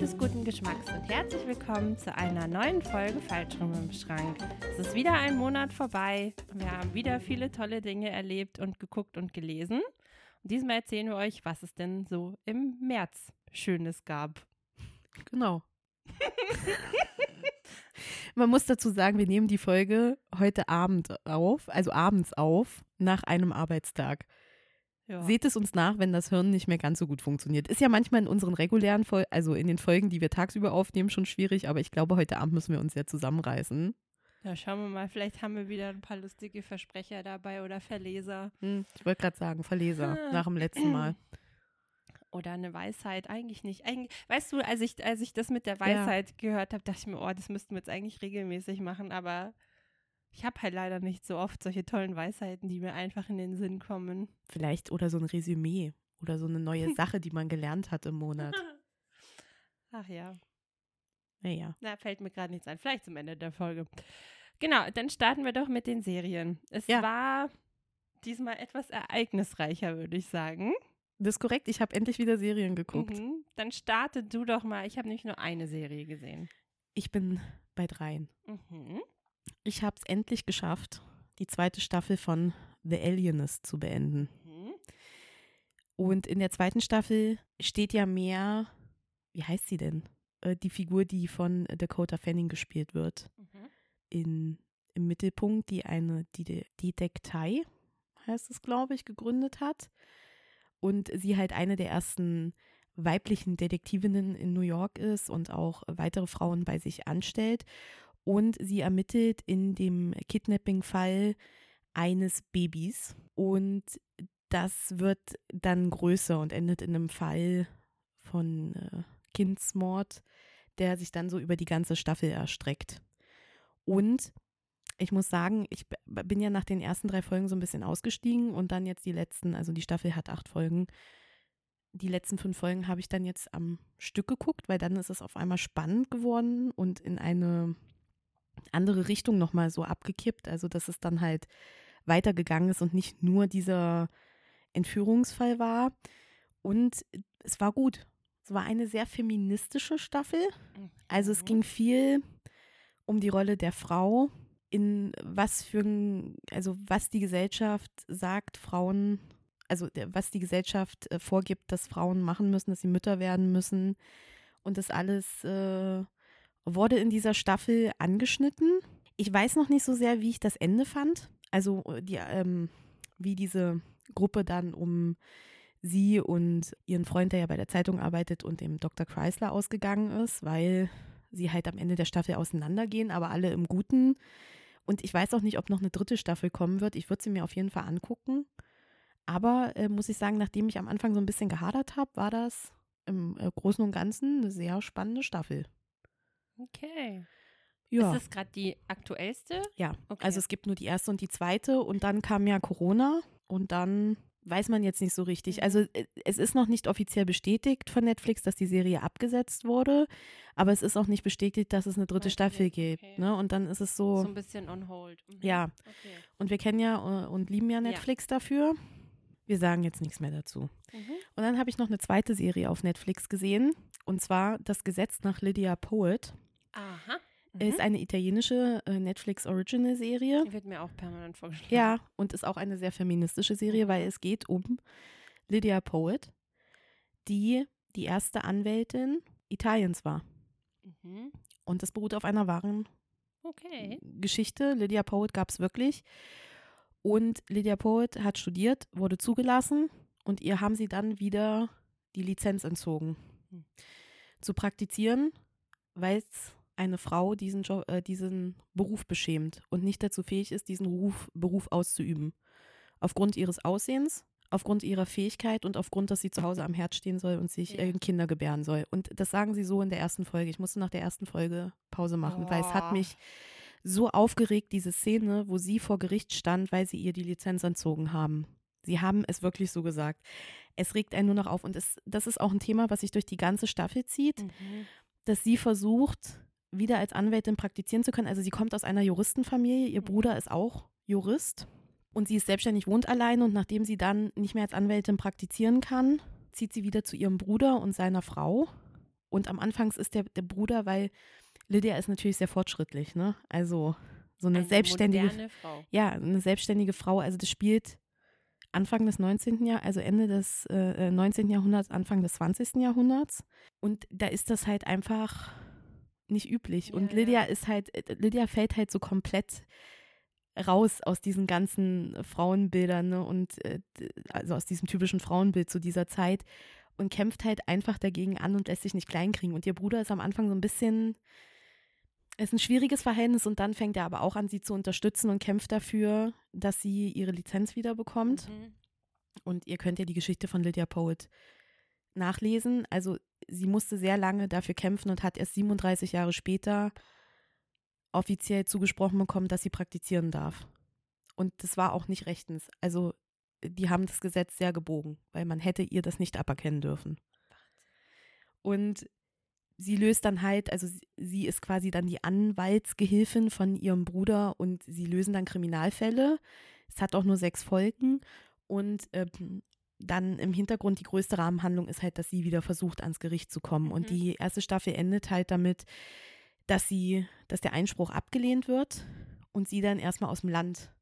des guten Geschmacks und herzlich willkommen zu einer neuen Folge Falschrum im Schrank. Es ist wieder ein Monat vorbei. Wir haben wieder viele tolle Dinge erlebt und geguckt und gelesen. Und diesmal erzählen wir euch, was es denn so im März Schönes gab. Genau. Man muss dazu sagen, wir nehmen die Folge heute Abend auf, also abends auf, nach einem Arbeitstag. Ja. Seht es uns nach, wenn das Hirn nicht mehr ganz so gut funktioniert. Ist ja manchmal in unseren regulären Folgen, also in den Folgen, die wir tagsüber aufnehmen, schon schwierig, aber ich glaube, heute Abend müssen wir uns ja zusammenreißen. ja, schauen wir mal, vielleicht haben wir wieder ein paar lustige Versprecher dabei oder Verleser Hm, Ich wollte gerade sagen, Verleser, Ah. nach dem letzten Mal. oder eine Weisheit. Eigentlich nicht. Eigentlich, weißt du, als ich, als ich das mit der Weisheit gehört habe, dachte ich mir, oh, das müssten wir jetzt eigentlich regelmäßig machen, aber ich habe halt leider nicht so oft solche tollen Weisheiten, die mir einfach in den Sinn kommen. Vielleicht oder so ein Resümee oder so eine neue Sache, die man gelernt hat im Monat. Ach ja. Naja. Na, fällt mir gerade nichts ein. Vielleicht zum Ende der Folge. Genau, dann starten wir doch mit den Serien. Es Ja. war diesmal etwas ereignisreicher, würde ich sagen. Das ist korrekt, ich habe endlich wieder Serien geguckt. Mhm. Dann starte du doch mal. Ich habe nämlich nur eine Serie gesehen. Ich bin bei dreien. Mhm. Ich habe es endlich geschafft, die zweite Staffel von The Alienist zu beenden. Mhm. Und in der zweiten Staffel steht ja mehr, wie heißt sie denn? Äh, Die Figur, die von Dakota Fanning gespielt wird, Mhm. in, im Mittelpunkt, die eine die De- Detektei, heißt es, glaube ich, gegründet hat. Und sie halt eine der ersten weiblichen Detektivinnen in New York ist und auch weitere Frauen bei sich anstellt. Und sie ermittelt in dem Kidnapping-Fall eines Babys. Und das wird dann größer und endet in einem Fall von äh, Kindsmord, der sich dann so über die ganze Staffel erstreckt. Und ich muss sagen, ich bin ja nach den ersten drei Folgen so ein bisschen ausgestiegen und dann jetzt die letzten, also die Staffel hat acht Folgen. Die letzten fünf Folgen habe ich dann jetzt am Stück geguckt, weil dann ist es auf einmal spannend geworden und in eine andere Richtung nochmal so abgekippt. Also, dass es dann halt weitergegangen ist und nicht nur dieser Entführungsfall war. Und es war gut. Es war eine sehr feministische Staffel. Also es Mhm. ging viel um die Rolle der Frau, in was für ein, also was die Gesellschaft sagt, Frauen, also was die Gesellschaft äh, vorgibt, dass Frauen machen müssen, dass sie Mütter werden müssen. Und das alles äh, wurde in dieser Staffel angeschnitten. Ich weiß noch nicht so sehr, wie ich das Ende fand. Also äh, die, ähm, wie diese Gruppe dann um sie und ihren Freund, der ja bei der Zeitung arbeitet, und dem Dr. Chrysler ausgegangen ist, weil sie halt am Ende der Staffel auseinandergehen, aber alle im Guten. Und ich weiß auch nicht, ob noch eine dritte Staffel kommen wird. Ich würde sie mir auf jeden Fall angucken. Aber äh, muss ich sagen, nachdem ich am Anfang so ein bisschen gehadert habe, war das im äh, Großen und Ganzen eine sehr spannende Staffel. Okay. Ja. Ist das gerade die aktuellste? Ja, Okay. also es gibt nur die erste und die zweite und dann kam ja Corona und dann weiß man jetzt nicht so richtig. Mhm. Also äh, es ist noch nicht offiziell bestätigt von Netflix, dass die Serie abgesetzt wurde, aber es ist auch nicht bestätigt, dass es eine dritte Okay, Staffel gibt. okay. Ne? Und dann ist es So so, ein bisschen on hold. Mhm. ja, Okay. und wir kennen ja äh, und lieben ja Netflix dafür. Wir sagen jetzt nichts mehr dazu. Mhm. Und dann habe ich noch eine zweite Serie auf Netflix gesehen und zwar Das Gesetz nach Lydia Poet. Aha. Ist eine italienische äh, Netflix-Original-Serie. Die wird mir auch permanent vorgeschlagen. Ja, und ist auch eine sehr feministische Serie, weil es geht um Lydia Poet, die die erste Anwältin Italiens war. Mhm. Und das beruht auf einer wahren Okay. Geschichte. Lydia Poet gab es wirklich. Und Lydia Poet hat studiert, wurde zugelassen und ihr haben sie dann wieder die Lizenz entzogen. Hm. Zu praktizieren, weil es eine Frau diesen, Job, äh, diesen Beruf beschämt und nicht dazu fähig ist, diesen Beruf, Beruf auszuüben. Aufgrund ihres Aussehens, aufgrund ihrer Fähigkeit und aufgrund, dass sie zu Hause am Herd stehen soll und sich Ja. äh, Kinder gebären soll. Und das sagen sie so in der ersten Folge. Ich musste nach der ersten Folge Pause machen, weil es hat mich so aufgeregt, diese Szene, wo sie vor Gericht stand, weil sie ihr die Lizenz entzogen haben. Sie haben es wirklich so gesagt. Es regt einen nur noch auf. Und es, das ist auch ein Thema, was sich durch die ganze Staffel zieht, Mhm. dass sie versucht, wieder als Anwältin praktizieren zu können. Also sie kommt aus einer Juristenfamilie, ihr Mhm. Bruder ist auch Jurist und sie ist selbstständig, wohnt allein und nachdem sie dann nicht mehr als Anwältin praktizieren kann, zieht sie wieder zu ihrem Bruder und seiner Frau Und am Anfang ist der, der Bruder, weil Lydia ist natürlich sehr fortschrittlich, ne? Also so eine, Eine selbstständige, Frau. ja, eine selbstständige Frau. Also das spielt Anfang des 19. Jahr, also Ende des äh, 19. Jahrhunderts, Anfang des 20. Jahrhunderts. Und da ist das halt einfach nicht üblich. Und Ja, Lydia ja. ist halt, äh, Lydia fällt halt so komplett raus aus diesen ganzen Frauenbildern ne? und äh, also aus diesem typischen Frauenbild zu dieser Zeit und kämpft halt einfach dagegen an und lässt sich nicht kleinkriegen. Und ihr Bruder ist am Anfang so ein bisschen, ist ein schwieriges Verhältnis und dann fängt er aber auch an, sie zu unterstützen und kämpft dafür, dass sie ihre Lizenz wiederbekommt. Mhm. Und ihr könnt ja die Geschichte von Lydia Poet nachlesen. Also sie musste sehr lange dafür kämpfen und hat erst 37 Jahre später offiziell zugesprochen bekommen, dass sie praktizieren darf. Und das war auch nicht rechtens. Also die haben das Gesetz sehr gebogen, weil man hätte ihr das nicht aberkennen dürfen. Und sie löst dann halt, also sie, ist quasi dann die Anwaltsgehilfin von ihrem Bruder und sie lösen dann Kriminalfälle. Es hat auch nur sechs Folgen und ähm, dann im Hintergrund die größte Rahmenhandlung ist halt, dass sie wieder versucht, ans Gericht zu kommen. Und Mhm. die erste Staffel endet halt damit, dass sie, dass der Einspruch abgelehnt wird und sie dann erstmal aus dem Land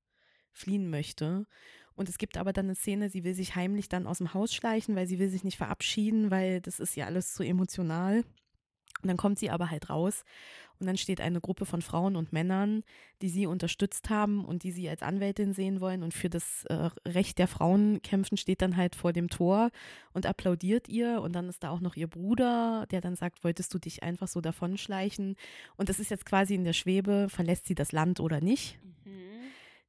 fliehen möchte. Und es gibt aber dann eine Szene, sie will sich heimlich dann aus dem Haus schleichen, weil sie will sich nicht verabschieden, weil das ist ja alles zu emotional. Und dann kommt sie aber halt raus und dann steht eine Gruppe von Frauen und Männern, die sie unterstützt haben und die sie als Anwältin sehen wollen und für das äh, Recht der Frauen kämpfen, steht dann halt vor dem Tor und applaudiert ihr. Und dann ist da auch noch ihr Bruder, der dann sagt, wolltest du dich einfach so davonschleichen? Und das ist jetzt quasi in der Schwebe, verlässt sie das Land oder nicht? Mhm.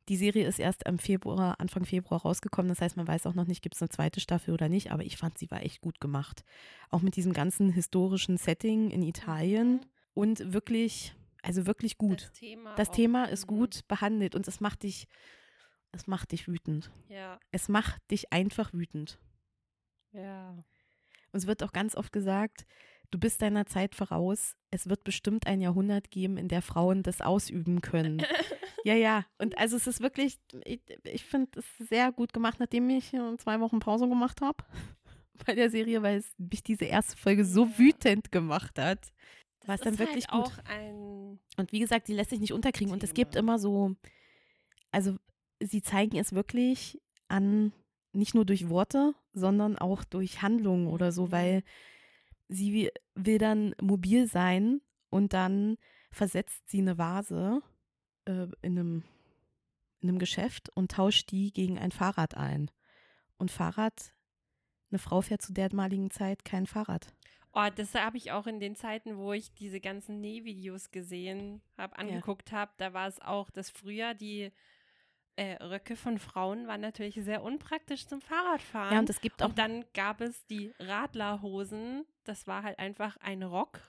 Die Serie ist erst am Februar, Anfang Februar rausgekommen. Das heißt, man weiß auch noch nicht, gibt es eine zweite Staffel oder nicht. Aber ich fand, sie war echt gut gemacht. Auch mit diesem ganzen historischen Setting in Italien. Und wirklich, also wirklich gut. Das Thema, Das. Thema ist Mhm. gut behandelt und es macht dich, es macht dich wütend. Ja, Es macht dich einfach wütend. ja. Und es wird auch ganz oft gesagt, du bist deiner Zeit voraus. Es wird bestimmt ein Jahrhundert geben, in der Frauen das ausüben können. ja, ja. Und also es ist wirklich, ich, ich finde es sehr gut gemacht, nachdem ich zwei Wochen Pause gemacht habe bei der Serie, weil es mich diese erste Folge so wütend gemacht hat. War es dann ist wirklich halt gut? auch ein Und wie gesagt, sie lässt sich nicht unterkriegen. Und es gibt Thema. immer so, also sie zeigen es wirklich an, nicht nur durch Worte, sondern auch durch Handlungen oder so, Mhm. weil sie wi- will dann mobil sein und dann versetzt sie eine Vase äh, in, einem, in einem Geschäft und tauscht die gegen ein Fahrrad ein. Und Fahrrad, eine Frau fährt zu dermaligen Zeit kein Fahrrad. Oh, das habe ich auch in den Zeiten, wo ich diese ganzen Nähvideos gesehen habe, angeguckt habe. Da war es auch, dass früher die äh, Röcke von Frauen waren natürlich sehr unpraktisch zum Fahrradfahren. Ja, und es gibt auch Und dann gab es die Radlerhosen. Das war halt einfach ein Rock.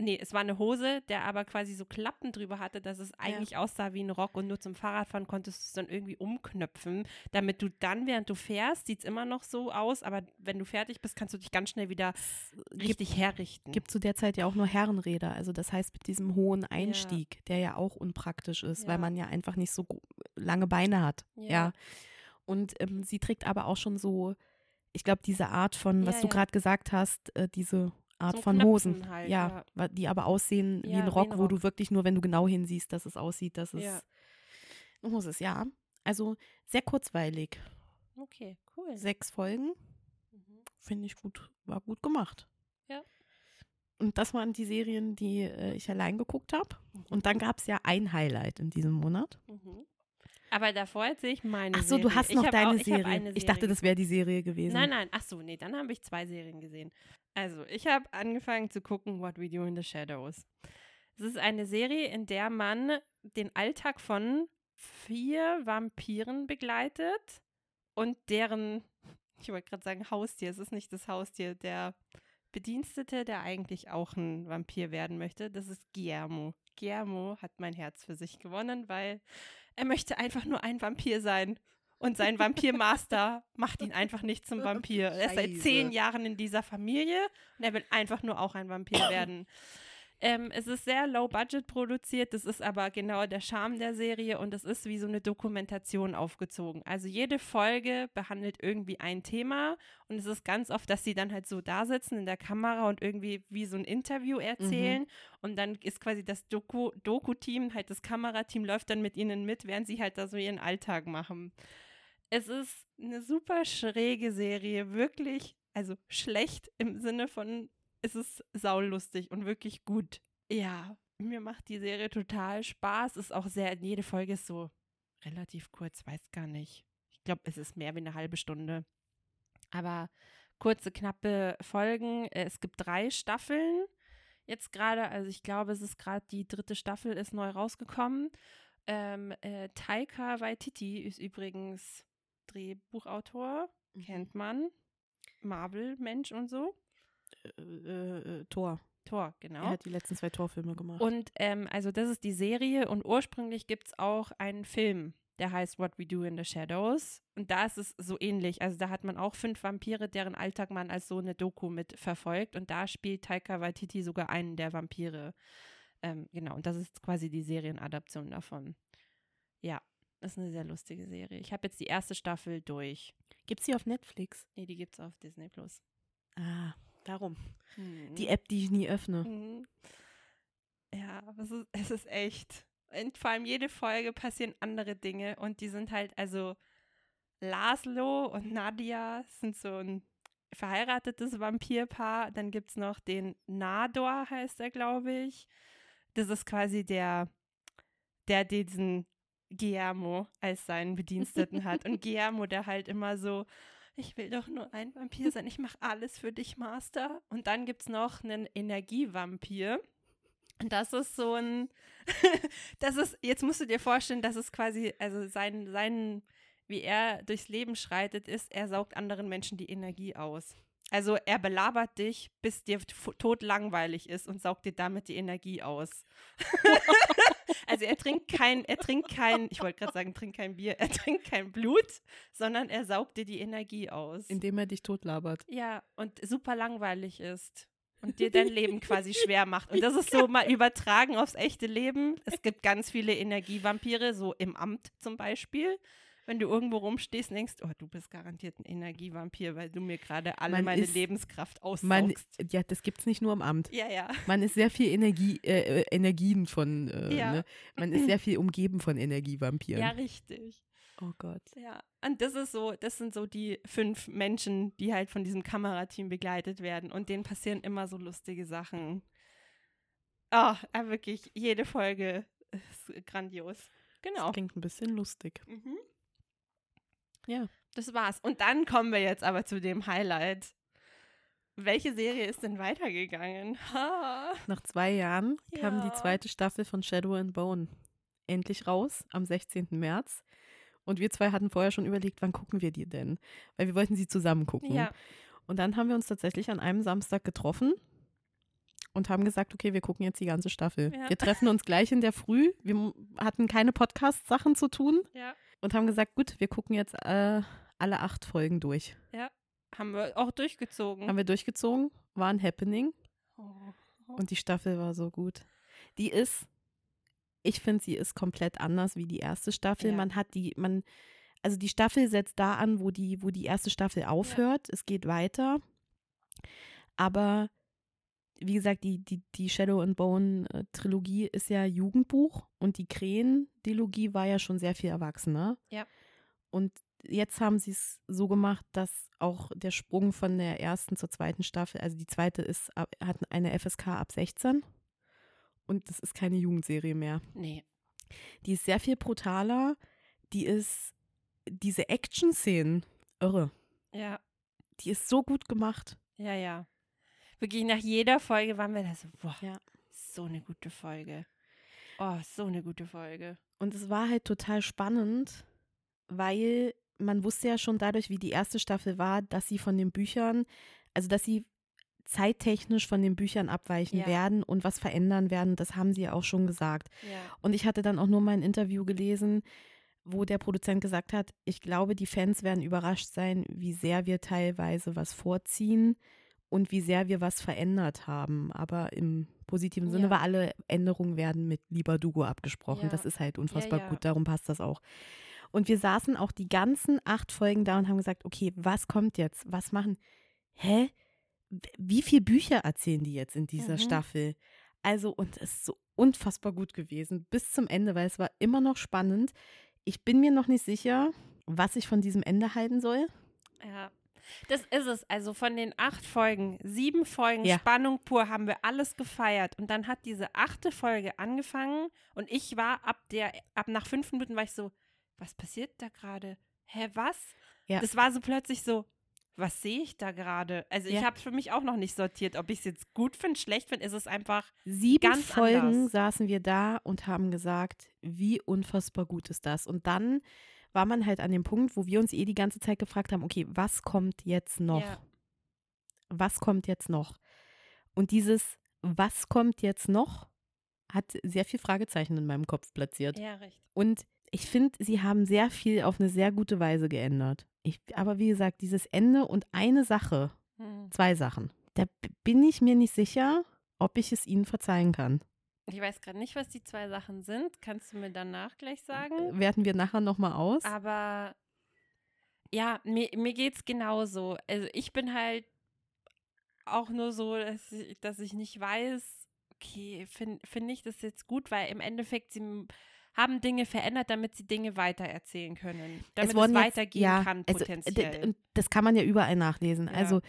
Nee, es war eine Hose, der aber quasi so Klappen drüber hatte, dass es eigentlich aussah wie ein Rock und nur zum Fahrradfahren konntest du es dann irgendwie umknöpfen, damit du dann, während du fährst, sieht es immer noch so aus, aber wenn du fertig bist, kannst du dich ganz schnell wieder richtig herrichten. gibt zu der Zeit ja auch nur Herrenräder. Also das heißt mit diesem hohen Einstieg, der ja auch unpraktisch ist, weil Ja. man ja einfach nicht so lange Beine hat. Ja. Ja. Und ähm, sie trägt aber auch schon so, ich glaube, diese Art von, was Ja, du ja. gerade gesagt hast, äh, diese Art Zum von Hosen. Halt, ja, ja. die aber aussehen wie Ja, ein wie Rock, ein wo du Rock. wirklich nur, wenn du genau hinsiehst, dass es aussieht, dass es Ja. eine Hose ist. Ja, also sehr kurzweilig. Okay, cool. Sechs Folgen, Mhm. finde ich gut, war gut gemacht. Ja. Und das waren die Serien, die äh, ich allein geguckt habe. Mhm. Und dann gab es ja ein Highlight in diesem Monat. Mhm. Aber davor erzähle ich meine Ach so, Serie. du hast noch deine auch, ich Serie. eine Ich dachte, Serie das wäre die Serie gewesen. Nein, nein, ach so, nee, dann habe ich zwei Serien gesehen. Also, ich habe angefangen zu gucken What We Do in the Shadows. Es ist eine Serie, in der man den Alltag von vier Vampiren begleitet und deren, ich wollte gerade sagen Haustier, es ist nicht das Haustier, der Bedienstete, der eigentlich auch ein Vampir werden möchte, das ist Guillermo. Guillermo hat mein Herz für sich gewonnen, weil er möchte einfach nur ein Vampir sein. Und sein Vampirmaster macht ihn einfach nicht zum Vampir. Er ist seit zehn Jahren in dieser Familie und er will einfach nur auch ein Vampir werden. Ähm, es ist sehr low budget produziert, das ist aber genau der Charme der Serie und es ist wie so eine Dokumentation aufgezogen. Also jede Folge behandelt irgendwie ein Thema und es ist ganz oft, dass sie dann halt so da sitzen in der Kamera und irgendwie wie so ein Interview erzählen mhm. und dann ist quasi das Doku-Team, halt das Kamerateam läuft dann mit ihnen mit, während sie halt da so ihren Alltag machen. Es ist eine super schräge Serie, wirklich, also schlecht im Sinne von es ist saulustig und wirklich gut. Ja, mir macht die Serie total Spaß. Ist auch sehr, jede Folge ist so relativ kurz, weiß gar nicht. Ich glaube, es ist mehr wie eine halbe Stunde. Aber kurze, knappe Folgen. Es gibt drei Staffeln jetzt gerade. Also ich glaube, es ist gerade die dritte Staffel ist neu rausgekommen. Ähm, äh, Taika Waititi ist übrigens Drehbuchautor, mhm. kennt man. Marvel-Mensch und so. Äh, äh, Tor. Tor, genau. Er hat die letzten zwei Torfilme gemacht. Und ähm, also das ist die Serie und ursprünglich gibt es auch einen Film, der heißt What We Do in the Shadows. Und da ist es so ähnlich. Also da hat man auch fünf Vampire, deren Alltag man als so eine Doku mit verfolgt. Und da spielt Taika Waititi sogar einen der Vampire. Ähm, genau, und das ist quasi die Serienadaption davon. Ja, das ist eine sehr lustige Serie. Ich habe jetzt die erste Staffel durch. Gibt es die auf Netflix? Nee, die gibt es auf Disney Plus. Ah, Darum. Mhm. Die App, die ich nie öffne. Mhm. Ja, es ist, es ist echt. Und vor allem jede Folge passieren andere Dinge und die sind halt, also Laszlo und Nadia sind so ein verheiratetes Vampirpaar. Dann gibt es noch den Nador, heißt er, glaube ich. Das ist quasi der, der diesen Guillermo als seinen Bediensteten hat. Und Guillermo, der halt immer so, ich will doch nur ein Vampir sein, ich mache alles für dich, Master. Und dann gibt es noch einen Energievampir. Und das ist so ein, das ist, jetzt musst du dir vorstellen, das ist quasi, also sein, sein, wie er durchs Leben schreitet, ist, er saugt anderen Menschen die Energie aus. Also er belabert dich, bis dir tot langweilig ist und saugt dir damit die Energie aus. also er trinkt kein, er trinkt kein, ich wollte gerade sagen, trinkt kein Bier, er trinkt kein Blut, sondern er saugt dir die Energie aus. Indem er dich totlabert. Ja, und super langweilig ist und dir dein Leben quasi schwer macht. Und das ist so mal übertragen aufs echte Leben. Es gibt ganz viele Energievampire, so im Amt zum Beispiel wenn du irgendwo rumstehst und denkst, oh, du bist garantiert ein Energievampir, weil du mir gerade alle man meine ist, Lebenskraft aussaugst. Man, ja, das gibt es nicht nur im Amt. Ja, ja. Man ist sehr viel Energie, äh, äh, Energien von, äh, ja. ne? man ist sehr viel umgeben von Energievampiren. Ja, richtig. Oh Gott. Ja, und das ist so, das sind so die fünf Menschen, die halt von diesem Kamerateam begleitet werden und denen passieren immer so lustige Sachen. Oh, ja, wirklich, jede Folge ist grandios. Genau. Das klingt ein bisschen lustig. Mhm. Ja. Das war's. Und dann kommen wir jetzt aber zu dem Highlight. Welche Serie ist denn weitergegangen? Ha. Nach zwei Jahren ja. kam die zweite Staffel von Shadow and Bone endlich raus am 16. März. Und wir zwei hatten vorher schon überlegt, wann gucken wir die denn? Weil wir wollten sie zusammen gucken. Ja. Und dann haben wir uns tatsächlich an einem Samstag getroffen und haben gesagt, okay, wir gucken jetzt die ganze Staffel. Ja. Wir treffen uns gleich in der Früh. Wir hatten keine Podcast-Sachen zu tun. Ja und haben gesagt, gut, wir gucken jetzt äh, alle acht Folgen durch. Ja, haben wir auch durchgezogen. Haben wir durchgezogen, war ein Happening. Oh. Und die Staffel war so gut. Die ist, ich finde, sie ist komplett anders wie die erste Staffel. Ja. Man hat die, man, also die Staffel setzt da an, wo die, wo die erste Staffel aufhört. Ja. Es geht weiter. Aber wie gesagt, die, die, die Shadow and Bone äh, Trilogie ist ja Jugendbuch und die Krähen-Dilogie war ja schon sehr viel erwachsener. Ja. Und jetzt haben sie es so gemacht, dass auch der Sprung von der ersten zur zweiten Staffel, also die zweite ist, hat eine FSK ab 16 und das ist keine Jugendserie mehr. Nee. Die ist sehr viel brutaler. Die ist, diese Action-Szenen, irre. Ja. Die ist so gut gemacht. Ja, ja wirklich nach jeder Folge waren wir da so, boah, ja. so eine gute Folge. Oh, so eine gute Folge. Und es war halt total spannend, weil man wusste ja schon dadurch, wie die erste Staffel war, dass sie von den Büchern, also dass sie zeittechnisch von den Büchern abweichen ja. werden und was verändern werden, das haben sie ja auch schon gesagt. Ja. Und ich hatte dann auch nur mal ein Interview gelesen, wo der Produzent gesagt hat, ich glaube, die Fans werden überrascht sein, wie sehr wir teilweise was vorziehen und wie sehr wir was verändert haben. Aber im positiven Sinne, Ja. weil alle Änderungen werden mit lieber Dugo abgesprochen. Ja. Das ist halt unfassbar ja. gut, darum passt das auch. Und wir saßen auch die ganzen acht Folgen da und haben gesagt, okay, was kommt jetzt? Was machen? Hä? Wie viele Bücher erzählen die jetzt in dieser Mhm. Staffel? Also, und es ist so unfassbar gut gewesen bis zum Ende, weil es war immer noch spannend. Ich bin mir noch nicht sicher, was ich von diesem Ende halten soll. Ja. Das ist es. Also von den acht Folgen, sieben Folgen Ja. Spannung pur haben wir alles gefeiert. Und dann hat diese achte Folge angefangen und ich war ab der, ab nach fünf Minuten war ich so, was passiert da gerade? Hä, was? Ja. Das war so plötzlich so, was sehe ich da gerade? Also ich Ja. habe für mich auch noch nicht sortiert, ob ich es jetzt gut finde, schlecht finde. Ist es einfach, Sieben Ganz Folgen anders. saßen wir da und haben gesagt, wie unfassbar gut ist das. Und dann war man halt an dem Punkt, wo wir uns eh die ganze Zeit gefragt haben, okay, was kommt jetzt noch? Ja. Was kommt jetzt noch? Und dieses Was kommt jetzt noch hat sehr viel Fragezeichen in meinem Kopf platziert. ja, recht. Und ich finde, sie haben sehr viel auf eine sehr gute Weise geändert. Ich, aber wie gesagt, dieses Ende und eine Sache, Hm. zwei Sachen, da bin ich mir nicht sicher, ob ich es ihnen verzeihen kann. Ich weiß gerade nicht, was die zwei Sachen sind. Kannst du mir danach gleich sagen? Werten wir nachher nochmal aus. Aber ja, mir, mir geht es genauso. Also ich bin halt auch nur so, dass ich, dass ich nicht weiß, okay, finde find ich das jetzt gut, weil im Endeffekt sie haben Dinge verändert, damit sie Dinge weitererzählen können. Damit es, jetzt- weitergehen ja, kann, also, d- potenziell. und das kann man ja überall nachlesen. Ja. Also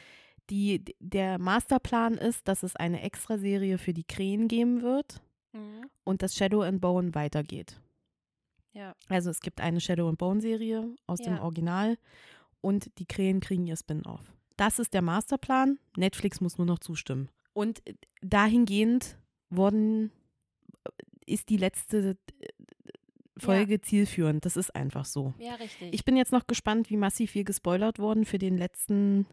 die, der Masterplan ist, dass es eine Extraserie für die Krähen geben wird Mhm. und dass Shadow and Bone weitergeht. Ja. Also es gibt eine Shadow and Bone Serie aus dem Ja. Original und die Krähen kriegen ihr Spin-off. Das ist der Masterplan. Netflix muss nur noch zustimmen. Und äh, dahingehend wurden ist die letzte äh, Folge zielführend. Das ist einfach so. ja, richtig. Ich bin jetzt noch gespannt, wie massiv wir gespoilert wurden für den letzten,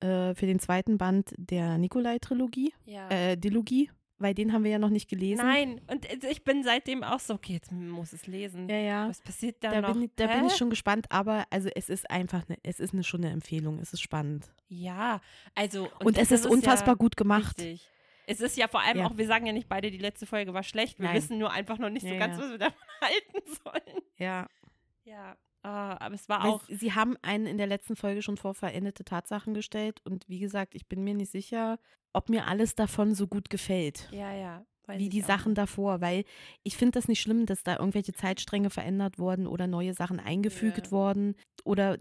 äh, für den zweiten Band der Nikolai-Trilogie, ja. äh, Dilogie, weil den haben wir ja noch nicht gelesen. Nein, und also ich bin seitdem auch so, okay, jetzt muss es lesen. Ja, ja. Was passiert da, Da, noch? bin, ich- da bin ich Hä? schon gespannt, aber also es ist einfach eine, es ist eine, schon eine Empfehlung, es ist spannend. Ja, also. Und, es das ist unfassbar ja gut gemacht. Richtig. Es ist ja vor allem Ja. auch, wir sagen ja nicht beide, die letzte Folge war schlecht. Wir Nein. wissen nur einfach noch nicht so Ja, ganz, ja. was wir davon halten sollen. Ja. Ja, aber es war Weil auch. Sie haben einen in der letzten Folge schon vor veränderte Tatsachen gestellt und wie gesagt, ich bin mir nicht sicher, ob mir alles davon so gut gefällt. Ja, ja. wie die Sachen nicht. davor, weil ich finde das nicht schlimm, dass da irgendwelche Zeitstränge verändert wurden oder neue Sachen eingefügt Ja. wurden oder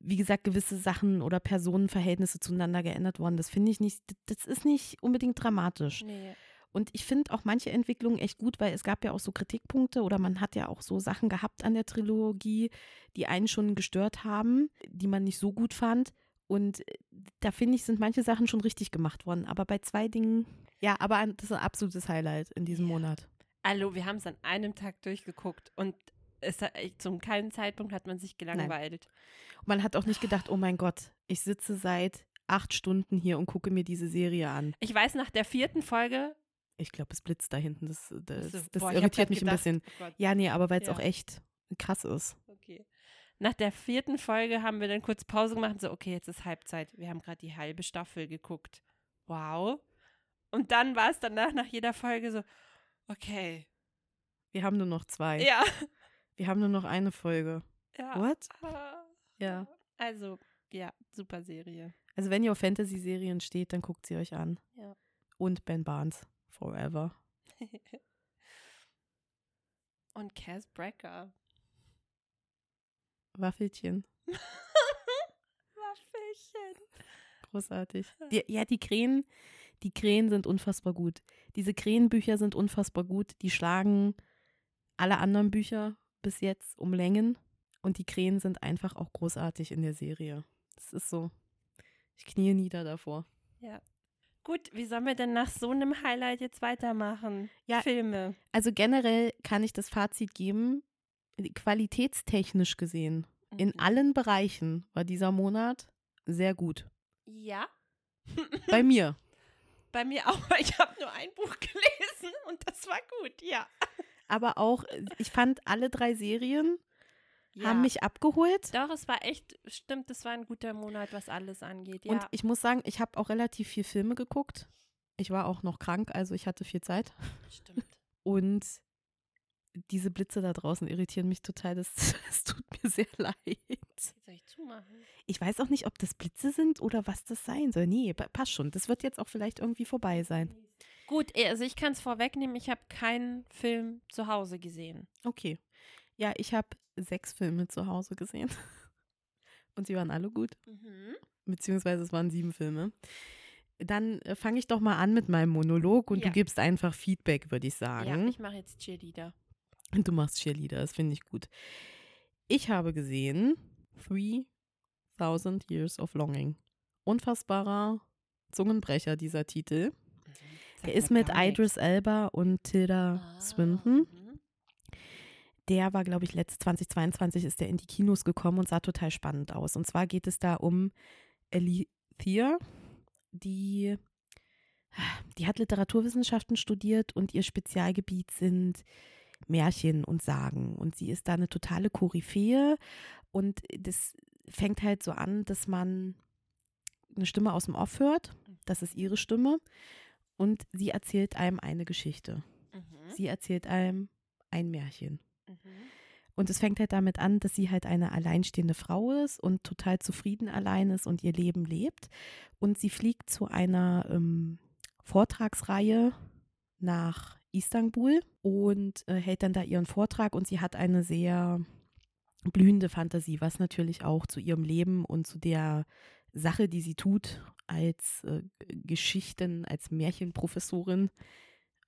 wie gesagt gewisse Sachen oder Personenverhältnisse zueinander geändert wurden. Das finde ich nicht, das ist nicht unbedingt dramatisch. Nee. Und ich finde auch manche Entwicklungen echt gut, weil es gab ja auch so Kritikpunkte oder man hat ja auch so Sachen gehabt an der Trilogie, die einen schon gestört haben, die man nicht so gut fand. Und äh, da finde ich, sind manche Sachen schon richtig gemacht worden. Aber bei zwei Dingen, ja, aber das ist ein absolutes Highlight in diesem Ja. Monat. Hallo, wir haben es an einem Tag durchgeguckt und es zum keinen Zeitpunkt hat man sich gelangweilt. Und man hat auch nicht gedacht, oh mein Gott, ich sitze seit acht Stunden hier und gucke mir diese Serie an. Ich weiß, nach der vierten Folge. Ich glaube, es blitzt da hinten. Das, das, so, das boah, irritiert mich ein gedacht, bisschen. Oh Ja, nee, aber weil es Ja. auch echt krass ist. okay. Nach der vierten Folge haben wir dann kurz Pause gemacht und so, okay, jetzt ist Halbzeit. Wir haben gerade die halbe Staffel geguckt. Wow. Und dann war es danach nach jeder Folge so, okay. Wir haben nur noch zwei. Ja. Wir haben nur noch eine Folge. ja. What? Ah. Ja. Also, ja, super Serie. Also wenn ihr auf Fantasy-Serien steht, dann guckt sie euch an. Ja. Und Ben Barnes. Forever. Und Cass Brecker. Waffelchen. Waffelchen. Großartig. Die, ja, die Krähen, die Krähen sind unfassbar gut. Diese Krähenbücher sind unfassbar gut. Die schlagen alle anderen Bücher bis jetzt um Längen. Und die Krähen sind einfach auch großartig in der Serie. Das ist so. Ich knie nieder davor. Ja. Gut, wie sollen wir denn nach so einem Highlight jetzt weitermachen? Ja. Filme. Also generell kann ich das Fazit geben, qualitätstechnisch gesehen, in Mhm. allen Bereichen war dieser Monat sehr gut. Ja. Bei mir. Bei mir auch, weil ich habe nur ein Buch gelesen und das war gut, ja. Aber auch, ich fand alle drei Serien Ja. haben mich abgeholt. Doch, es war echt, stimmt, es war ein guter Monat, was alles angeht. Ja. Und ich muss sagen, ich habe auch relativ viel Filme geguckt. Ich war auch noch krank, also ich hatte viel Zeit. stimmt. Und diese Blitze da draußen irritieren mich total. Das, das tut mir sehr leid. Soll ich zumachen? Ich weiß auch nicht, ob das Blitze sind oder was das sein soll. Nee, pa- passt schon. Das wird jetzt auch vielleicht irgendwie vorbei sein. Gut, also ich kann es vorwegnehmen, ich habe keinen Film zu Hause gesehen. Okay. Ja, ich habe sechs Filme zu Hause gesehen. Und sie waren alle gut. Beziehungsweise es waren sieben Filme. Dann äh, fange ich doch mal an mit meinem Monolog und Ja. du gibst einfach Feedback, würde ich Ja, sagen. ich mache jetzt Cheerleader. Und du machst Cheerleader, das finde ich gut. Ich habe gesehen 3000 Years of Longing. Unfassbarer Zungenbrecher, dieser Titel. Der ist mit Idris Elba und Tilda Ah, Swinton. Der war, glaube ich, letztes 2022 ist der in die Kinos gekommen und sah total spannend aus. Und zwar geht es da um Alethea, die, die hat Literaturwissenschaften studiert und ihr Spezialgebiet sind Märchen und Sagen. Und sie ist da eine totale Koryphäe. Und das fängt halt so an, dass man eine Stimme aus dem Off hört. Das ist ihre Stimme. Und sie erzählt einem eine Geschichte. Mhm. Sie erzählt einem ein Märchen. Mhm. Und es fängt halt damit an, dass sie halt eine alleinstehende Frau ist und total zufrieden allein ist und ihr Leben lebt. Und sie fliegt zu einer ähm, Vortragsreihe nach Istanbul und äh, hält dann da ihren Vortrag und sie hat eine sehr blühende Fantasie, was natürlich auch zu ihrem Leben und zu der Sache, die sie tut, als äh, Geschichten, als Märchenprofessorin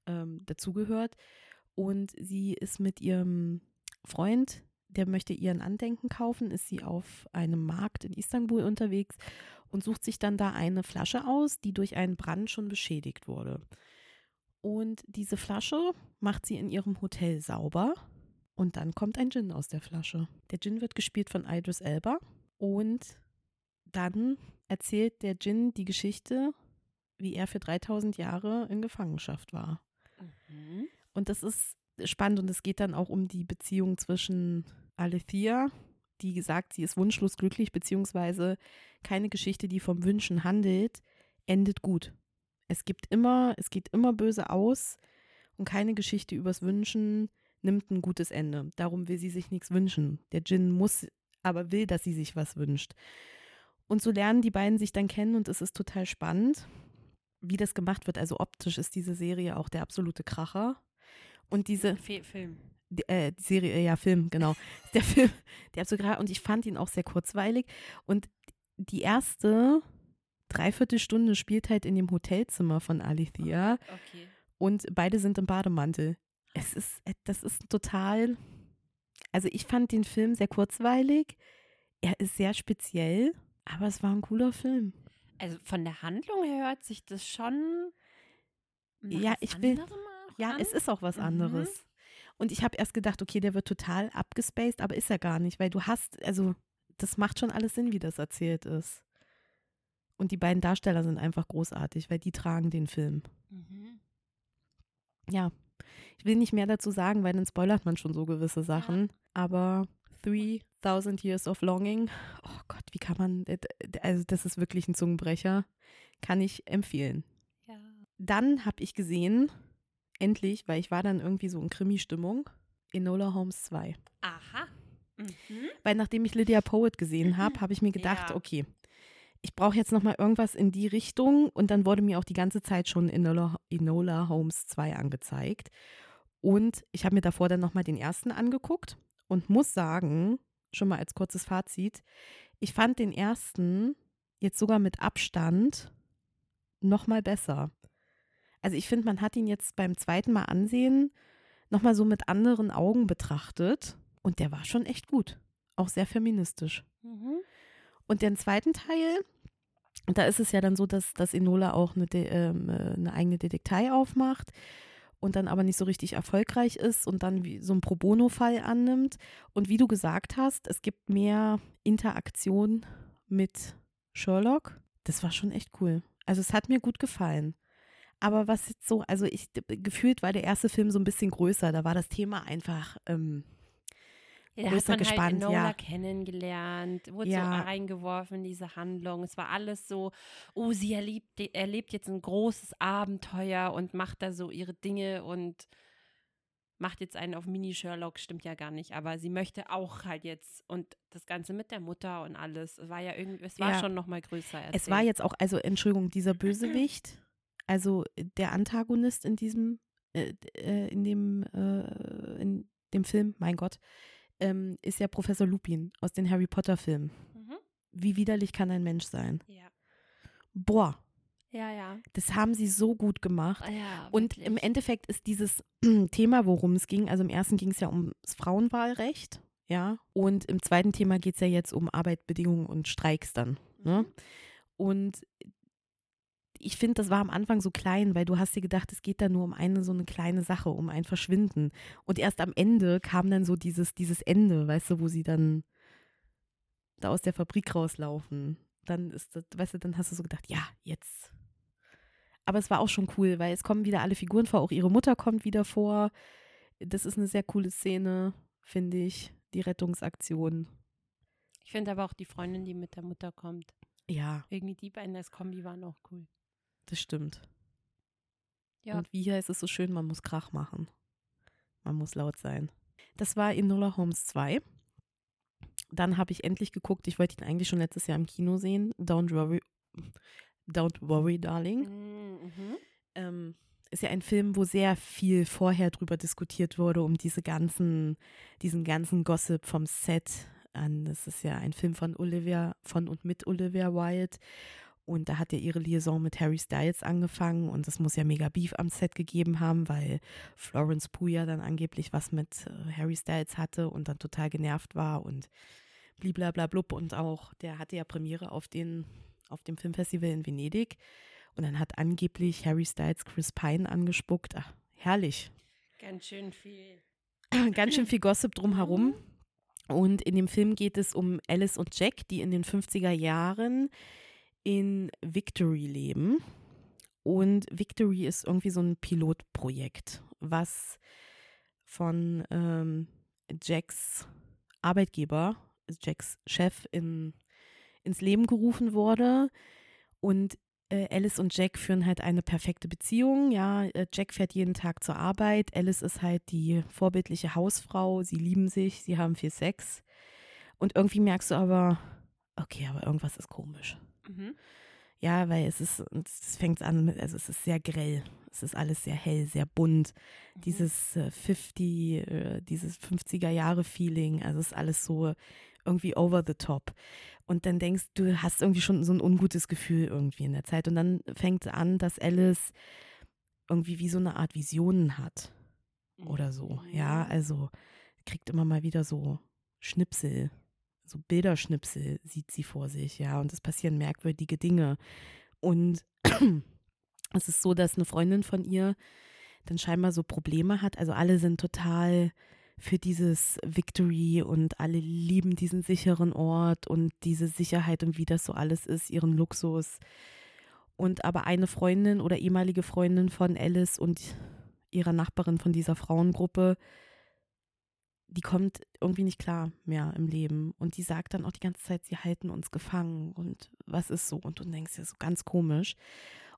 ähm, dazugehört. Und sie ist mit ihrem Freund, der möchte ihren Andenken kaufen, ist sie auf einem Markt in Istanbul unterwegs und sucht sich dann da eine Flasche aus, die durch einen Brand schon beschädigt wurde. Und diese Flasche macht sie in ihrem Hotel sauber und dann kommt ein Djinn aus der Flasche. Der Djinn wird gespielt von Idris Elba und dann erzählt der Djinn die Geschichte, wie er für 3000 Jahre in Gefangenschaft war. Mhm. Und das ist spannend und es geht dann auch um die Beziehung zwischen Alethea, die sagt, sie ist wunschlos glücklich, beziehungsweise keine Geschichte, die vom Wünschen handelt, endet gut. Es gibt immer, es geht immer böse aus und keine Geschichte übers Wünschen nimmt ein gutes Ende. Darum will sie sich nichts wünschen. Der Djinn muss, aber will, dass sie sich was wünscht. Und so lernen die beiden sich dann kennen und es ist total spannend, wie das gemacht wird. Also optisch ist diese Serie auch der absolute Kracher. Und diese, Film. die, äh, die Serie, äh, ja, Film, genau. Der Film, der hat so gerade, und ich fand ihn auch sehr kurzweilig. Und die erste Dreiviertelstunde spielt halt in dem Hotelzimmer von Alethea Okay. und beide sind im Bademantel. Es ist, äh, das ist total, also ich fand den Film sehr kurzweilig. Er ist sehr speziell, aber es war ein cooler Film. Also von der Handlung her hört sich das schon. Ja, ich will- Ja, an. es ist auch was Mhm. anderes. Und ich habe erst gedacht, okay, der wird total abgespaced, aber ist er gar nicht, weil du hast, also das macht schon alles Sinn, wie das erzählt ist. Und die beiden Darsteller sind einfach großartig, weil die tragen den Film. Mhm. Ja, ich will nicht mehr dazu sagen, weil dann spoilert man schon so gewisse Sachen. Aber 3000 Years of Longing, oh Gott, wie kann man, also das ist wirklich ein Zungenbrecher, kann ich empfehlen. Ja. Dann habe ich gesehen, endlich, weil ich war dann irgendwie so in Krimi-Stimmung, Enola Holmes 2. Aha. Mhm. Weil nachdem ich Lydia Poet gesehen habe, habe ich mir gedacht, Ja. okay, ich brauche jetzt noch mal irgendwas in die Richtung und dann wurde mir auch die ganze Zeit schon Enola, Enola Holmes 2 angezeigt und ich habe mir davor dann noch mal den ersten angeguckt und muss sagen, schon mal als kurzes Fazit, ich fand den ersten jetzt sogar mit Abstand noch mal besser. Also ich finde, man hat ihn jetzt beim zweiten Mal ansehen noch mal so mit anderen Augen betrachtet und der war schon echt gut. Auch sehr feministisch. Mhm. Und den zweiten Teil, da ist es ja dann so, dass, dass Enola auch eine, De- ähm, äh, eine eigene Detektei aufmacht und dann aber nicht so richtig erfolgreich ist und dann wie so einen Pro Bono-Fall annimmt. Und wie du gesagt hast, es gibt mehr Interaktion mit Sherlock. Das war schon echt cool. Also es hat mir gut gefallen. Aber was jetzt so, also ich gefühlt war der erste Film so ein bisschen größer. Da war das Thema einfach ähm, Ja, da hat größer man halt gespannt, Enola ja. kennengelernt, wurde Ja. so reingeworfen in diese Handlung. Es war alles so, oh, sie erlebt, erlebt jetzt ein großes Abenteuer und macht da so ihre Dinge und macht jetzt einen auf Mini-Sherlock, stimmt ja gar nicht, aber sie möchte auch halt jetzt und das Ganze mit der Mutter und alles. Es war ja irgendwie, es war Ja. schon nochmal größer. Erzählt. Es war jetzt auch, also Entschuldigung, dieser Bösewicht, also der Antagonist in diesem, äh, äh, in dem, äh, in dem Film, mein Gott, ähm, ist ja Professor Lupin aus den Harry Potter Filmen. Mhm. Wie widerlich kann ein Mensch sein? Ja. Boah, Ja, ja. das haben sie so gut gemacht. ja Und im Endeffekt ist dieses Thema, worum es ging, also im ersten ging es ja ums Frauenwahlrecht, ja, und im zweiten Thema geht es ja jetzt um Arbeitsbedingungen und Streiks dann. Ne? Mhm. Und ich finde, das war am Anfang so klein, weil du hast dir gedacht, es geht da nur um eine so eine kleine Sache, um ein Verschwinden. Und erst am Ende kam dann so dieses, dieses Ende, weißt du, wo sie dann da aus der Fabrik rauslaufen. Dann ist das, weißt du, dann hast du so gedacht, ja, jetzt. Aber es war auch schon cool, weil es kommen wieder alle Figuren vor, auch ihre Mutter kommt wieder vor. Das ist eine sehr coole Szene, finde ich, die Rettungsaktion. Ich finde aber auch die Freundin, die mit der Mutter kommt. Ja, Irgendwie die beiden als Kombi waren auch cool. Das stimmt. Ja. Und wie heißt es so schön, man muss Krach machen. Man muss laut sein. Das war Enola Holmes 2. Dann habe ich endlich geguckt, ich wollte ihn eigentlich schon letztes Jahr im Kino sehen. Don't worry, Don't worry, darling. Mhm. Ähm, ist ja ein Film, wo sehr viel vorher drüber diskutiert wurde, um diese ganzen, diesen ganzen Gossip vom Set an. Das ist ja ein Film von Olivia, von und mit Olivia Wilde. Und da hat ja ihre Liaison mit Harry Styles angefangen und es muss ja mega Beef am Set gegeben haben, weil Florence Pugh ja dann angeblich was mit äh, Harry Styles hatte und dann total genervt war und bliblablub und auch, der hatte ja Premiere auf, den, auf dem Filmfestival in Venedig und dann hat angeblich Harry Styles Chris Pine angespuckt. Ach, herrlich. Ganz schön viel. Ganz schön viel Gossip drumherum. Und in dem Film geht es um Alice und Jack, die in den 50er Jahren in Victory leben. Und Victory ist irgendwie so ein Pilotprojekt, was von ähm, Jacks Arbeitgeber, Jacks Chef, in, ins Leben gerufen wurde. Und äh, Alice und Jack führen halt eine perfekte Beziehung. Ja, äh, Jack fährt jeden Tag zur Arbeit. Alice ist halt die vorbildliche Hausfrau. Sie lieben sich, sie haben viel Sex. Und irgendwie merkst du aber, okay, aber irgendwas ist komisch. Mhm. Ja, weil es ist, es fängt an, mit, also es ist sehr grell. Es ist alles sehr hell, sehr bunt. Mhm. Dieses äh, 50, äh, dieses 50er Jahre Feeling, also es ist alles so irgendwie over the top. Und dann denkst du, hast irgendwie schon so ein ungutes Gefühl irgendwie in der Zeit. Und dann fängt es an, dass Alice irgendwie wie so eine Art Visionen hat oder so. Ja, Mhm. also kriegt immer mal wieder so Schnipsel, so Bilderschnipsel sieht sie vor sich, ja, und es passieren merkwürdige Dinge. Und es ist so, dass eine Freundin von ihr dann scheinbar so Probleme hat. Also alle sind total für dieses Victory und alle lieben diesen sicheren Ort und diese Sicherheit und wie das so alles ist, ihren Luxus. Und aber eine Freundin oder ehemalige Freundin von Alice und ihrer Nachbarin von dieser Frauengruppe, die kommt irgendwie nicht klar mehr im Leben. Und die sagt dann auch die ganze Zeit, sie halten uns gefangen und was ist so? Und du denkst ja so ganz komisch.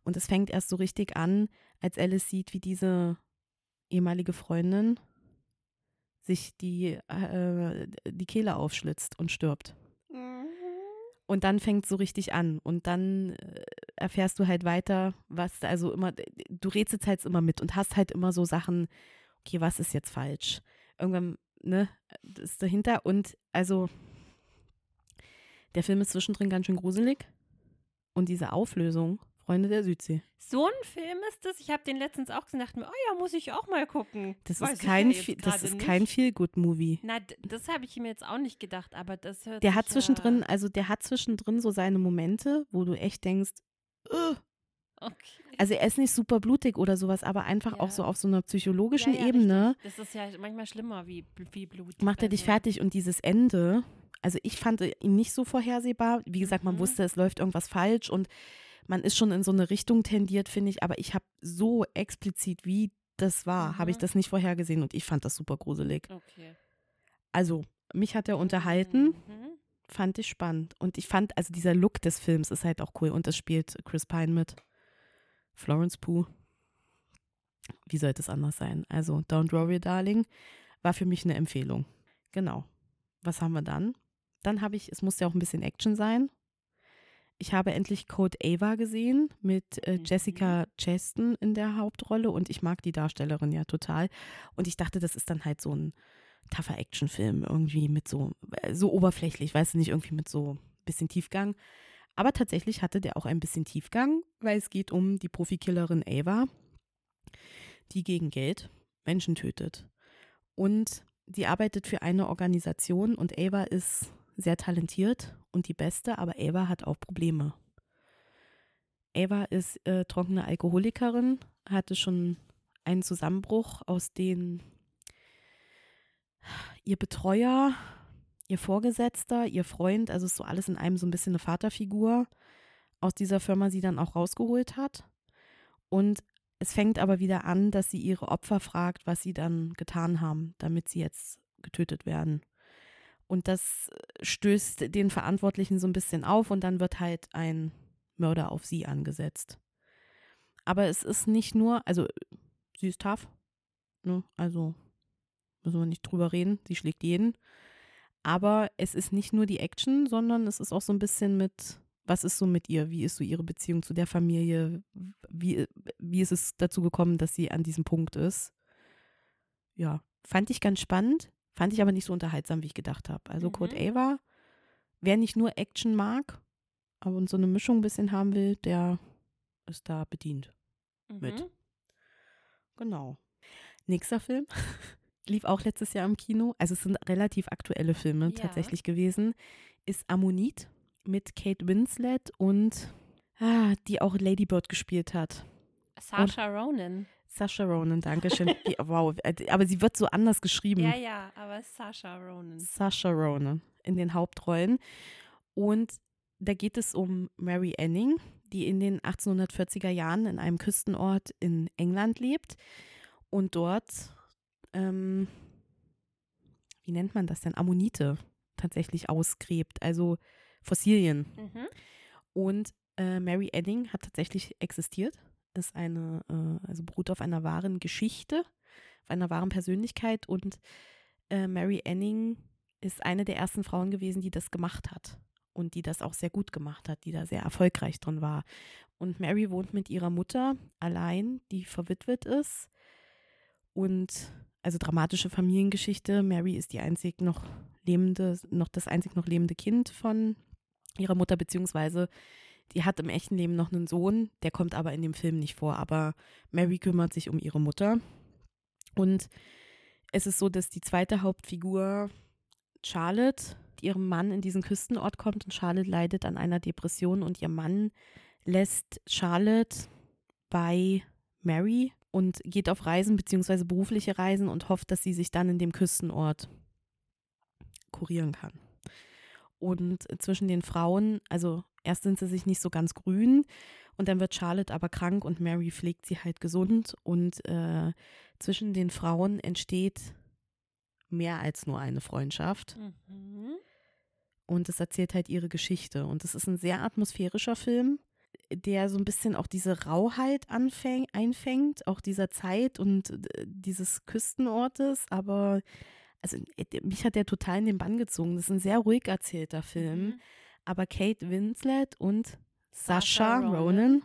Und es fängt erst so richtig an, als Alice sieht, wie diese ehemalige Freundin sich die, äh, die Kehle aufschlitzt und stirbt. Mhm. Und dann fängt es so richtig an. Und dann äh, erfährst du halt weiter, was, also immer, du rätselst halt immer mit und hast halt immer so Sachen, okay, was ist jetzt falsch? Irgendwann, ne, das ist dahinter. Und also, der Film ist zwischendrin ganz schön gruselig. Und diese Auflösung, Freunde der Südsee. So ein Film ist das. Ich habe den letztens auch gesehen, dachte mir, oh ja, muss ich auch mal gucken. Das Weiß ist kein, ja das ist nicht. kein Feel-Good-Movie. Na, d- das habe ich mir jetzt auch nicht gedacht, aber das hört Der hat zwischendrin, Ja, also der hat zwischendrin so seine Momente, wo du echt denkst, "Ugh." okay. also er ist nicht super blutig oder sowas, aber einfach Ja. auch so auf so einer psychologischen Ja, ja, Ebene richtig. Das ist ja manchmal schlimmer wie, wie Blut. macht er dich Also, fertig und dieses Ende, also ich fand ihn nicht so vorhersehbar. Wie gesagt, man Mhm. wusste, es läuft irgendwas falsch und man ist schon in so eine Richtung tendiert, finde ich, aber ich habe so explizit, wie das war, habe ich Mhm. das nicht vorhergesehen und ich fand das super gruselig. Okay. Also mich hat er unterhalten, Mhm. fand ich spannend. Und ich fand, also dieser Look des Films ist halt auch cool. Und es spielt Chris Pine mit. Florence Pugh. Wie sollte es anders sein? Also, Don't Worry, Darling war für mich eine Empfehlung. Genau. Was haben wir dann? Dann habe ich, es muss ja auch ein bisschen Action sein. Ich habe endlich Code Ava gesehen mit äh, Mhm. Jessica Chaston in der Hauptrolle und ich mag die Darstellerin ja total. Und ich dachte, das ist dann halt so ein tougher Actionfilm, irgendwie mit so, äh, so oberflächlich, weißt du, nicht irgendwie mit so ein bisschen Tiefgang. Aber tatsächlich hatte der auch ein bisschen Tiefgang, weil es geht um die Profikillerin Ava, die gegen Geld Menschen tötet. Und die arbeitet für eine Organisation und Ava ist sehr talentiert und die Beste, aber Ava hat auch Probleme. Ava ist äh, trockene Alkoholikerin, hatte schon einen Zusammenbruch, aus dem ihr Betreuer, ihr Vorgesetzter, ihr Freund, also ist so alles in einem so ein bisschen eine Vaterfigur aus dieser Firma sie dann auch rausgeholt hat. Und es fängt aber wieder an, dass sie ihre Opfer fragt, was sie dann getan haben, damit sie jetzt getötet werden. Und das stößt den Verantwortlichen so ein bisschen auf und dann wird halt ein Mörder auf sie angesetzt. Aber es ist nicht nur, also sie ist tough, ne? also müssen wir nicht drüber reden, sie schlägt jeden. Aber es ist nicht nur die Action, sondern es ist auch so ein bisschen mit, was ist so mit ihr, wie ist so ihre Beziehung zu der Familie, wie, wie ist es dazu gekommen, dass sie an diesem Punkt ist. Ja, fand ich ganz spannend, fand ich aber nicht so unterhaltsam, wie ich gedacht habe. Also Mhm. Code Ava, wer nicht nur Action mag, aber so eine Mischung ein bisschen haben will, der ist da bedient. mit. Mhm. Genau. Nächster Film lief auch letztes Jahr im Kino. Also es sind relativ aktuelle Filme Ja. tatsächlich gewesen. Ist Ammonit mit Kate Winslet und ah, die auch Lady Bird gespielt hat. Saoirse Ronan. Sasha Ronan, danke schön. Die, wow, äh, aber sie wird so anders geschrieben. Ja, ja, aber Saoirse Ronan. Sasha Ronan in den Hauptrollen. Und da geht es um Mary Anning, die in den 1840er Jahren in einem Küstenort in England lebt und dort, ähm, wie nennt man das denn, Ammonite tatsächlich ausgräbt, also Fossilien. Mhm. Und äh, Mary Anning hat tatsächlich existiert, ist eine, äh, also beruht auf einer wahren Geschichte, auf einer wahren Persönlichkeit und äh, Mary Anning ist eine der ersten Frauen gewesen, die das gemacht hat und die das auch sehr gut gemacht hat, die da sehr erfolgreich drin war. Und Mary wohnt mit ihrer Mutter allein, die verwitwet ist und also dramatische Familiengeschichte. Mary ist die einzig noch lebende, noch das einzig noch lebende Kind von ihrer Mutter, beziehungsweise die hat im echten Leben noch einen Sohn, der kommt aber in dem Film nicht vor. Aber Mary kümmert sich um ihre Mutter. Und es ist so, dass die zweite Hauptfigur, Charlotte, ihrem Mann in diesen Küstenort kommt und Charlotte leidet an einer Depression und ihr Mann lässt Charlotte bei Mary und geht auf Reisen beziehungsweise berufliche Reisen und hofft, dass sie sich dann in dem Küstenort kurieren kann. Und zwischen den Frauen, also erst sind sie sich nicht so ganz grün und dann wird Charlotte aber krank und Mary pflegt sie halt gesund und äh, zwischen den Frauen entsteht mehr als nur eine Freundschaft Mhm. und es erzählt halt ihre Geschichte und es ist ein sehr atmosphärischer Film, der so ein bisschen auch diese Rauheit anfäng, einfängt, auch dieser Zeit und äh, dieses Küstenortes, aber also äh, mich hat der total in den Bann gezogen. Das ist ein sehr ruhig erzählter Film, Mhm. aber Kate Winslet und Sasha Ronan. Ronan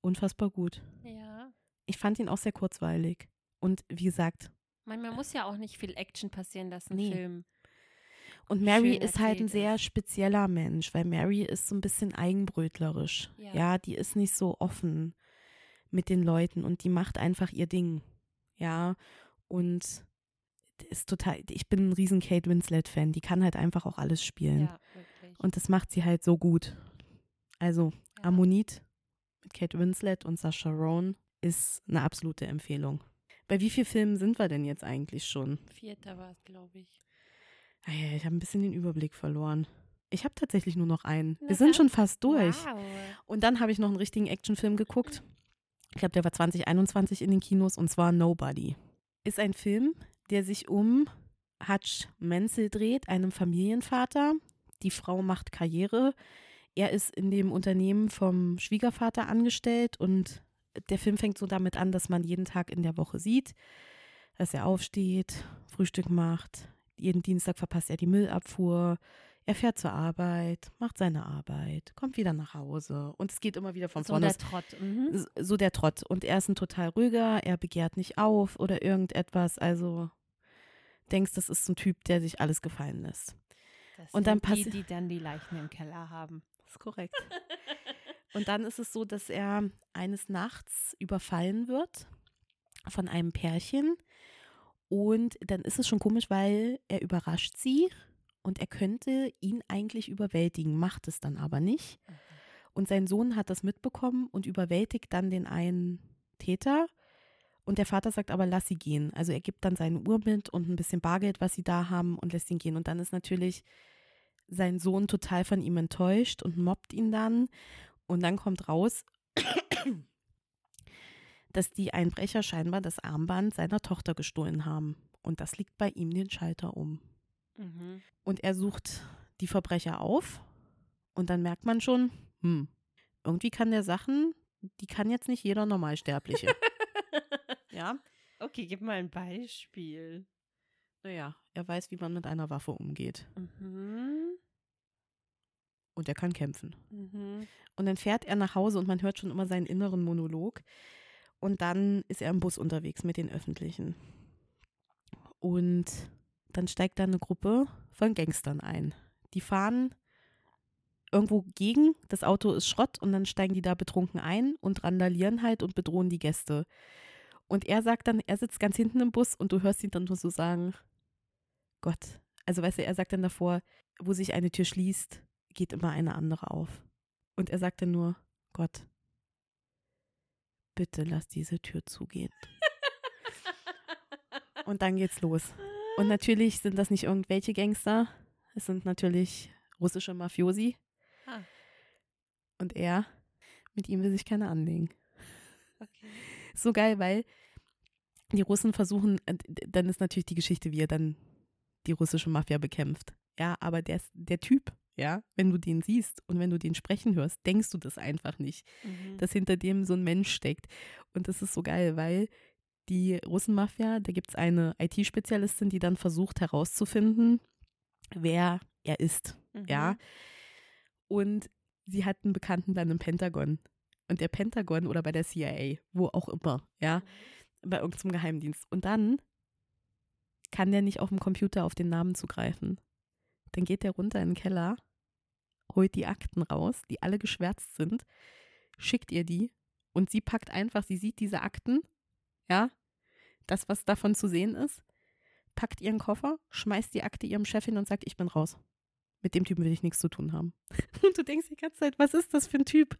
unfassbar gut. Ja. Ich fand ihn auch sehr kurzweilig und wie gesagt, Manchmal muss ja auch nicht viel Action passieren, dass ein Nee. Film. Und Mary schön ist halt ein sehr spezieller Mensch, weil Mary ist so ein bisschen eigenbrötlerisch. Ja. Ja. die ist nicht so offen mit den Leuten und die macht einfach ihr Ding. Ja, und ist total, ich bin ein riesen Kate Winslet-Fan. Die kann halt einfach auch alles spielen. Ja, wirklich. Und das macht sie halt so gut. Also, ja. Ammonit mit Kate Winslet und Sasha Rowan ist eine absolute Empfehlung. Bei wie vielen Filmen sind wir denn jetzt eigentlich schon? Vierter war es, glaube ich. Ah ich habe ein bisschen den Überblick verloren. Ich habe tatsächlich nur noch einen. Wir sind schon fast durch. Wow. Und dann habe ich noch einen richtigen Actionfilm geguckt. Ich glaube, der war 2021 in den Kinos und zwar Nobody. Ist ein Film, der sich um Hutch Menzel dreht, einem Familienvater. Die Frau macht Karriere. Er ist in dem Unternehmen vom Schwiegervater angestellt und der Film fängt so damit an, dass man jeden Tag in der Woche sieht, dass er aufsteht, Frühstück macht. Jeden Dienstag verpasst er die Müllabfuhr. Er fährt zur Arbeit, macht seine Arbeit, kommt wieder nach Hause und es geht immer wieder von vorne. So der Trott. Mhm. So der Trott. Und er ist ein total ruhiger, er begehrt nicht auf oder irgendetwas. Also denkst, das ist so ein Typ, der sich alles gefallen lässt. Das und dann die, die dann die Leichen im Keller haben. Das ist korrekt. und dann ist es so, dass er eines Nachts überfallen wird von einem Pärchen. Und dann ist es schon komisch, weil er überrascht sie und er könnte ihn eigentlich überwältigen, macht es dann aber nicht. Mhm. Und sein Sohn hat das mitbekommen und überwältigt dann den einen Täter. Und der Vater sagt aber, lass sie gehen. Also er gibt dann seine Uhr mit und ein bisschen Bargeld, was sie da haben und lässt ihn gehen. Und dann ist natürlich sein Sohn total von ihm enttäuscht und mobbt ihn dann. Und dann kommt raus, dass die Einbrecher scheinbar das Armband seiner Tochter gestohlen haben. Und das liegt bei ihm den Schalter um. Mhm. Und er sucht die Verbrecher auf und dann merkt man schon, hm, irgendwie kann der Sachen, die kann jetzt nicht jeder Normalsterbliche. ja. Okay, gib mal ein Beispiel. Naja, er weiß, wie man mit einer Waffe umgeht. Mhm. Und er kann kämpfen. Mhm. Und dann fährt er nach Hause und man hört schon immer seinen inneren Monolog. Und dann ist er im Bus unterwegs mit den Öffentlichen. Und dann steigt da eine Gruppe von Gangstern ein. Die fahren irgendwo gegen, das Auto ist Schrott und dann steigen die da betrunken ein und randalieren halt und bedrohen die Gäste. Und er sagt dann, er sitzt ganz hinten im Bus und du hörst ihn dann nur so sagen, Gott. Also weißt du, er sagt dann davor, wo sich eine Tür schließt, geht immer eine andere auf. Und er sagt dann nur, Gott, bitte lass diese Tür zugehen. und dann geht's los. Und natürlich sind das nicht irgendwelche Gangster. Es sind natürlich russische Mafiosi. Ah. Und er, mit ihm will sich keiner anlegen. Okay. So geil, weil die Russen versuchen, äh, dann ist natürlich die Geschichte, wie er dann die russische Mafia bekämpft. Ja, aber der, der Typ, ja, wenn du den siehst und wenn du den sprechen hörst, denkst du das einfach nicht, mhm. dass hinter dem so ein Mensch steckt. Und das ist so geil, weil die Russenmafia, da gibt es eine IT-Spezialistin, die dann versucht herauszufinden, wer er ist. Mhm. Ja. Und sie hat einen Bekannten dann im Pentagon. Und der Pentagon oder bei der CIA, wo auch immer, ja, mhm. bei irgendeinem Geheimdienst. Und dann kann der nicht auf dem Computer auf den Namen zugreifen. Dann geht der runter in den Keller, holt die Akten raus, die alle geschwärzt sind, schickt ihr die und sie packt einfach, sie sieht diese Akten ja, das, was davon zu sehen ist, packt ihren Koffer, schmeißt die Akte ihrem Chef hin und sagt, ich bin raus. Mit dem Typen will ich nichts zu tun haben. Und du denkst die ganze Zeit, was ist das für ein Typ?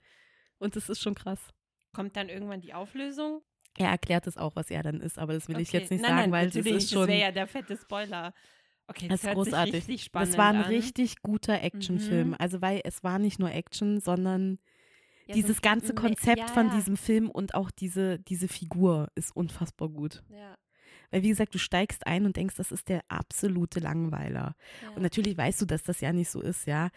Und das ist schon krass. Kommt dann irgendwann die Auflösung? Er erklärt es auch, was er dann ist, aber das will okay. ich jetzt nicht nein, sagen, nein, weil das ist schon. Das wäre ja der fette Spoiler. Okay, das, das ist großartig. das war ein an. richtig guter Actionfilm. Mhm. Also, weil es war nicht nur Action, sondern ja, Dieses so ganze Konzept ja, von diesem Film und auch diese, diese Figur ist unfassbar gut. Ja. Weil, wie gesagt, du steigst ein und denkst, das ist der absolute Langweiler. Und natürlich weißt du, dass das ja nicht so ist, ja.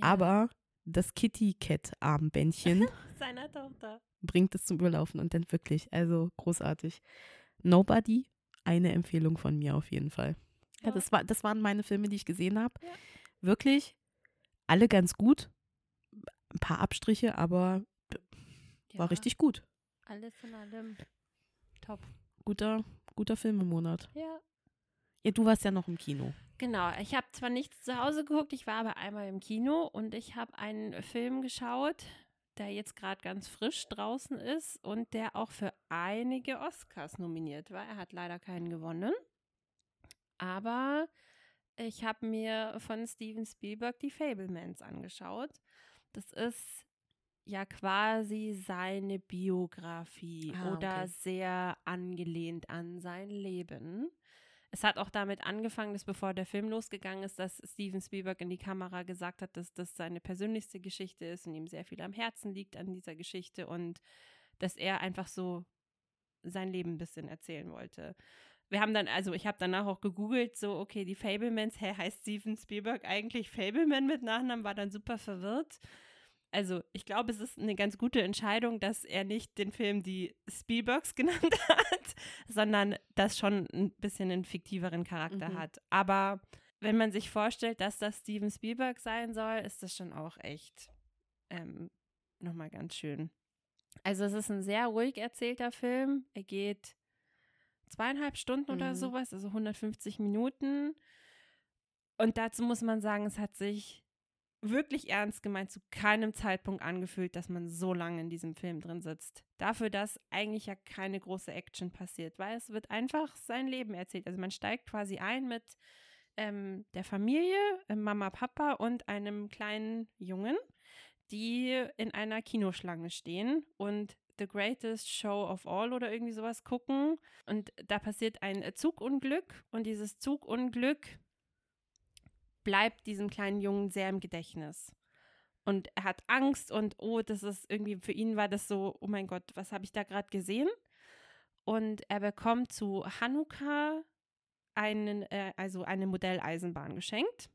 Aber das Kitty Cat Armbändchen seiner Tochter bringt es zum Überlaufen und dann wirklich, also großartig. Nobody, eine Empfehlung von mir auf jeden Fall. Ja, das, war, das waren meine Filme, die ich gesehen habe. Wirklich alle ganz gut ein paar Abstriche, aber ja. war richtig gut. Alles in allem top. Guter, guter Film im Monat. Ja. Ja, du warst ja noch im Kino. Genau, ich habe zwar nichts zu Hause geguckt, ich war aber einmal im Kino und ich habe einen Film geschaut, der jetzt gerade ganz frisch draußen ist und der auch für einige Oscars nominiert war. Er hat leider keinen gewonnen. Aber ich habe mir von Steven Spielberg die Fablemans angeschaut. Das ist ja quasi seine Biografie ah, oder okay. sehr angelehnt an sein Leben. Es hat auch damit angefangen, dass bevor der Film losgegangen ist, dass Steven Spielberg in die Kamera gesagt hat, dass das seine persönlichste Geschichte ist und ihm sehr viel am Herzen liegt an dieser Geschichte und dass er einfach so sein Leben ein bisschen erzählen wollte. Wir haben dann, also ich habe danach auch gegoogelt, so, okay, die Fablemans, hä, heißt Steven Spielberg eigentlich Fableman mit Nachnamen, war dann super verwirrt. Also ich glaube, es ist eine ganz gute Entscheidung, dass er nicht den Film die Spielbergs genannt hat, sondern das schon ein bisschen einen fiktiveren Charakter mhm. hat. Aber wenn man sich vorstellt, dass das Steven Spielberg sein soll, ist das schon auch echt ähm, nochmal ganz schön. Also es ist ein sehr ruhig erzählter Film. Er geht zweieinhalb Stunden mhm. oder sowas, also 150 Minuten. Und dazu muss man sagen, es hat sich wirklich ernst gemeint zu keinem Zeitpunkt angefühlt, dass man so lange in diesem Film drin sitzt. Dafür, dass eigentlich ja keine große Action passiert, weil es wird einfach sein Leben erzählt. Also man steigt quasi ein mit ähm, der Familie, Mama, Papa und einem kleinen Jungen, die in einer Kinoschlange stehen und The Greatest Show of All oder irgendwie sowas gucken. Und da passiert ein Zugunglück und dieses Zugunglück bleibt diesem kleinen Jungen sehr im Gedächtnis. Und er hat Angst und oh, das ist irgendwie, für ihn war das so, oh mein Gott, was habe ich da gerade gesehen? Und er bekommt zu Hanukkah einen, äh, also eine Modelleisenbahn geschenkt.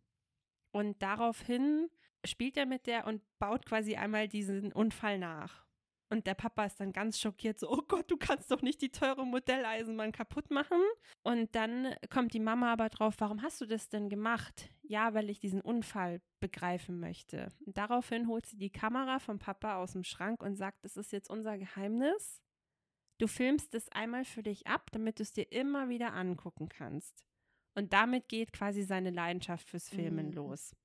Und daraufhin spielt er mit der und baut quasi einmal diesen Unfall nach. Und der Papa ist dann ganz schockiert, so, oh Gott, du kannst doch nicht die teure Modelleisenbahn kaputt machen. Und dann kommt die Mama aber drauf, warum hast du das denn gemacht? Ja, weil ich diesen Unfall begreifen möchte. Und daraufhin holt sie die Kamera vom Papa aus dem Schrank und sagt, das ist jetzt unser Geheimnis. Du filmst es einmal für dich ab, damit du es dir immer wieder angucken kannst. Und damit geht quasi seine Leidenschaft fürs Filmen mhm. los.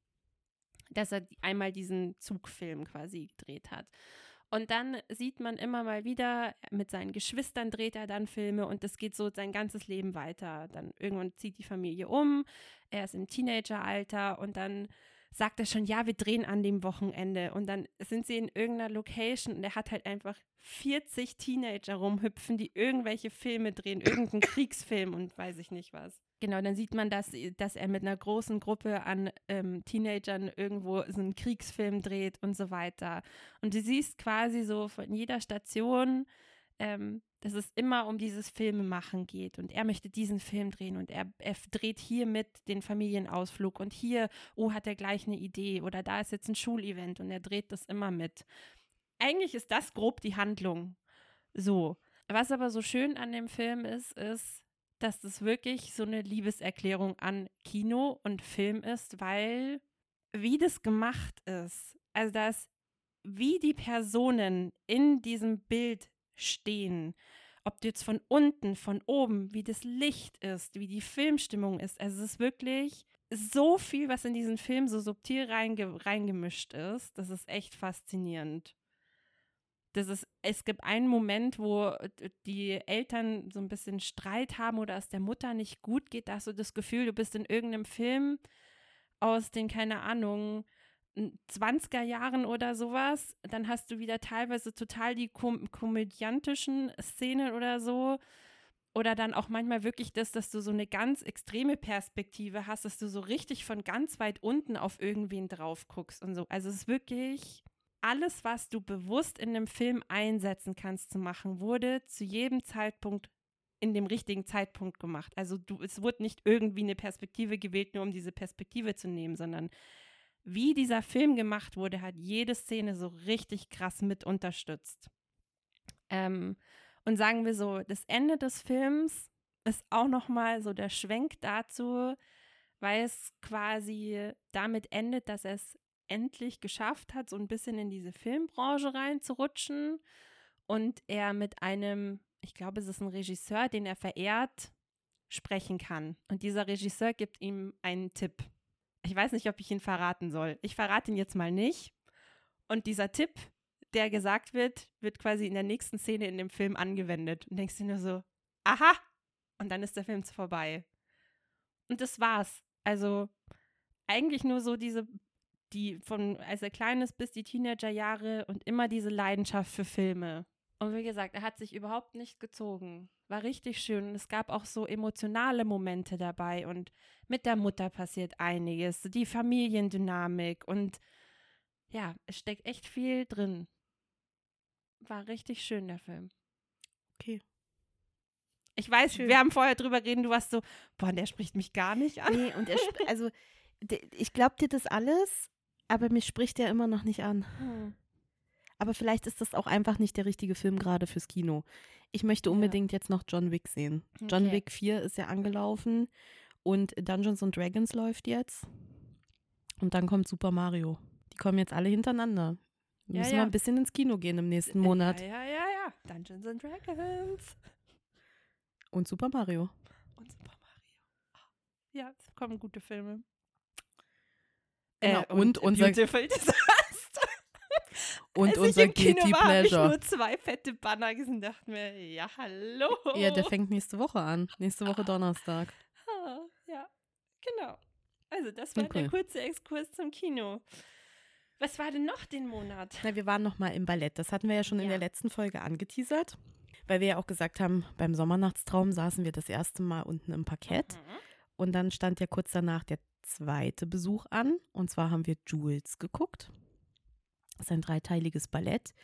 Dass er einmal diesen Zugfilm quasi gedreht hat. Und dann sieht man immer mal wieder, mit seinen Geschwistern dreht er dann Filme und das geht so sein ganzes Leben weiter. Dann irgendwann zieht die Familie um, er ist im Teenageralter und dann sagt er schon, ja, wir drehen an dem Wochenende. Und dann sind sie in irgendeiner Location und er hat halt einfach 40 Teenager rumhüpfen, die irgendwelche Filme drehen, irgendeinen Kriegsfilm und weiß ich nicht was. Genau, dann sieht man, dass, dass er mit einer großen Gruppe an ähm, Teenagern irgendwo so einen Kriegsfilm dreht und so weiter. Und du siehst quasi so von jeder Station, ähm, dass es immer um dieses Filmemachen geht. Und er möchte diesen Film drehen und er, er dreht hier mit den Familienausflug und hier, oh, hat er gleich eine Idee oder da ist jetzt ein Schulevent und er dreht das immer mit. Eigentlich ist das grob die Handlung. So. Was aber so schön an dem Film ist, ist, dass das wirklich so eine Liebeserklärung an Kino und Film ist, weil wie das gemacht ist, also dass wie die Personen in diesem Bild stehen, ob du jetzt von unten, von oben, wie das Licht ist, wie die Filmstimmung ist, also es ist wirklich so viel, was in diesen Film so subtil reinge reingemischt ist, das ist echt faszinierend das ist, es gibt einen Moment, wo äh, die Eltern so ein bisschen Streit haben oder es der Mutter nicht gut geht, da hast du das Gefühl, du bist in irgendeinem Film aus den, keine Ahnung, 20er Jahren oder sowas, dann hast du wieder teilweise total die kom komödiantischen Szenen oder so. Oder dann auch manchmal wirklich das, dass du so eine ganz extreme Perspektive hast, dass du so richtig von ganz weit unten auf irgendwen drauf guckst und so. Also es ist wirklich alles, was du bewusst in dem Film einsetzen kannst zu machen, wurde zu jedem Zeitpunkt in dem richtigen Zeitpunkt gemacht. Also du, es wurde nicht irgendwie eine Perspektive gewählt, nur um diese Perspektive zu nehmen, sondern wie dieser Film gemacht wurde, hat jede Szene so richtig krass mit unterstützt. Ähm, und sagen wir so, das Ende des Films ist auch noch mal so der Schwenk dazu, weil es quasi damit endet, dass es endlich geschafft hat, so ein bisschen in diese Filmbranche reinzurutschen und er mit einem, ich glaube, es ist ein Regisseur, den er verehrt, sprechen kann. Und dieser Regisseur gibt ihm einen Tipp. Ich weiß nicht, ob ich ihn verraten soll. Ich verrate ihn jetzt mal nicht. Und dieser Tipp, der gesagt wird, wird quasi in der nächsten Szene in dem Film angewendet. Und denkst du nur so, aha! Und dann ist der Film vorbei. Und das war's. Also eigentlich nur so diese die von als er klein ist bis die Teenagerjahre und immer diese Leidenschaft für Filme. Und wie gesagt, er hat sich überhaupt nicht gezogen. War richtig schön. Und es gab auch so emotionale Momente dabei. Und mit der Mutter passiert einiges. Die Familiendynamik. Und ja, es steckt echt viel drin. War richtig schön, der Film. Okay. Ich weiß, Schön. wir haben vorher drüber reden, du warst so, boah, der spricht mich gar nicht an. Nee, und er, also, ich glaube dir das alles, aber mich spricht er immer noch nicht an. Hm. Aber vielleicht ist das auch einfach nicht der richtige Film gerade fürs Kino. Ich möchte Ja. unbedingt jetzt noch John Wick sehen. John Okay. Wick 4 ist ja angelaufen und Dungeons and Dragons läuft jetzt. Und dann kommt Super Mario. Die kommen jetzt alle hintereinander. Ja, Müssen ja. wir ein bisschen ins Kino gehen im nächsten Monat. Ja, ja, ja, ja. Dungeons and Dragons. Und Super Mario. Und Super Mario. Ja, es kommen gute Filme. Genau, Äh, und unser- Beautiful Disaster. Und Als unser ich im Kino habe ich Pleasure. nur zwei fette Banner gesehen und dachte mir, ja, hallo. Ja, der fängt nächste Woche an. Nächste Woche Donnerstag. Ah, ja, genau. Also das war Okay. der kurze Exkurs zum Kino. Was war denn noch den Monat? Na, wir waren noch mal im Ballett. Das hatten wir ja schon in Ja. der letzten Folge angeteasert. Weil wir ja auch gesagt haben, beim Sommernachtstraum saßen wir das erste Mal unten im Parkett. Mhm. Und dann stand ja kurz danach der zweite Besuch an. Und zwar haben wir Jules geguckt. Das ist ein dreiteiliges Ballett,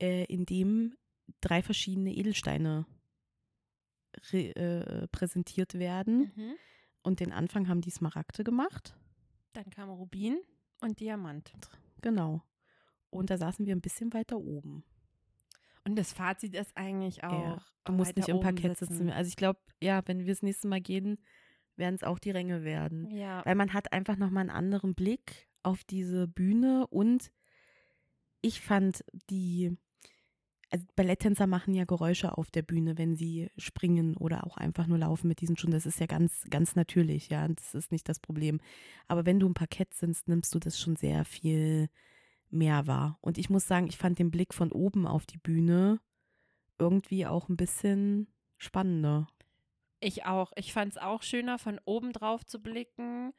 äh, in dem drei verschiedene Edelsteine äh, präsentiert werden. Mhm. Und den Anfang haben die Smaragde gemacht. Dann kam Rubin und Diamant. Genau. Und da saßen wir ein bisschen weiter oben. Und das Fazit ist eigentlich auch. Ja, du musst nicht im Parkett sitzen. Also ich glaube, ja, wenn wir das nächste Mal gehen, werden es auch die Ränge werden. Ja, Weil man hat einfach nochmal einen anderen Blick auf diese Bühne und ich fand die, also Balletttänzer machen ja Geräusche auf der Bühne, wenn sie springen oder auch einfach nur laufen mit diesen Schuhen. Das ist ja ganz, ganz natürlich, ja, das ist nicht das Problem. Aber wenn du im Parkett sitzt, nimmst du das schon sehr viel mehr wahr. Und ich muss sagen, ich fand den Blick von oben auf die Bühne irgendwie auch ein bisschen spannender. Ich auch. Ich fand es auch schöner, von oben drauf zu blicken.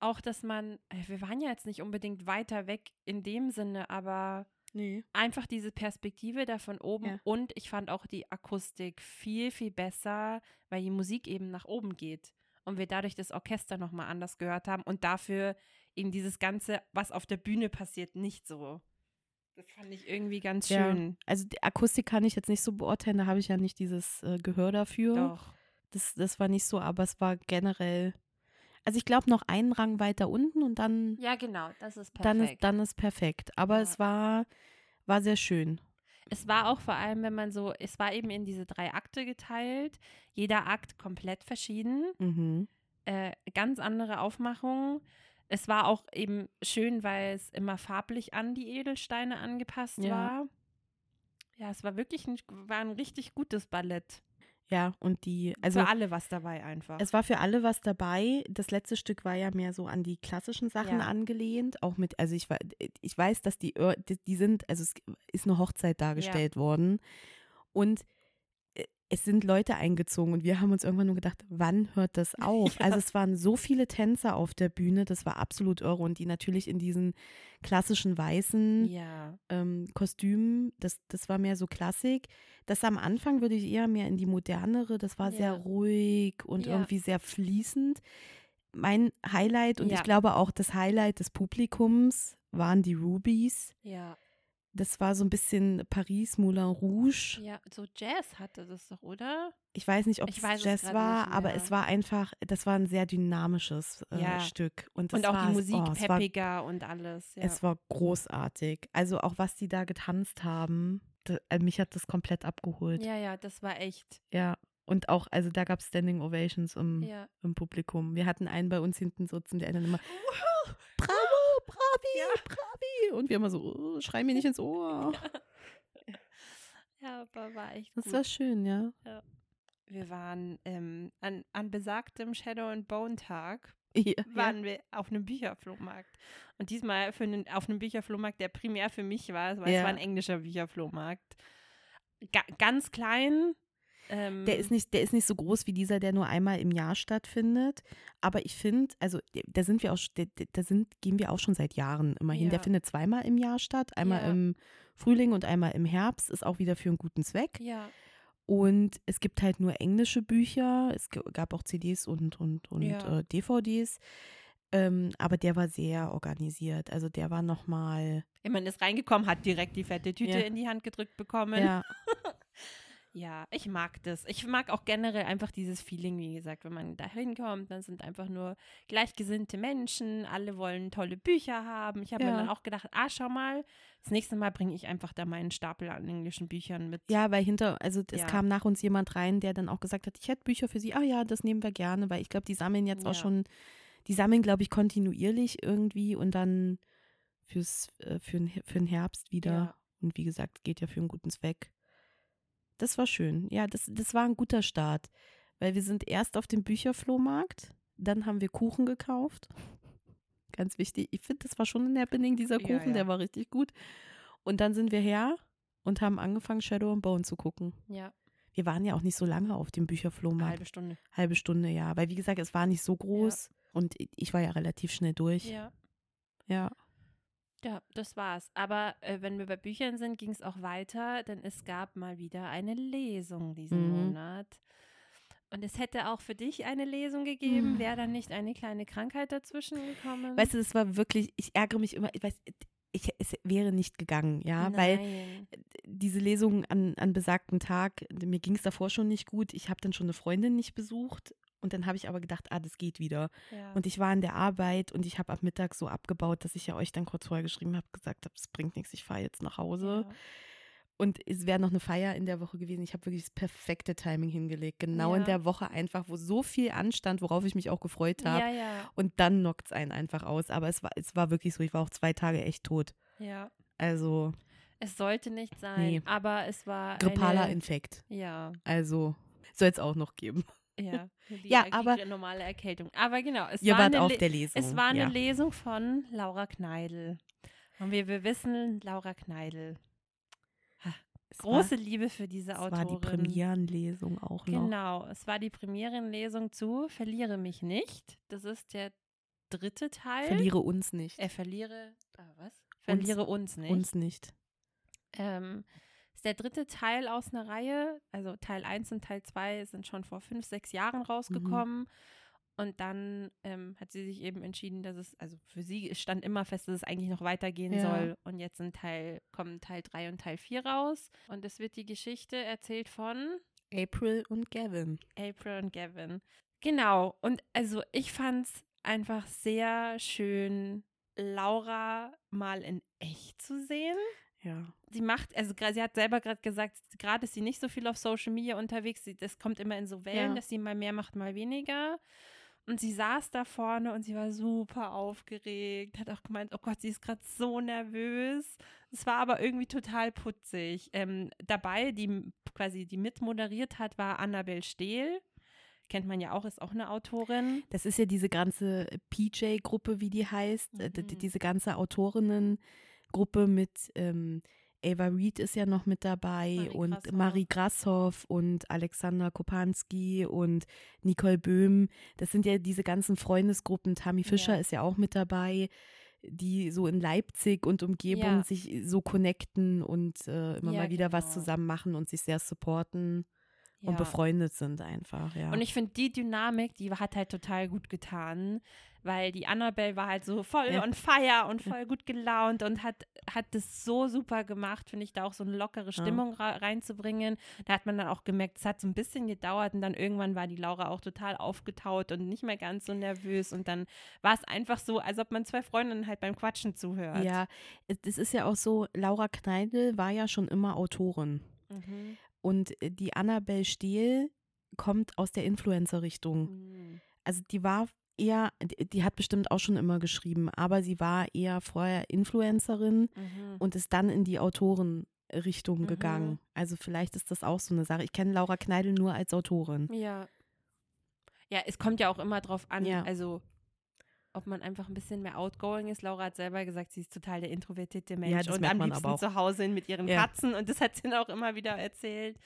Auch, dass man, äh, wir waren ja jetzt nicht unbedingt weiter weg in dem Sinne, aber Nee. einfach diese Perspektive da von oben Ja. und ich fand auch die Akustik viel, viel besser, weil die Musik eben nach oben geht und wir dadurch das Orchester nochmal anders gehört haben und dafür eben dieses Ganze, was auf der Bühne passiert, nicht so. Das fand ich irgendwie ganz Ja. schön. Also die Akustik kann ich jetzt nicht so beurteilen, da habe ich ja nicht dieses äh, Gehör dafür. Doch. Das, das war nicht so, aber es war generell. Also ich glaube noch einen Rang weiter unten und dann, Ja, genau, das ist perfekt. dann, ist, dann ist perfekt. Aber Ja. es war, war sehr schön. Es war auch vor allem, wenn man so, es war eben in diese drei Akte geteilt, jeder Akt komplett verschieden. Mhm. äh, ganz andere Aufmachung. Es war auch eben schön, weil es immer farblich an die Edelsteine angepasst Ja. war. Ja, es war wirklich ein, war ein richtig gutes Ballett. Ja, und die, also Für alle was dabei einfach. es war für alle was dabei. Das letzte Stück war ja mehr so an die klassischen Sachen Ja. angelehnt. Auch mit, also ich, ich weiß, dass die, die, sind, also es ist eine Hochzeit dargestellt worden. Und es sind Leute eingezogen und wir haben uns irgendwann nur gedacht, wann hört das auf? Ja. Also es waren so viele Tänzer auf der Bühne, das war absolut irre und die natürlich in diesen klassischen weißen ja. ähm, Kostümen, das, das war mehr so Klassik. Das am Anfang würde ich eher mehr in die modernere, das war sehr Ja. ruhig und irgendwie sehr fließend. Mein Highlight und ich glaube auch das Highlight des Publikums waren die Rubies. Ja. Das war so ein bisschen Paris Moulin Rouge. Ja, so Jazz hatte das doch, oder? Ich weiß nicht, ob Ich es Jazz war, aber es war einfach, das war ein sehr dynamisches äh, Ja. Stück. Und, Und auch war, die Musik oh, es war peppiger und alles. Ja. Es war großartig. Also auch was die da getanzt haben, da, äh, mich hat das komplett abgeholt. Ja. ja, ja, das war echt. Und auch, also da gab es Standing Ovations im, Ja. im Publikum. Wir hatten einen bei uns hinten sitzen, der dann immer, bravo, bravi, Ja. bravi. Und wir immer so, oh, schrei mir nicht ins Ohr. Ja, aber war echt Das gut. war schön, ja. Wir waren ähm, an, an besagtem Shadow and Bone Tag ja. waren wir auf einem Bücherflohmarkt. Und diesmal für einen, auf einem Bücherflohmarkt, der primär für mich war, weil Ja. es war ein englischer Bücherflohmarkt. Ga ganz klein. Ähm, Der ist, nicht, der ist nicht so groß wie dieser, der nur einmal im Jahr stattfindet. Aber ich finde, also da sind wir auch, da, sind, gehen wir auch schon seit Jahren immerhin. Ja. Der findet zweimal im Jahr statt. Einmal Ja. im Frühling und einmal im Herbst. Ist auch wieder für einen guten Zweck. Ja, Und es gibt halt nur englische Bücher. Es gab auch CDs und, und, und Ja. äh, DVDs. Ähm, aber der war sehr organisiert. Also der war nochmal, man ist reingekommen, hat direkt die fette Tüte Ja. in die Hand gedrückt bekommen. ja, Ja, ich mag das. Ich mag auch generell einfach dieses Feeling, wie gesagt, wenn man da hinkommt, dann sind einfach nur gleichgesinnte Menschen, alle wollen tolle Bücher haben. Ich habe Ja. mir dann auch gedacht, ah, schau mal, das nächste Mal bringe ich einfach da meinen Stapel an englischen Büchern mit. Ja, weil hinter, also es Ja. kam nach uns jemand rein, der dann auch gesagt hat, ich hätte Bücher für Sie. Ah ja, das nehmen wir gerne, weil ich glaube, die sammeln jetzt auch Ja. schon, die sammeln, glaube ich, kontinuierlich irgendwie und dann fürs, äh, für, den, für den Herbst wieder. Und wie gesagt, geht ja für einen guten Zweck. Das war schön. Ja, das, das war ein guter Start. Weil wir sind erst auf dem Bücherflohmarkt, dann haben wir Kuchen gekauft. Ganz wichtig. Ich finde, das war schon ein Happening, dieser Ja, Kuchen, ja. der war richtig gut. Und dann sind wir her und haben angefangen, Shadow and Bone zu gucken. Ja, Wir waren ja auch nicht so lange auf dem Bücherflohmarkt. halbe Stunde. Halbe Stunde, ja. Weil, wie gesagt, es war nicht so groß und ich war ja relativ schnell durch. Ja. Ja. Ja, das war's. Aber äh, wenn wir bei Büchern sind, ging es auch weiter, denn es gab mal wieder eine Lesung diesen Mhm. Monat. Und es hätte auch für dich eine Lesung gegeben, Mhm. wäre dann nicht eine kleine Krankheit dazwischen gekommen. Weißt du, das war wirklich, ich ärgere mich immer, ich weiß, ich, es wäre nicht gegangen, ja, weil Nein. diese Lesung an, an besagten Tag, mir ging es davor schon nicht gut. Ich habe dann schon eine Freundin nicht besucht und dann habe ich aber gedacht, ah, das geht wieder. Ja. Und ich war in der Arbeit und ich habe ab Mittag so abgebaut, dass ich ja euch dann kurz vorher geschrieben habe, gesagt habe, es bringt nichts, ich fahre jetzt nach Hause. ja. Und es wäre noch eine Feier in der Woche gewesen. Ich habe wirklich das perfekte Timing hingelegt. Genau in Ja. der Woche einfach, wo so viel anstand, worauf ich mich auch gefreut habe. Und dann knockt es einen einfach aus. Aber es war, es war wirklich so, ich war auch zwei Tage echt tot. ja. Also Es sollte nicht sein, Nee. aber es war grippaler eine, Infekt. Ja, Also soll es auch noch geben. Ja. Die, Ja, aber- normale Erkältung. Aber genau, es Ihr war wart eine auf der Lesung. Es war eine ja. Lesung von Laura Kneidl. Und wir, wir wissen, Laura Kneidl. Es Große Liebe für diese war, es Autorin. war die Premierenlesung auch noch. Genau, es war die Premierenlesung zu Verliere mich nicht. Das ist der dritte Teil. Verliere uns nicht. äh, verliere, ah, was? Verliere uns, nicht. Uns nicht. Ähm, ist der dritte Teil aus einer Reihe. Also Teil 1 und Teil 2 sind schon vor fünf, sechs Jahren rausgekommen. Und dann ähm, hat sie sich eben entschieden, dass es, also für sie stand immer fest, dass es eigentlich noch weitergehen Ja. soll. Und jetzt sind Teil, kommen Teil 3 und Teil 4 raus. Und es wird die Geschichte erzählt von April und Gavin. April und Gavin. Genau. Und also ich fand es einfach sehr schön, Laura mal in echt zu sehen. Ja. Sie macht, also sie hat selber gerade gesagt, gerade ist sie nicht so viel auf Social Media unterwegs. Sie, das kommt immer in so Wellen, Ja. dass sie mal mehr macht, mal weniger. Und sie saß da vorne und sie war super aufgeregt, hat auch gemeint, oh Gott, sie ist gerade so nervös. Es war aber irgendwie total putzig. Ähm, dabei, die quasi die mitmoderiert hat, war Annabel Stehl. Kennt man ja auch, ist auch eine Autorin. Das ist ja diese ganze PJ-Gruppe, wie die heißt. äh, Mhm. Diese ganze Autorinnengruppe mit ähm, Ava Reed ist ja noch mit dabei Marie und Grashoff. Marie Grashoff und Alexander Kopanski und Nicole Böhm. Das sind ja diese ganzen Freundesgruppen. Tammy Fischer Ja. ist ja auch mit dabei, die so in Leipzig und Umgebung Ja. sich so connecten und äh, immer Ja, mal wieder was genau. zusammen machen und sich sehr supporten und Ja. befreundet sind einfach. Ja. Und ich finde, die Dynamik, die hat halt total gut getan, weil die Annabelle war halt so voll Ja. on fire und voll gut gelaunt und hat, hat das so super gemacht, finde ich, da auch so eine lockere Stimmung ra- reinzubringen. Da hat man dann auch gemerkt, es hat so ein bisschen gedauert und dann irgendwann war die Laura auch total aufgetaut und nicht mehr ganz so nervös und dann war es einfach so, als ob man zwei Freundinnen halt beim Quatschen zuhört. Ja, es- das ist ja auch so, Laura Kneidl war ja schon immer Autorin. Mhm. Und äh, die Annabelle Stehl kommt aus der Influencer-Richtung. Mhm. Also die war eher, die hat bestimmt auch schon immer geschrieben, aber sie war eher vorher Influencerin Mhm. und ist dann in die Autorenrichtung Mhm. gegangen. Also vielleicht ist das auch so eine Sache. Ich kenne Laura Kneidl nur als Autorin. Ja. Ja, es kommt ja auch immer drauf an, Ja. also ob man einfach ein bisschen mehr outgoing ist. Laura hat selber gesagt, sie ist total der introvertierte Mensch Ja, das und merkt am man liebsten aber auch. zu Hause mit ihren Ja. Katzen und das hat sie dann auch immer wieder erzählt.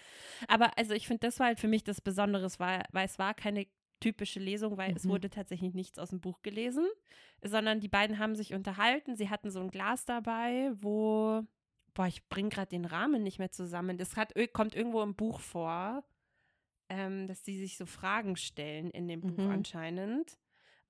Aber also ich finde, das war halt für mich das Besondere, es war, weil es war keine typische Lesung, weil es Mhm. wurde tatsächlich nichts aus dem Buch gelesen, sondern die beiden haben sich unterhalten. Sie hatten so ein Glas dabei, wo, boah, ich bringe gerade den Rahmen nicht mehr zusammen. Das hat, kommt irgendwo im Buch vor, ähm, dass die sich so Fragen stellen in dem Buch Mhm. anscheinend.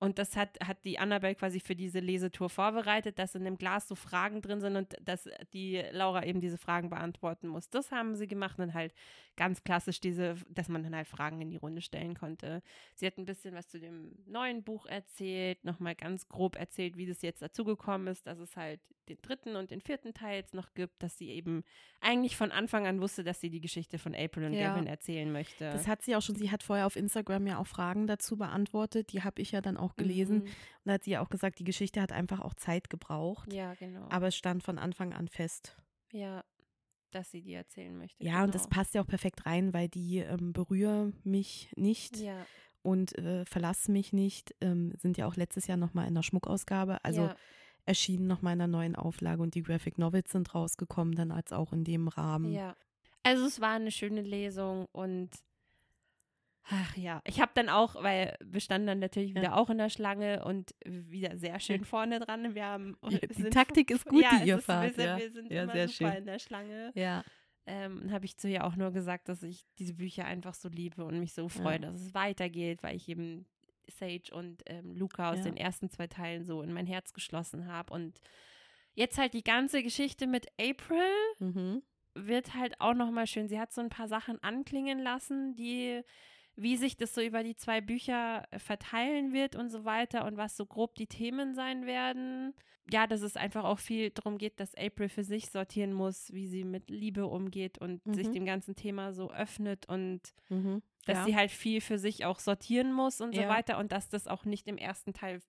Und das hat, hat die Annabelle quasi für diese Lesetour vorbereitet, dass in dem Glas so Fragen drin sind und dass die Laura eben diese Fragen beantworten muss. Das haben sie gemacht und halt ganz klassisch diese, dass man dann halt Fragen in die Runde stellen konnte. Sie hat ein bisschen was zu dem neuen Buch erzählt, nochmal ganz grob erzählt, wie das jetzt dazugekommen ist, dass es halt den dritten und den vierten Teil jetzt noch gibt, dass sie eben eigentlich von Anfang an wusste, dass sie die Geschichte von April und Ja. Gavin erzählen möchte. Das hat sie auch schon, sie hat vorher auf Instagram ja auch Fragen dazu beantwortet, die habe ich ja dann auch gelesen. Mhm. Und da hat sie ja auch gesagt, die Geschichte hat einfach auch Zeit gebraucht, Ja, genau. aber es stand von Anfang an fest. ja, dass sie die erzählen möchte. Ja, und das genau. passt ja auch perfekt rein, weil die ähm, Berühre mich nicht Ja, und äh, Verlass mich nicht ähm, sind ja auch letztes Jahr nochmal in der Schmuckausgabe, also ja, erschienen nochmal in einer neuen Auflage und die Graphic Novels sind rausgekommen, dann als auch in dem Rahmen. ja. Also es war eine schöne Lesung und ach ja, ich habe dann auch, weil wir standen dann natürlich Ja. wieder auch in der Schlange und wieder sehr schön vorne dran. Wir haben Ja, die Taktik ist gut, ja, die ihr ist, fahrt, Wir sind, ja. wir sind Ja, immer sehr super schön. in der Schlange. Ja, Ähm, habe ich zu ihr auch nur gesagt, dass ich diese Bücher einfach so liebe und mich so freue, Ja. dass es weitergeht, weil ich eben Sage und ähm, Luca aus Ja. den ersten zwei Teilen so in mein Herz geschlossen habe. Und jetzt halt die ganze Geschichte mit April mhm. wird halt auch nochmal schön. Sie hat so ein paar Sachen anklingen lassen, die, wie sich das so über die zwei Bücher äh, verteilen wird und so weiter und was so grob die Themen sein werden. Ja, dass es einfach auch viel darum geht, dass April für sich sortieren muss, wie sie mit Liebe umgeht und sich Mhm. dem ganzen Thema so öffnet und Mhm. dass ja. sie halt viel für sich auch sortieren muss und so Ja. weiter und dass das auch nicht im ersten Teil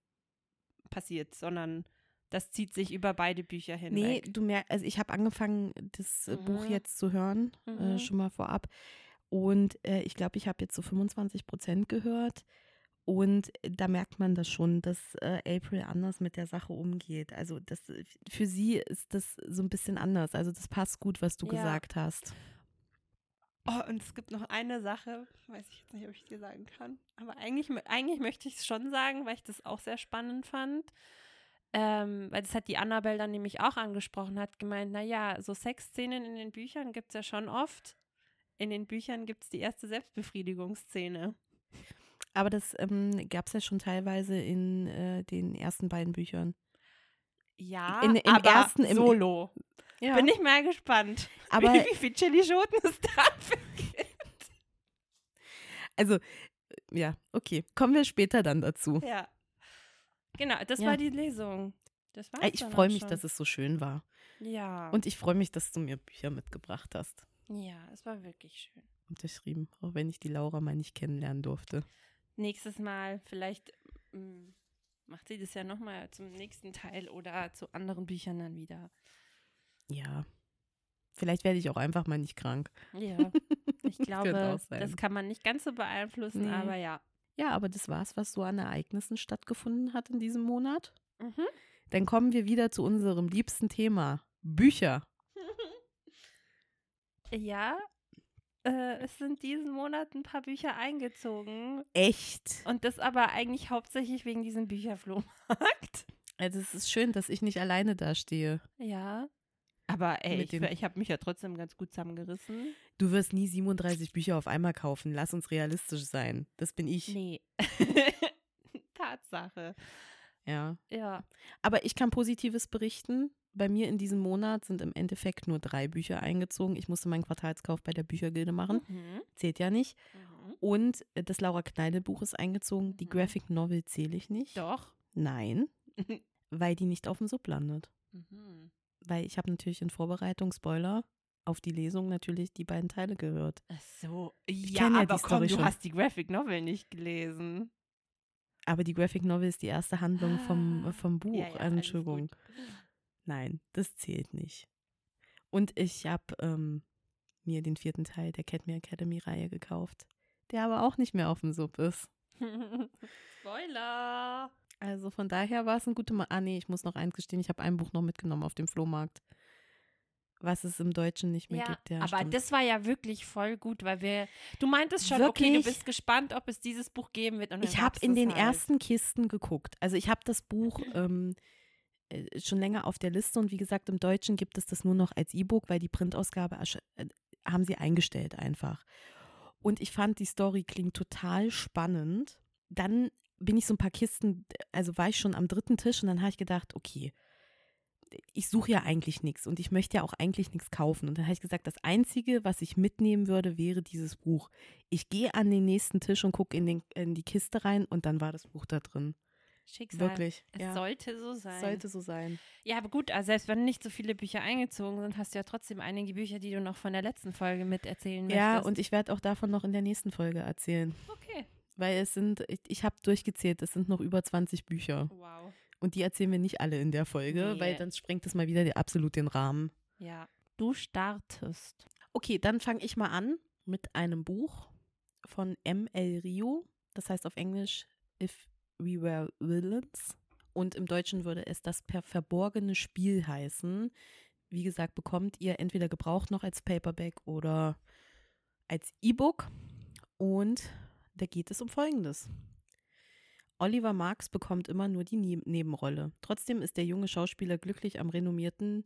passiert, sondern das zieht sich über beide Bücher Nee, hinweg. du merkst, also ich habe angefangen, das äh, Buch Mhm. jetzt zu hören, Mhm. äh, schon mal vorab. Und äh, ich glaube, ich habe jetzt so 25 Prozent gehört. Und da merkt man das schon, dass äh, April anders mit der Sache umgeht. Also das, äh, für sie ist das so ein bisschen anders. Also das passt gut, was du Ja. gesagt hast. Oh, und es gibt noch eine Sache, weiß ich jetzt nicht, ob ich dir sagen kann. Aber eigentlich, eigentlich möchte ich es schon sagen, weil ich das auch sehr spannend fand. Ähm, weil das hat die Annabelle dann nämlich auch angesprochen, hat gemeint, naja, so Sexszenen in den Büchern gibt es ja schon oft. In den Büchern gibt es die erste Selbstbefriedigungsszene. Aber das ähm, gab es ja schon teilweise in äh, den ersten beiden Büchern. Ja, In- im aber ersten- im- Solo. Ja, Bin ich mal gespannt, aber wie, wie viel Chili-Schoten es dafür gibt. also, äh, ja, okay. Kommen wir später dann dazu. Ja. Genau, das Ja. war die Lesung. Das war's Ich freue mich, schon. dass es so schön war. Ja. Und ich freue mich, dass du mir Bücher mitgebracht hast. Ja, es war wirklich schön. Unterschrieben, auch wenn ich die Laura mal nicht kennenlernen durfte. Nächstes Mal, vielleicht mm, macht sie das ja nochmal zum nächsten Teil oder zu anderen Büchern dann wieder. Ja. Vielleicht werde ich auch einfach mal nicht krank. Ja, ich glaube, das kann man nicht ganz so beeinflussen, Nee. aber ja. Ja, aber das war's, was so an Ereignissen stattgefunden hat in diesem Monat. Mhm. Dann kommen wir wieder zu unserem liebsten Thema. Bücher. Ja, äh, es sind diesen Monat ein paar Bücher eingezogen. Echt. Und das aber eigentlich hauptsächlich wegen diesem Bücherflohmarkt. Also es ist schön, dass ich nicht alleine dastehe. Ja. Aber ey, Mit ich, ich habe mich ja trotzdem ganz gut zusammengerissen. Du wirst nie 37 Bücher auf einmal kaufen. Lass uns realistisch sein. Das bin ich. Nee. Tatsache. Ja. Ja. Aber ich kann Positives berichten. Bei mir in diesem Monat sind im Endeffekt nur drei Bücher eingezogen. Ich musste meinen Quartalskauf bei der Büchergilde machen. Mhm. Zählt ja nicht. Mhm. Und äh, das Laura Kneidel Buch ist eingezogen. Die Mhm. Graphic Novel zähle ich nicht. Doch. Nein, weil die nicht auf dem Sub landet. Mhm. Weil ich habe natürlich in Vorbereitung, Spoiler, auf die Lesung natürlich die beiden Teile gehört. Ach so. Ja, ja aber die komm, du schon. hast die Graphic Novel nicht gelesen. Aber die Graphic Novel ist die erste Handlung vom, Ah. vom Buch. Ja, ja, Entschuldigung. Nein, das zählt nicht. Und ich habe ähm, mir den vierten Teil der Cat Me Academy Reihe gekauft, der aber auch nicht mehr auf dem Sub ist. Spoiler. Also von daher war es ein guter Ma Ah nee, ich muss noch eins gestehen, ich habe ein Buch noch mitgenommen auf dem Flohmarkt. Was es im Deutschen nicht mehr Ja, gibt. Ja, aber stimmt. das war ja wirklich voll gut, weil wir, du meintest schon, okay, du Wirklich? bist gespannt, ob es dieses Buch geben wird. Ich habe in den halt. ersten Kisten geguckt. Also ich habe das Buch ähm, äh, schon länger auf der Liste und wie gesagt, im Deutschen gibt es das nur noch als E-Book, weil die Printausgabe äh, haben sie eingestellt einfach. Und ich fand, die Story klingt total spannend. Dann bin ich so ein paar Kisten, also war ich schon am dritten Tisch und dann habe ich gedacht, okay, ich suche ja eigentlich nichts und ich möchte ja auch eigentlich nichts kaufen. Und dann habe ich gesagt, das Einzige, was ich mitnehmen würde, wäre dieses Buch. Ich gehe an den nächsten Tisch und gucke in, in die Kiste rein und dann war das Buch da drin. Schicksal. Wirklich. Es ja. sollte so sein. Sollte so sein. Ja, aber gut, also selbst wenn nicht so viele Bücher eingezogen sind, hast du ja trotzdem einige Bücher, die du noch von der letzten Folge miterzählen Ja, möchtest. und ich werde auch davon noch in der nächsten Folge erzählen. Okay. Weil es sind, ich, ich habe durchgezählt, es sind noch über 20 Bücher. Wow. Und die erzählen wir nicht alle in der Folge, Nee. weil dann sprengt es mal wieder absolut den Rahmen. Ja. Du startest. Okay, dann fange ich mal an mit einem Buch von M.L. Rio. Das heißt auf Englisch If We Were Villains. Und im Deutschen würde es das per verborgene Spiel heißen. Wie gesagt, bekommt ihr entweder gebraucht noch als Paperback oder als E-Book. Und da geht es um Folgendes. Oliver Marx bekommt immer nur die Ne- Nebenrolle. Trotzdem ist der junge Schauspieler glücklich am renommierten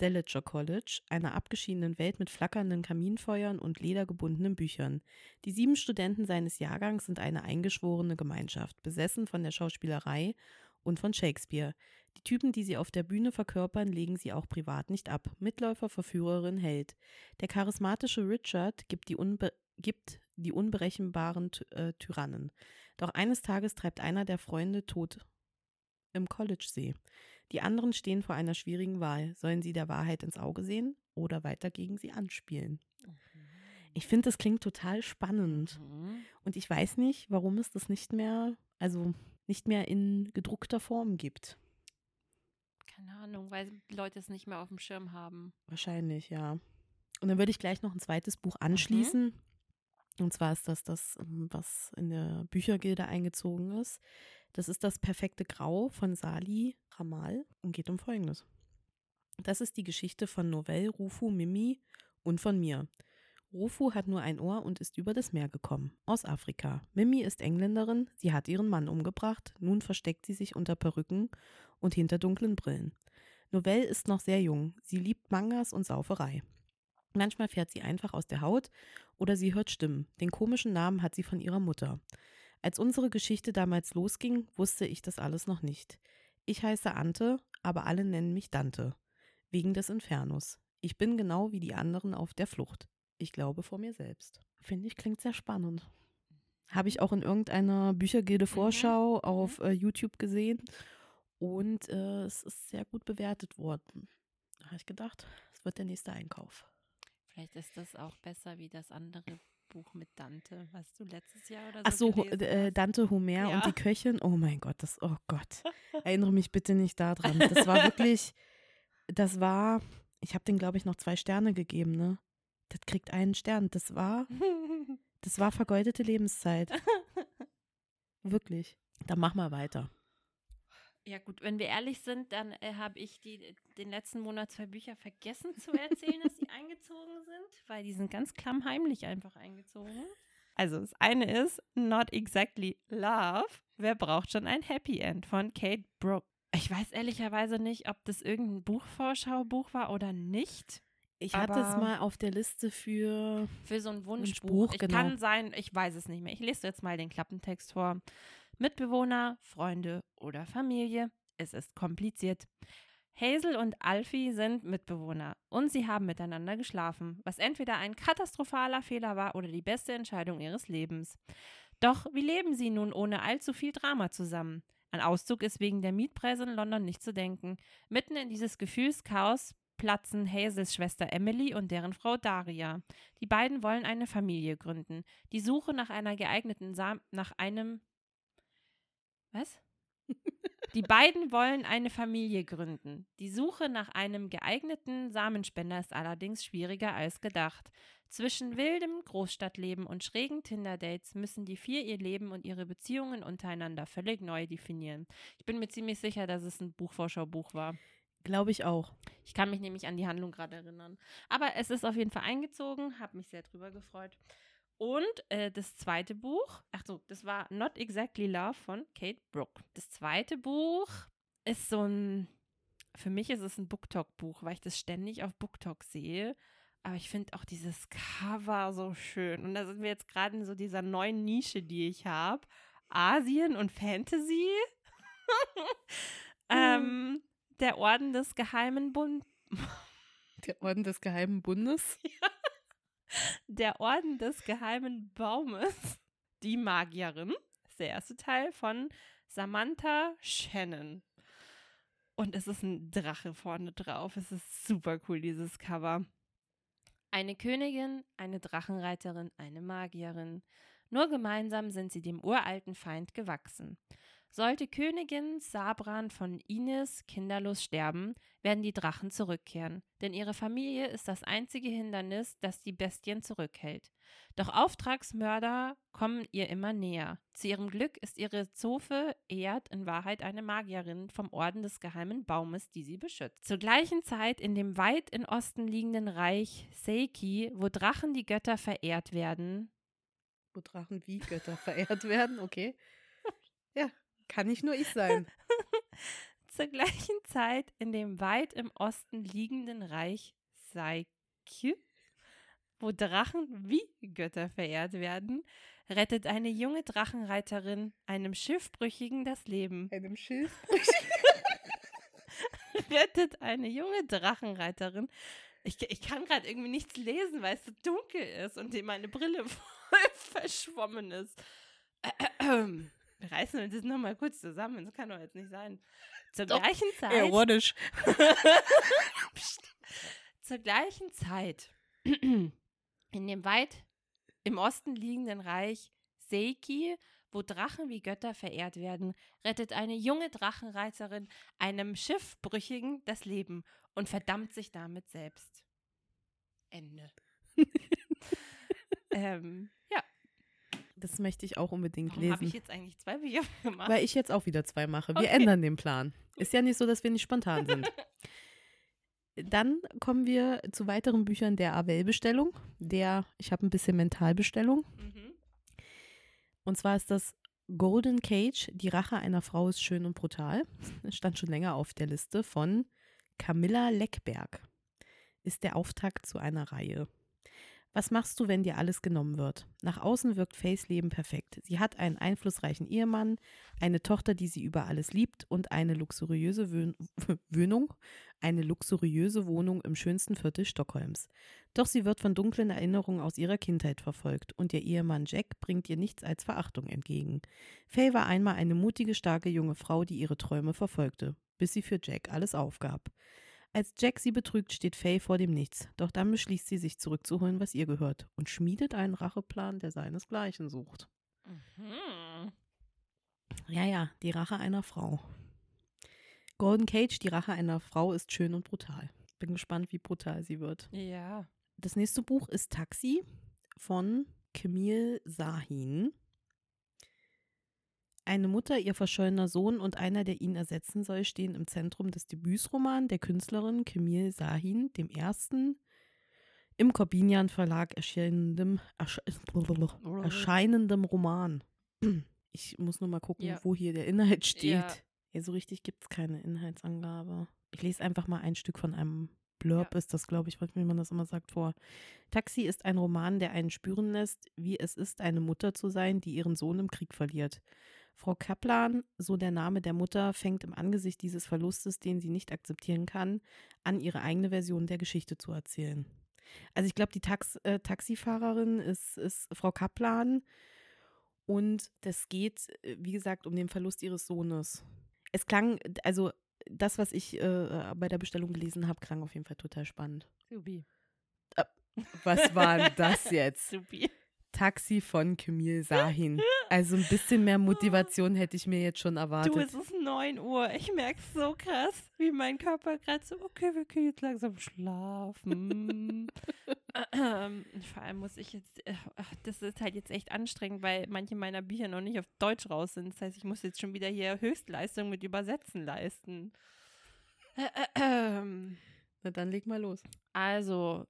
Delitzsch College, einer abgeschiedenen Welt mit flackernden Kaminfeuern und ledergebundenen Büchern. Die sieben Studenten seines Jahrgangs sind eine eingeschworene Gemeinschaft, besessen von der Schauspielerei und von Shakespeare. Die Typen, die sie auf der Bühne verkörpern, legen sie auch privat nicht ab. Mitläufer, Verführerin, Held. Der charismatische Richard gibt die, unbe gibt die unberechenbaren Ty- äh, Tyrannen. Doch eines Tages treibt einer der Freunde tot im College-See. Die anderen stehen vor einer schwierigen Wahl. Sollen sie der Wahrheit ins Auge sehen oder weiter gegen sie anspielen? Ich finde, das klingt total spannend. Mhm. Und ich weiß nicht, warum es das nicht mehr, also nicht mehr in gedruckter Form gibt. Keine Ahnung, weil die Leute es nicht mehr auf dem Schirm haben. Wahrscheinlich, ja. Und dann würde ich gleich noch ein zweites Buch anschließen. Und zwar ist das das, ähm, was in der Büchergilde eingezogen ist. Das ist das perfekte Grau von Sali Ramal und geht um Folgendes. Das ist die Geschichte von Novell, Rufu, Mimi und von mir. Rufu hat nur ein Ohr und ist über das Meer gekommen, aus Afrika. Mimi ist Engländerin, sie hat ihren Mann umgebracht, nun versteckt sie sich unter Perücken und hinter dunklen Brillen. Novell ist noch sehr jung, sie liebt Mangas und Sauferei. Manchmal fährt sie einfach aus der Haut oder sie hört Stimmen. Den komischen Namen hat sie von ihrer Mutter. Als unsere Geschichte damals losging, wusste ich das alles noch nicht. Ich heiße Ante, aber alle nennen mich Dante. Wegen des Infernos. Ich bin genau wie die anderen auf der Flucht. Ich glaube vor mir selbst. Finde ich, klingt sehr spannend. Habe ich auch in irgendeiner Büchergilde-Vorschau auf äh, YouTube gesehen. Und äh, es ist sehr gut bewertet worden. Da habe ich gedacht, es wird der nächste Einkauf. Vielleicht ist das auch besser wie das andere Buch mit Dante, was du letztes Jahr oder so Ach so, gelesen äh. Dante Homer Ja. und die Köchin. Oh mein Gott, das, oh Gott. Erinnere mich bitte nicht daran. Das war wirklich, das war, ich habe den, glaube ich, noch zwei Sterne gegeben, ne? Das kriegt einen Stern. Das war, das war vergeudete Lebenszeit. Wirklich. Dann mach mal weiter. Ja gut, wenn wir ehrlich sind, dann äh, habe ich die, den letzten Monat zwei Bücher vergessen zu erzählen, dass sie eingezogen sind, weil die sind ganz klammheimlich einfach eingezogen. Also das eine ist Not Exactly Love. Wer braucht schon ein Happy End von Kate Brooke. Ich weiß ehrlicherweise nicht, ob das irgendein Buchvorschaubuch war oder nicht. Ich hatte es mal auf der Liste für, Für so ein Wunschbuch. Wunschbuch, ich genau. kann sein, ich weiß es nicht mehr. Ich lese jetzt mal den Klappentext vor. Mitbewohner, Freunde oder Familie. Es ist kompliziert. Hazel und Alfie sind Mitbewohner und sie haben miteinander geschlafen, was entweder ein katastrophaler Fehler war oder die beste Entscheidung ihres Lebens. Doch wie leben sie nun ohne allzu viel Drama zusammen? An Auszug ist wegen der Mietpreise in London nicht zu denken. Mitten in dieses Gefühlschaos platzen Hazels Schwester Emily und deren Frau Daria. Die beiden wollen eine Familie gründen. Die Suche nach einer geeigneten Sam nach einem Was? Die beiden wollen eine Familie gründen. Die Suche nach einem geeigneten Samenspender ist allerdings schwieriger als gedacht. Zwischen wildem Großstadtleben und schrägen Tinder-Dates müssen die vier ihr Leben und ihre Beziehungen untereinander völlig neu definieren. Ich bin mir ziemlich sicher, dass es ein Buchvorschaubuch war. glaube ich auch. Ich kann mich nämlich an die Handlung gerade erinnern. Aber es ist auf jeden Fall eingezogen, habe mich sehr drüber gefreut. Und äh, das zweite Buch, ach so, das war Not Exactly Love von Kate Brooke. Das zweite Buch ist so ein, für mich ist es ein BookTok-Buch, weil ich das ständig auf BookTok sehe. Aber ich finde auch dieses Cover so schön. Und da sind wir jetzt gerade in so dieser neuen Nische, die ich habe. Asien und Fantasy. ähm, Der Orden des Geheimen Bund. Der Orden des Geheimen Bundes. Der Orden des Geheimen Baumes. Die Magierin. Das ist der erste Teil von Samantha Shannon. Und es ist ein Drache vorne drauf. Es ist super cool, dieses Cover. Eine Königin, eine Drachenreiterin, eine Magierin. Nur gemeinsam sind sie dem uralten Feind gewachsen. Sollte Königin Sabran von Ines kinderlos sterben, werden die Drachen zurückkehren, denn ihre Familie ist das einzige Hindernis, das die Bestien zurückhält. Doch Auftragsmörder kommen ihr immer näher. Zu ihrem Glück ist ihre Zofe Ead in Wahrheit eine Magierin vom Orden des geheimen Baumes, die sie beschützt. Zur gleichen Zeit in dem weit in Osten liegenden Reich Seiki, wo Drachen die Götter verehrt werden. Wo Drachen wie Götter verehrt werden, okay. Kann nicht nur ich sein. Zur gleichen Zeit in dem weit im Osten liegenden Reich Saikyu, wo Drachen wie Götter verehrt werden, rettet eine junge Drachenreiterin einem Schiffbrüchigen das Leben. Einem Schiffbrüchigen? rettet eine junge Drachenreiterin. Ich, ich kann gerade irgendwie nichts lesen, weil es so dunkel ist und meine Brille voll verschwommen ist. Wir reißen uns das nochmal kurz zusammen. Das kann doch jetzt nicht sein. Zur doch, gleichen Zeit. Ironisch. zur gleichen Zeit in dem weit im Osten liegenden Reich Seiki, wo Drachen wie Götter verehrt werden, rettet eine junge Drachenreiterin einem Schiffbrüchigen das Leben und verdammt sich damit selbst. Ende. ähm, ja, das möchte ich auch unbedingt Warum lesen. habe ich jetzt eigentlich zwei Bücher gemacht? Weil ich jetzt auch wieder zwei mache. Wir Okay. ändern den Plan. Ist ja nicht so, dass wir nicht spontan sind. Dann kommen wir zu weiteren Büchern der Avell-Bestellung. Der, ich habe ein bisschen Mentalbestellung. Mhm. Und zwar ist das Golden Cage, die Rache einer Frau ist schön und brutal. Das stand schon länger auf der Liste von Camilla Leckberg. Ist der Auftakt zu einer Reihe. Was machst du, wenn dir alles genommen wird? Nach außen wirkt Fays Leben perfekt. Sie hat einen einflussreichen Ehemann, eine Tochter, die sie über alles liebt und eine luxuriöse Wön Wohnung, eine luxuriöse Wohnung im schönsten Viertel Stockholms. Doch sie wird von dunklen Erinnerungen aus ihrer Kindheit verfolgt und ihr Ehemann Jack bringt ihr nichts als Verachtung entgegen. Faye war einmal eine mutige, starke junge Frau, die ihre Träume verfolgte, bis sie für Jack alles aufgab. Als Jack sie betrügt, steht Faye vor dem Nichts. Doch dann beschließt sie, sich zurückzuholen, was ihr gehört, und schmiedet einen Racheplan, der seinesgleichen sucht. Mhm. Ja, ja, die Rache einer Frau. Golden Cage, die Rache einer Frau, ist schön und brutal. Bin gespannt, wie brutal sie wird. Ja. Das nächste Buch ist Taxi von Camille Sahin. Eine Mutter, ihr verschollener Sohn und einer, der ihn ersetzen soll, stehen im Zentrum des Debütsromans der Künstlerin Camille Sahin, dem ersten im Corbinian Verlag erscheinendem, ersche erscheinendem Roman. Ich muss nur mal gucken, Ja. wo hier der Inhalt steht. Ja. Ja, so richtig gibt es keine Inhaltsangabe. Ich lese einfach mal ein Stück von einem Blurb, ist das, glaube ich, wie man das immer sagt, vor. Taxi ist ein Roman, der einen spüren lässt, wie es ist, eine Mutter zu sein, die ihren Sohn im Krieg verliert. Frau Kaplan, so der Name der Mutter, fängt im Angesicht dieses Verlustes, den sie nicht akzeptieren kann, an, ihre eigene Version der Geschichte zu erzählen. Also ich glaube, die Tax äh, Taxifahrerin ist, ist Frau Kaplan und das geht, äh, wie gesagt, um den Verlust ihres Sohnes. Es klang, also das, was ich äh, bei der Bestellung gelesen habe, klang auf jeden Fall total spannend. Supi. Was war denn das jetzt? Supi. Taxi von Camille Sahin. Also ein bisschen mehr Motivation hätte ich mir jetzt schon erwartet. Du, es ist 9 Uhr. Ich merke es so krass, wie mein Körper gerade so, okay, wir können jetzt langsam schlafen. Ähm, Vor allem muss ich jetzt, äh, ach, das ist halt jetzt echt anstrengend, weil manche meiner Bücher noch nicht auf Deutsch raus sind. Das heißt, ich muss jetzt schon wieder hier Höchstleistung mit Übersetzen leisten. Na dann leg mal los. Also,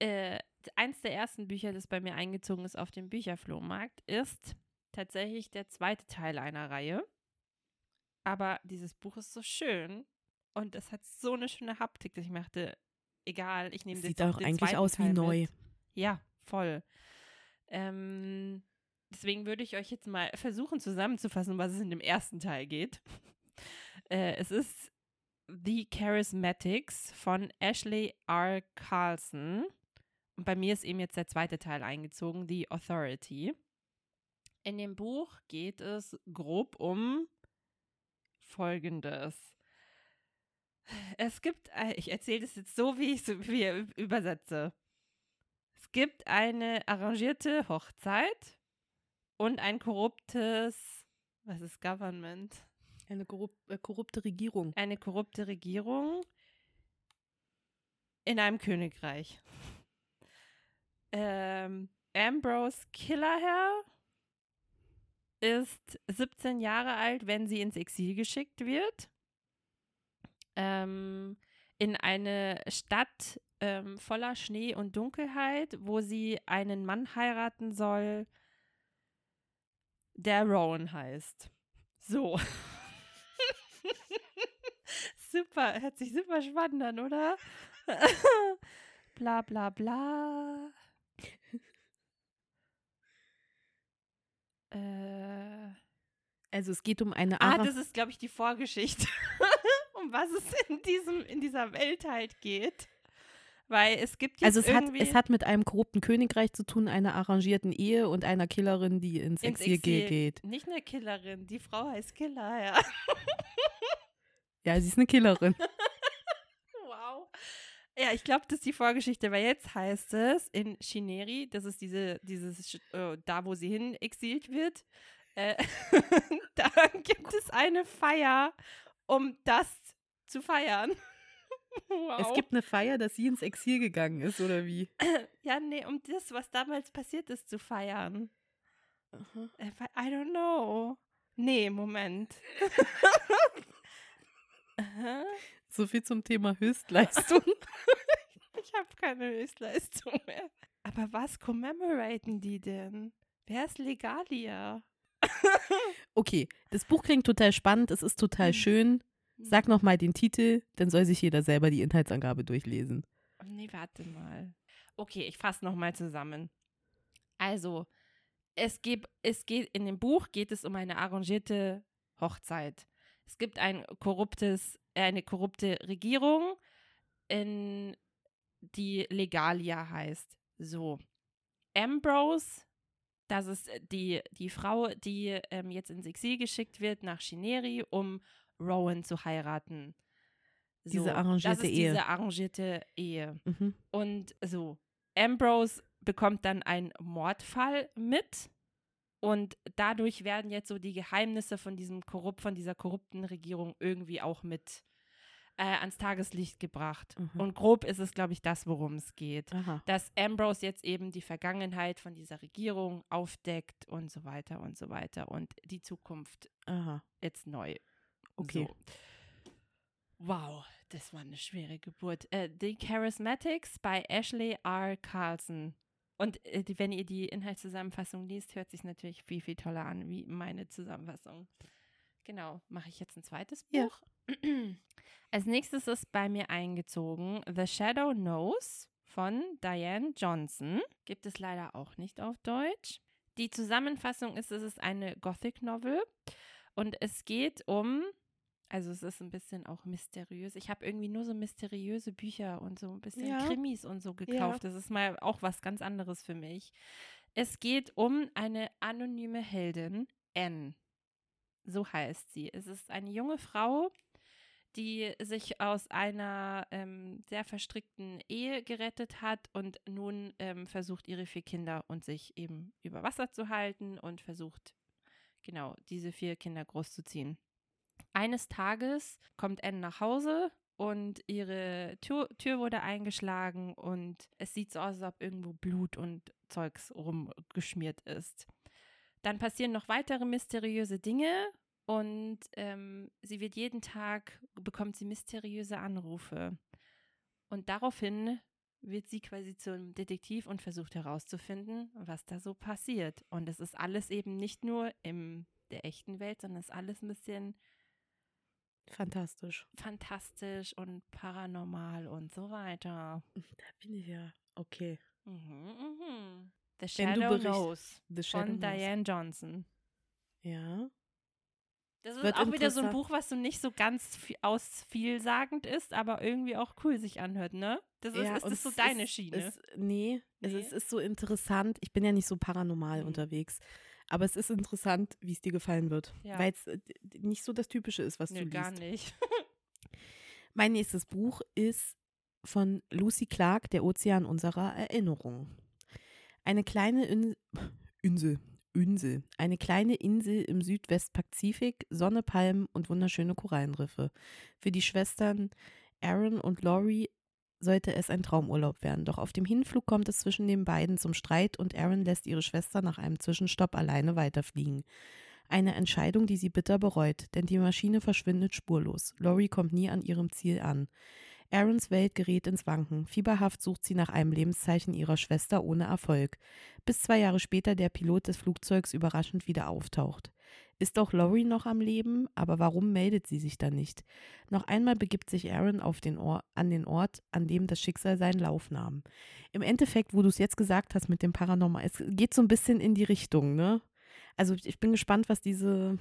äh, eins der ersten Bücher, das bei mir eingezogen ist auf dem Bücherflohmarkt, ist tatsächlich der zweite Teil einer Reihe. Aber dieses Buch ist so schön und es hat so eine schöne Haptik, dass ich mir dachte, egal, ich nehme Sieht jetzt auch eigentlich aus wie Teil neu. Mit. Ja, voll. Ähm, deswegen würde ich euch jetzt mal versuchen zusammenzufassen, was es in dem ersten Teil geht. Äh, es ist The Charismatics von Ashley R. Carlson. Und bei mir ist eben jetzt der zweite Teil eingezogen, The Authority. In dem Buch geht es grob um Folgendes. Es gibt, ich erzähle das jetzt so, wie ich es übersetze. Es gibt eine arrangierte Hochzeit und ein korruptes, was ist Government? Eine korrup äh, korrupte Regierung. Eine korrupte Regierung in einem Königreich. Ähm, Ambrose Killerherr ist 17 Jahre alt, wenn sie ins Exil geschickt wird. Ähm, in eine Stadt ähm, voller Schnee und Dunkelheit, wo sie einen Mann heiraten soll, der Rowan heißt. So. super, hört sich super spannend an, oder? bla bla bla. Äh. Also es geht um eine Ara Ah, das ist, glaube ich, die Vorgeschichte, um was es in, diesem, in dieser Welt halt geht. Weil es gibt jetzt Also es hat, es hat mit einem korrupten Königreich zu tun, einer arrangierten Ehe und einer Killerin, die ins, ins Exil, Exil, geht. Nicht eine Killerin, die Frau heißt Killer, ja. ja, sie ist eine Killerin. Ja, ich glaube, das ist die Vorgeschichte, weil jetzt heißt es in Chineri, das ist diese, dieses, äh, da wo sie hin exiliert wird, äh, da gibt es eine Feier, um das zu feiern. Wow. Es gibt eine Feier, dass sie ins Exil gegangen ist, oder wie? Ja, nee, um das, was damals passiert ist, zu feiern. Uh I don't know. Nee, Moment. so viel zum Thema Höchstleistung. ich habe keine Höchstleistung mehr. Aber was commemoraten die denn? Wer ist Legalia? okay, das Buch klingt total spannend, es ist total hm. schön. Sag nochmal den Titel, dann soll sich jeder selber die Inhaltsangabe durchlesen. Nee, warte mal. Okay, ich fasse nochmal zusammen. Also, es, gibt, es geht in dem Buch geht es um eine arrangierte Hochzeit. Es gibt ein korruptes, eine korrupte Regierung, in, die Legalia heißt. So. Ambrose, das ist die, die Frau, die ähm, jetzt ins Exil geschickt wird nach Chineri, um Rowan zu heiraten. So, diese arrangierte das ist Ehe. Diese arrangierte Ehe. Mhm. Und so, Ambrose bekommt dann einen Mordfall mit. Und dadurch werden jetzt so die Geheimnisse von diesem korrupt, von dieser korrupten Regierung irgendwie auch mit äh, ans Tageslicht gebracht. Mhm. Und grob ist es, glaube ich, das, worum es geht. Aha. Dass Ambrose jetzt eben die Vergangenheit von dieser Regierung aufdeckt und so weiter und so weiter und die Zukunft Aha. jetzt neu Okay. So. Wow, das war eine schwere Geburt. Äh, The Charismatics bei Ashley R. Carlson. Und äh, die, wenn ihr die Inhaltszusammenfassung liest, hört sich natürlich viel, viel toller an wie meine Zusammenfassung. Genau, mache ich jetzt ein zweites Buch. Ja. Als nächstes ist bei mir eingezogen The Shadow Knows von Diane Johnson. Gibt es leider auch nicht auf Deutsch. Die Zusammenfassung ist, es ist eine Gothic Novel und es geht um also es ist ein bisschen auch mysteriös. Ich habe irgendwie nur so mysteriöse Bücher und so ein bisschen ja. Krimis und so gekauft. Ja. Das ist mal auch was ganz anderes für mich. Es geht um eine anonyme Heldin, N. So heißt sie. Es ist eine junge Frau, die sich aus einer ähm, sehr verstrickten Ehe gerettet hat und nun ähm, versucht, ihre vier Kinder und sich eben über Wasser zu halten und versucht, genau, diese vier Kinder großzuziehen. Eines Tages kommt Anne nach Hause und ihre Tür, Tür, wurde eingeschlagen und es sieht so aus, als ob irgendwo Blut und Zeugs rumgeschmiert ist. Dann passieren noch weitere mysteriöse Dinge und ähm, sie wird jeden Tag, bekommt sie mysteriöse Anrufe. Und daraufhin wird sie quasi zum Detektiv und versucht herauszufinden, was da so passiert. Und es ist alles eben nicht nur in der echten Welt, sondern es ist alles ein bisschen Fantastisch. Fantastisch und paranormal und so weiter. Da bin ich ja. Okay. Mhm, mhm. The Shadow Knows The Shadow von Knows. Diane Johnson. Ja. Das ist Wird auch wieder so ein. Buch, was so nicht so ganz viel, ausvielsagend ist, aber irgendwie auch cool sich anhört, ne? Das ist, ist und das so deine ist, Schiene? Ist, nee, Es, Nee? ist, es ist so interessant. Ich bin ja nicht so paranormal Mhm. unterwegs. Aber es ist interessant, wie es dir gefallen wird. Ja. Weil es äh, nicht so das Typische ist, was Nö, du liest. gar nicht. Mein nächstes Buch ist von Lucy Clark, Der Ozean unserer Erinnerung. Eine kleine In Insel. Insel. Eine kleine Insel im Südwestpazifik, Sonne, Palmen und wunderschöne Korallenriffe. Für die Schwestern Aaron und Laurie sollte es ein Traumurlaub werden. Doch auf dem Hinflug kommt es zwischen den beiden zum Streit und Aaron lässt ihre Schwester nach einem Zwischenstopp alleine weiterfliegen. Eine Entscheidung, die sie bitter bereut, denn die Maschine verschwindet spurlos. Laurie kommt nie an ihrem Ziel an. Aarons Welt gerät ins Wanken. Fieberhaft sucht sie nach einem Lebenszeichen ihrer Schwester ohne Erfolg, bis zwei Jahre später der Pilot des Flugzeugs überraschend wieder auftaucht. Ist auch Laurie noch am Leben? Aber warum meldet sie sich dann nicht? Noch einmal begibt sich Aaron auf den Or an den Ort, an dem das Schicksal seinen Lauf nahm. Im Endeffekt, wo du es jetzt gesagt hast mit dem Paranormal, es geht so ein bisschen in die Richtung, ne? Also ich bin gespannt, was diese,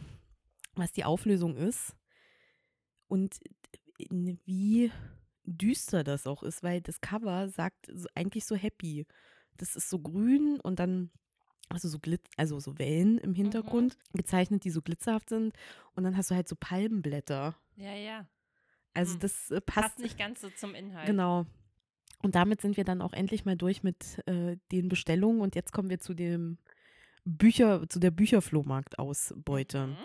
was die Auflösung ist und in- wie düster das auch ist, weil das Cover sagt eigentlich so happy. Das ist so grün und dann also so Glitz, also so Wellen im Hintergrund gezeichnet, die so glitzerhaft sind und dann hast du halt so Palmenblätter. Ja, ja. Also Hm. das äh, Passt passt nicht ganz so zum Inhalt. Genau. Und damit sind wir dann auch endlich mal durch mit äh, den Bestellungen und jetzt kommen wir zu dem Bücher, zu der Bücherflohmarktausbeute. Mhm.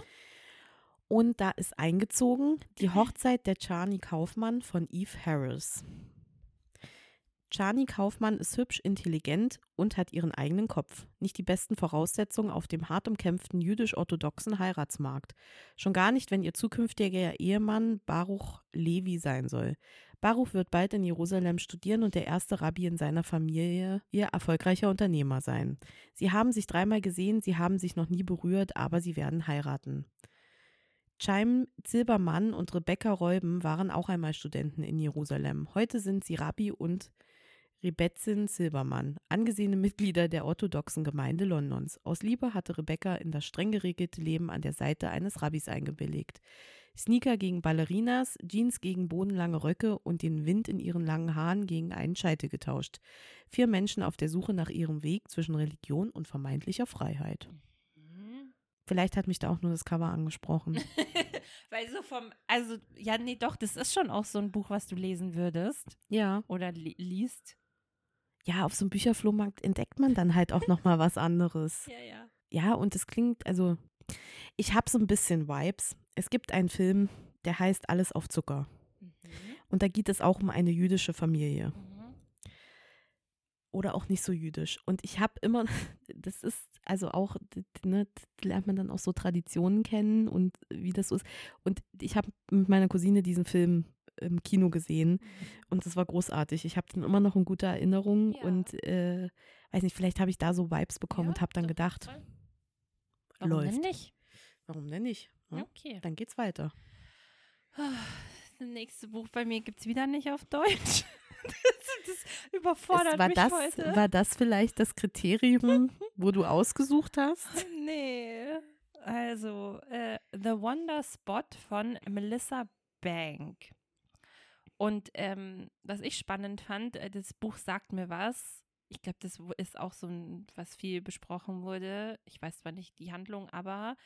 Und da ist eingezogen die Hochzeit der Charnie Kaufmann von Eve Harris. Charnie Kaufmann ist hübsch, intelligent und hat ihren eigenen Kopf. Nicht die besten Voraussetzungen auf dem hart umkämpften jüdisch-orthodoxen Heiratsmarkt. Schon gar nicht, wenn ihr zukünftiger Ehemann Baruch Levi sein soll. Baruch wird bald in Jerusalem studieren und der erste Rabbi in seiner Familie, ihr erfolgreicher Unternehmer sein. Sie haben sich dreimal gesehen, sie haben sich noch nie berührt, aber sie werden heiraten. Chaim Zilbermann und Rebecca Reuben waren auch einmal Studenten in Jerusalem. Heute sind sie Rabbi und Rebetzin Silbermann, angesehene Mitglieder der orthodoxen Gemeinde Londons. Aus Liebe hatte Rebecca in das streng geregelte Leben an der Seite eines Rabbis eingebilligt. Sneaker gegen Ballerinas, Jeans gegen bodenlange Röcke und den Wind in ihren langen Haaren gegen einen Scheitel getauscht. Vier Menschen auf der Suche nach ihrem Weg zwischen Religion und vermeintlicher Freiheit. Vielleicht hat mich da auch nur das Cover angesprochen. Weil so vom, also, ja, nee, doch, das ist schon auch so ein Buch, was du lesen würdest ja. oder li liest. Ja, auf so einem Bücherflohmarkt entdeckt man dann halt auch noch mal was anderes. Ja, ja. Ja, und es klingt, also ich habe so ein bisschen Vibes. Es gibt einen Film, der heißt Alles auf Zucker. Mhm. Und da geht es auch um eine jüdische Familie. Mhm. Oder auch nicht so jüdisch. Und ich habe immer, das ist also auch, ne, da lernt man dann auch so Traditionen kennen und wie das so ist. Und ich habe mit meiner Cousine diesen Film im Kino gesehen und das war großartig. Ich habe den immer noch in guter Erinnerung Ja. und äh, weiß nicht, vielleicht habe ich da so Vibes bekommen Ja, und habe dann gedacht. Warum läuft. denn nicht? warum denn nicht? Ja? Okay. Dann geht's weiter. Das nächste Buch bei mir gibt es wieder nicht auf Deutsch. das, das überfordert Es- war, mich das, heute. war das vielleicht das Kriterium, wo du ausgesucht hast? nee. Also, äh, The Wonder Spot von Melissa Bank. Und ähm, was ich spannend fand, äh, das Buch sagt mir was. Ich glaube, das ist auch so ein, was viel besprochen wurde. Ich weiß zwar nicht die Handlung, aber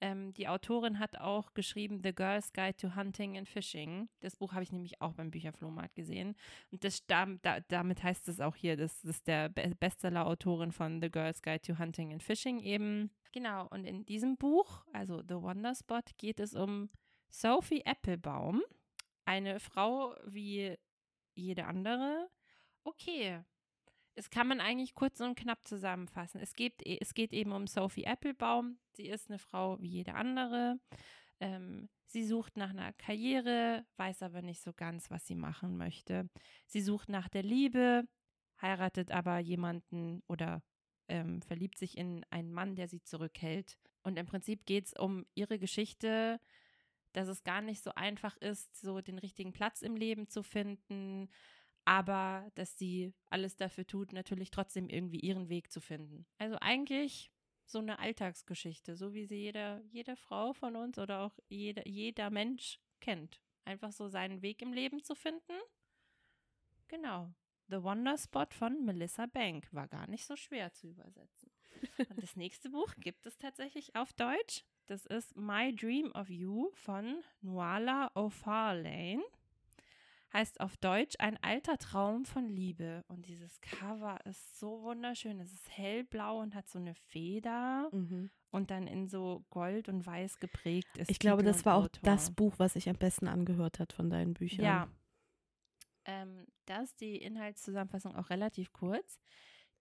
ähm, die Autorin hat auch geschrieben The Girl's Guide to Hunting and Fishing. Das Buch habe ich nämlich auch beim Bücherflohmarkt gesehen. Und das da, damit heißt es auch hier, das, das ist der Be Bestseller-Autorin von The Girl's Guide to Hunting and Fishing eben. Genau, und in diesem Buch, also The Wonder Spot, geht es um Sophie Applebaum, eine Frau wie jede andere. Okay, das kann man eigentlich kurz und knapp zusammenfassen. Es geht, es geht eben um Sophie Applebaum. Sie ist eine Frau wie jede andere. Ähm, sie sucht nach einer Karriere, weiß aber nicht so ganz, was sie machen möchte. Sie sucht nach der Liebe, heiratet aber jemanden oder ähm, verliebt sich in einen Mann, der sie zurückhält. Und im Prinzip geht es um ihre Geschichte, dass es gar nicht so einfach ist, so den richtigen Platz im Leben zu finden, aber dass sie alles dafür tut, natürlich trotzdem irgendwie ihren Weg zu finden. Also eigentlich so eine Alltagsgeschichte, so wie sie jeder, jede Frau von uns oder auch jeder, jeder Mensch kennt. Einfach so seinen Weg im Leben zu finden. Genau. The Wonder Spot von Melissa Bank war gar nicht so schwer zu übersetzen. Und das nächste Buch gibt es tatsächlich auf Deutsch. Das ist My Dream of You von Nuala O'Farlane. Heißt auf Deutsch ein alter Traum von Liebe. Und dieses Cover ist so wunderschön. Es ist hellblau und hat so eine Feder Mhm. und dann in so Gold und Weiß geprägt ist. Ich glaube, Titel das war auch Autor. das Buch, was ich am besten angehört hat von deinen Büchern. Ja. Ähm, da ist die Inhaltszusammenfassung auch relativ kurz.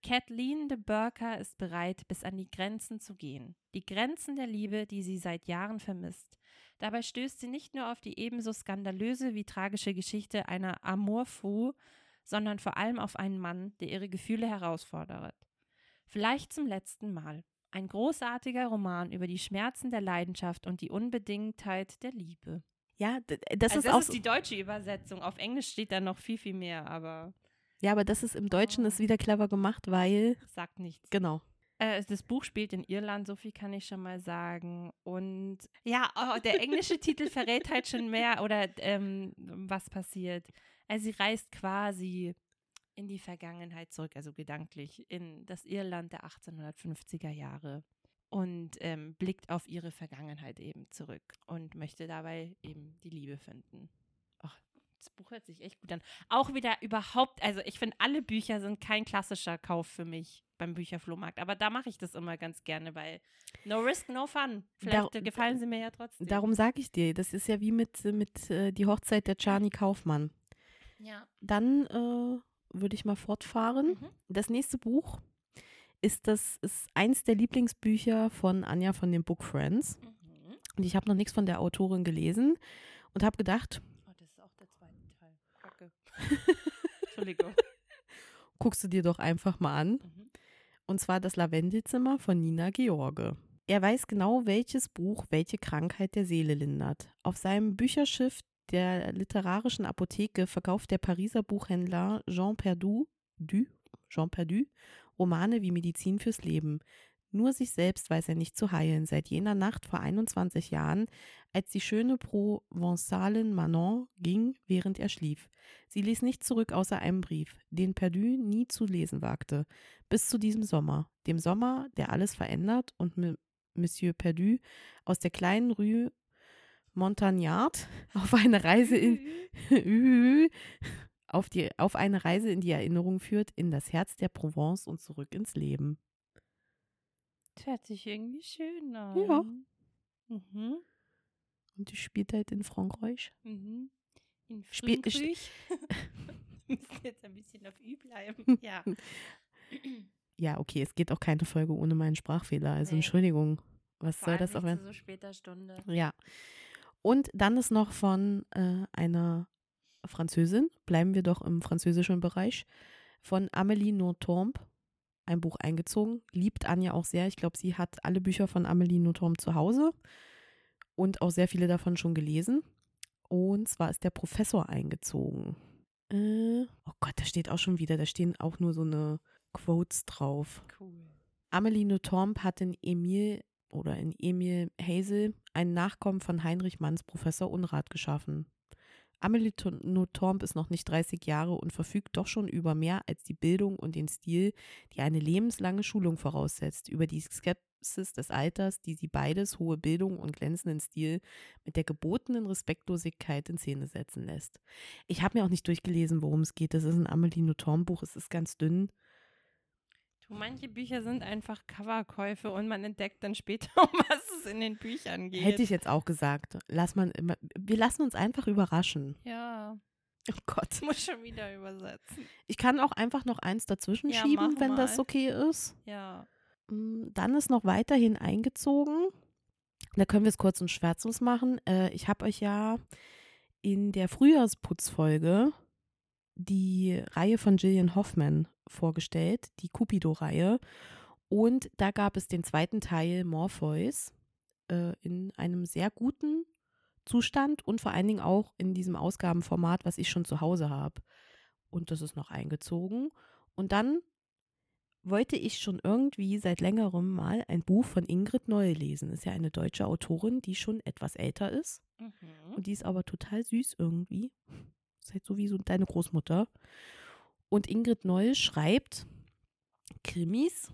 Kathleen de Burker ist bereit, bis an die Grenzen zu gehen. Die Grenzen der Liebe, die sie seit Jahren vermisst. Dabei stößt sie nicht nur auf die ebenso skandalöse wie tragische Geschichte einer Amour fou, sondern vor allem auf einen Mann, der ihre Gefühle herausfordert. Vielleicht zum letzten Mal. Ein großartiger Roman über die Schmerzen der Leidenschaft und die Unbedingtheit der Liebe. Ja, das also ist das auch ist die deutsche Übersetzung. Auf Englisch steht da noch viel, viel mehr, aber Ja, aber das ist im Deutschen ist wieder clever gemacht, weil sagt nichts. genau. Äh, das Buch spielt in Irland, so viel kann ich schon mal sagen. Und ja, oh, der englische Titel verrät halt schon mehr oder ähm, was passiert. Also sie reist quasi in die Vergangenheit zurück, also gedanklich, in das Irland der 1850er Jahre und ähm, blickt auf ihre Vergangenheit eben zurück und möchte dabei eben die Liebe finden. Das Buch hört sich echt gut an. Auch wieder überhaupt, also ich finde, alle Bücher sind kein klassischer Kauf für mich beim Bücherflohmarkt, aber da mache ich das immer ganz gerne, weil no risk, no fun. Vielleicht Dar- gefallen sie mir ja trotzdem. Darum sage ich dir, das ist ja wie mit, mit äh, die Hochzeit der Czarny Kaufmann. Ja. Dann äh, würde ich mal fortfahren. Mhm. Das nächste Buch ist das ist eins der Lieblingsbücher von Anja von den Book Friends. Mhm. Und ich habe noch nichts von der Autorin gelesen und habe gedacht, Oh, das ist auch der zweite Teil. Kacke. Entschuldigung. guckst du dir doch einfach mal an. Mhm. Und zwar das Lavendelzimmer von Nina George. Er weiß genau, welches Buch welche Krankheit der Seele lindert. Auf seinem Bücherschiff der literarischen Apotheke verkauft der Pariser Buchhändler Jean Perdu, du, Jean Perdu Romane wie Medizin fürs Leben. Nur sich selbst weiß er nicht zu heilen, seit jener Nacht vor 21 Jahren, als die schöne Provençalin Manon ging, während er schlief. Sie ließ nichts zurück außer einem Brief, den Perdu nie zu lesen wagte. Bis zu diesem Sommer. Dem Sommer, der alles verändert und M Monsieur Perdu aus der kleinen Rue Montagnard auf eine Reise in auf, die, auf eine Reise in die Erinnerung führt, in das Herz der Provence und zurück ins Leben. Das hört sich irgendwie schön an. Ja. Mhm. Und die spielt halt in Frankreich. Mhm. In Spiel- Frankreich. Wir müssen jetzt ein bisschen auf Ü bleiben. Ja. Ja, okay, es geht auch keine Folge ohne meinen Sprachfehler. Also Nee. Entschuldigung. Was Vor soll das auch werden? so später Stunde. Ja. Und dann ist noch von äh, einer Französin, bleiben wir doch im französischen Bereich, von Amélie Nothomb ein Buch eingezogen. Liebt Anja auch sehr. Ich glaube, sie hat alle Bücher von Amélie Nothomb zu Hause und auch sehr viele davon schon gelesen. Und zwar ist der Professor eingezogen. Äh, oh Gott, da steht auch schon wieder, da stehen auch nur so eine Quotes drauf. Cool. Amelie Nothomb hat in Emil oder in Emil Hazel einen Nachkommen von Heinrich Manns Professor Unrat geschaffen. Amelie Nothomb ist noch nicht 30 Jahre und verfügt doch schon über mehr als die Bildung und den Stil, die eine lebenslange Schulung voraussetzt, über die Skepsis des Alters, die sie beides, hohe Bildung und glänzenden Stil, mit der gebotenen Respektlosigkeit in Szene setzen lässt. Ich habe mir auch nicht durchgelesen, worum es geht. Das ist ein Amelie Nothomb Buch, es ist ganz dünn. Manche Bücher sind einfach Coverkäufe und man entdeckt dann später, um was es in den Büchern geht. Hätte ich jetzt auch gesagt. Lass man, immer- wir lassen uns einfach überraschen. Ja, Oh Gott. ich muss schon wieder übersetzen. Ich kann auch einfach noch eins dazwischen Ja, schieben, wenn das mal. okay ist. Ja. Mm, Dann ist noch weiterhin eingezogen. Da können wir es kurz und schwärzlos machen. Äh, ich habe euch ja in der Frühjahrsputzfolge die Reihe von Gillian Hoffman vorgestellt, die Cupido-Reihe. Und da gab es den zweiten Teil Morpheus äh, in einem sehr guten Zustand und vor allen Dingen auch in diesem Ausgabenformat, was ich schon zu Hause habe. Und das ist noch eingezogen. Und dann wollte ich schon irgendwie seit längerem mal ein Buch von Ingrid Neu lesen. Ist ja eine deutsche Autorin, die schon etwas älter ist. Mhm. Und die ist aber total süß irgendwie. Ist halt so wie so deine Großmutter. Und Ingrid Neu schreibt Krimis,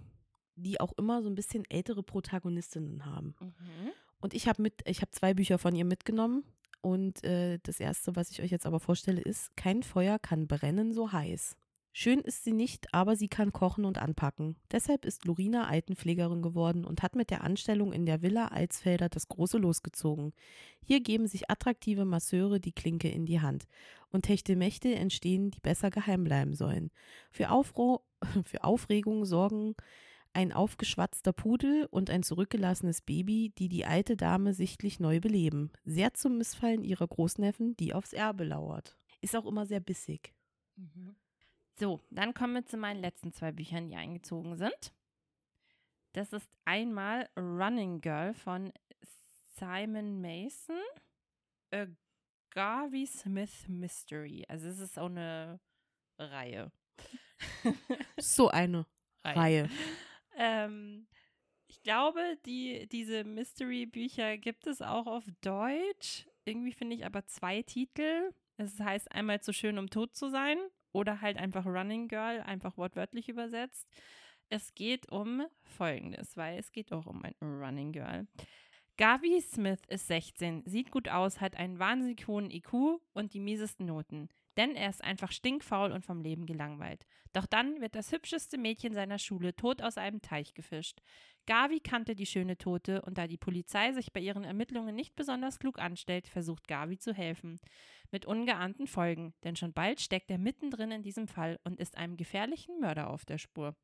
die auch immer so ein bisschen ältere Protagonistinnen haben. Mhm. Und ich habe mit, ich habe zwei Bücher von ihr mitgenommen. Und äh, das erste, was ich euch jetzt aber vorstelle, ist: Kein Feuer kann brennen so heiß. Schön ist sie nicht, aber sie kann kochen und anpacken. Deshalb ist Lorina Altenpflegerin geworden und hat mit der Anstellung in der Villa Alsfelder das große losgezogen. Hier geben sich attraktive Masseure die Klinke in die Hand. Und Techtelmächte entstehen, die besser geheim bleiben sollen. Für, Aufro für Aufregung sorgen ein aufgeschwatzter Pudel und ein zurückgelassenes Baby, die die alte Dame sichtlich neu beleben. Sehr zum Missfallen ihrer Großneffen, die aufs Erbe lauert. Ist auch immer sehr bissig. Mhm. So, dann kommen wir zu meinen letzten zwei Büchern, die eingezogen sind. Das ist einmal Running Girl von Simon Mason, A Garvey Smith Mystery. Also es ist auch eine Reihe. So eine Reihe. Ähm, ich glaube, die, diese Mystery-Bücher gibt es auch auf Deutsch. Irgendwie finde ich aber zwei Titel. Es heißt einmal zu schön, um tot zu sein oder halt einfach Running Girl, einfach wortwörtlich übersetzt. Es geht um Folgendes, weil es geht auch um ein Running Girl. Gavi Smith ist 16, sieht gut aus, hat einen wahnsinnig hohen IQ und die miesesten Noten. Denn er ist einfach stinkfaul und vom Leben gelangweilt. Doch dann wird das hübscheste Mädchen seiner Schule tot aus einem Teich gefischt. Gavi kannte die schöne Tote und da die Polizei sich bei ihren Ermittlungen nicht besonders klug anstellt, versucht Gavi zu helfen. Mit ungeahnten Folgen, denn schon bald steckt er mittendrin in diesem Fall und ist einem gefährlichen Mörder auf der Spur.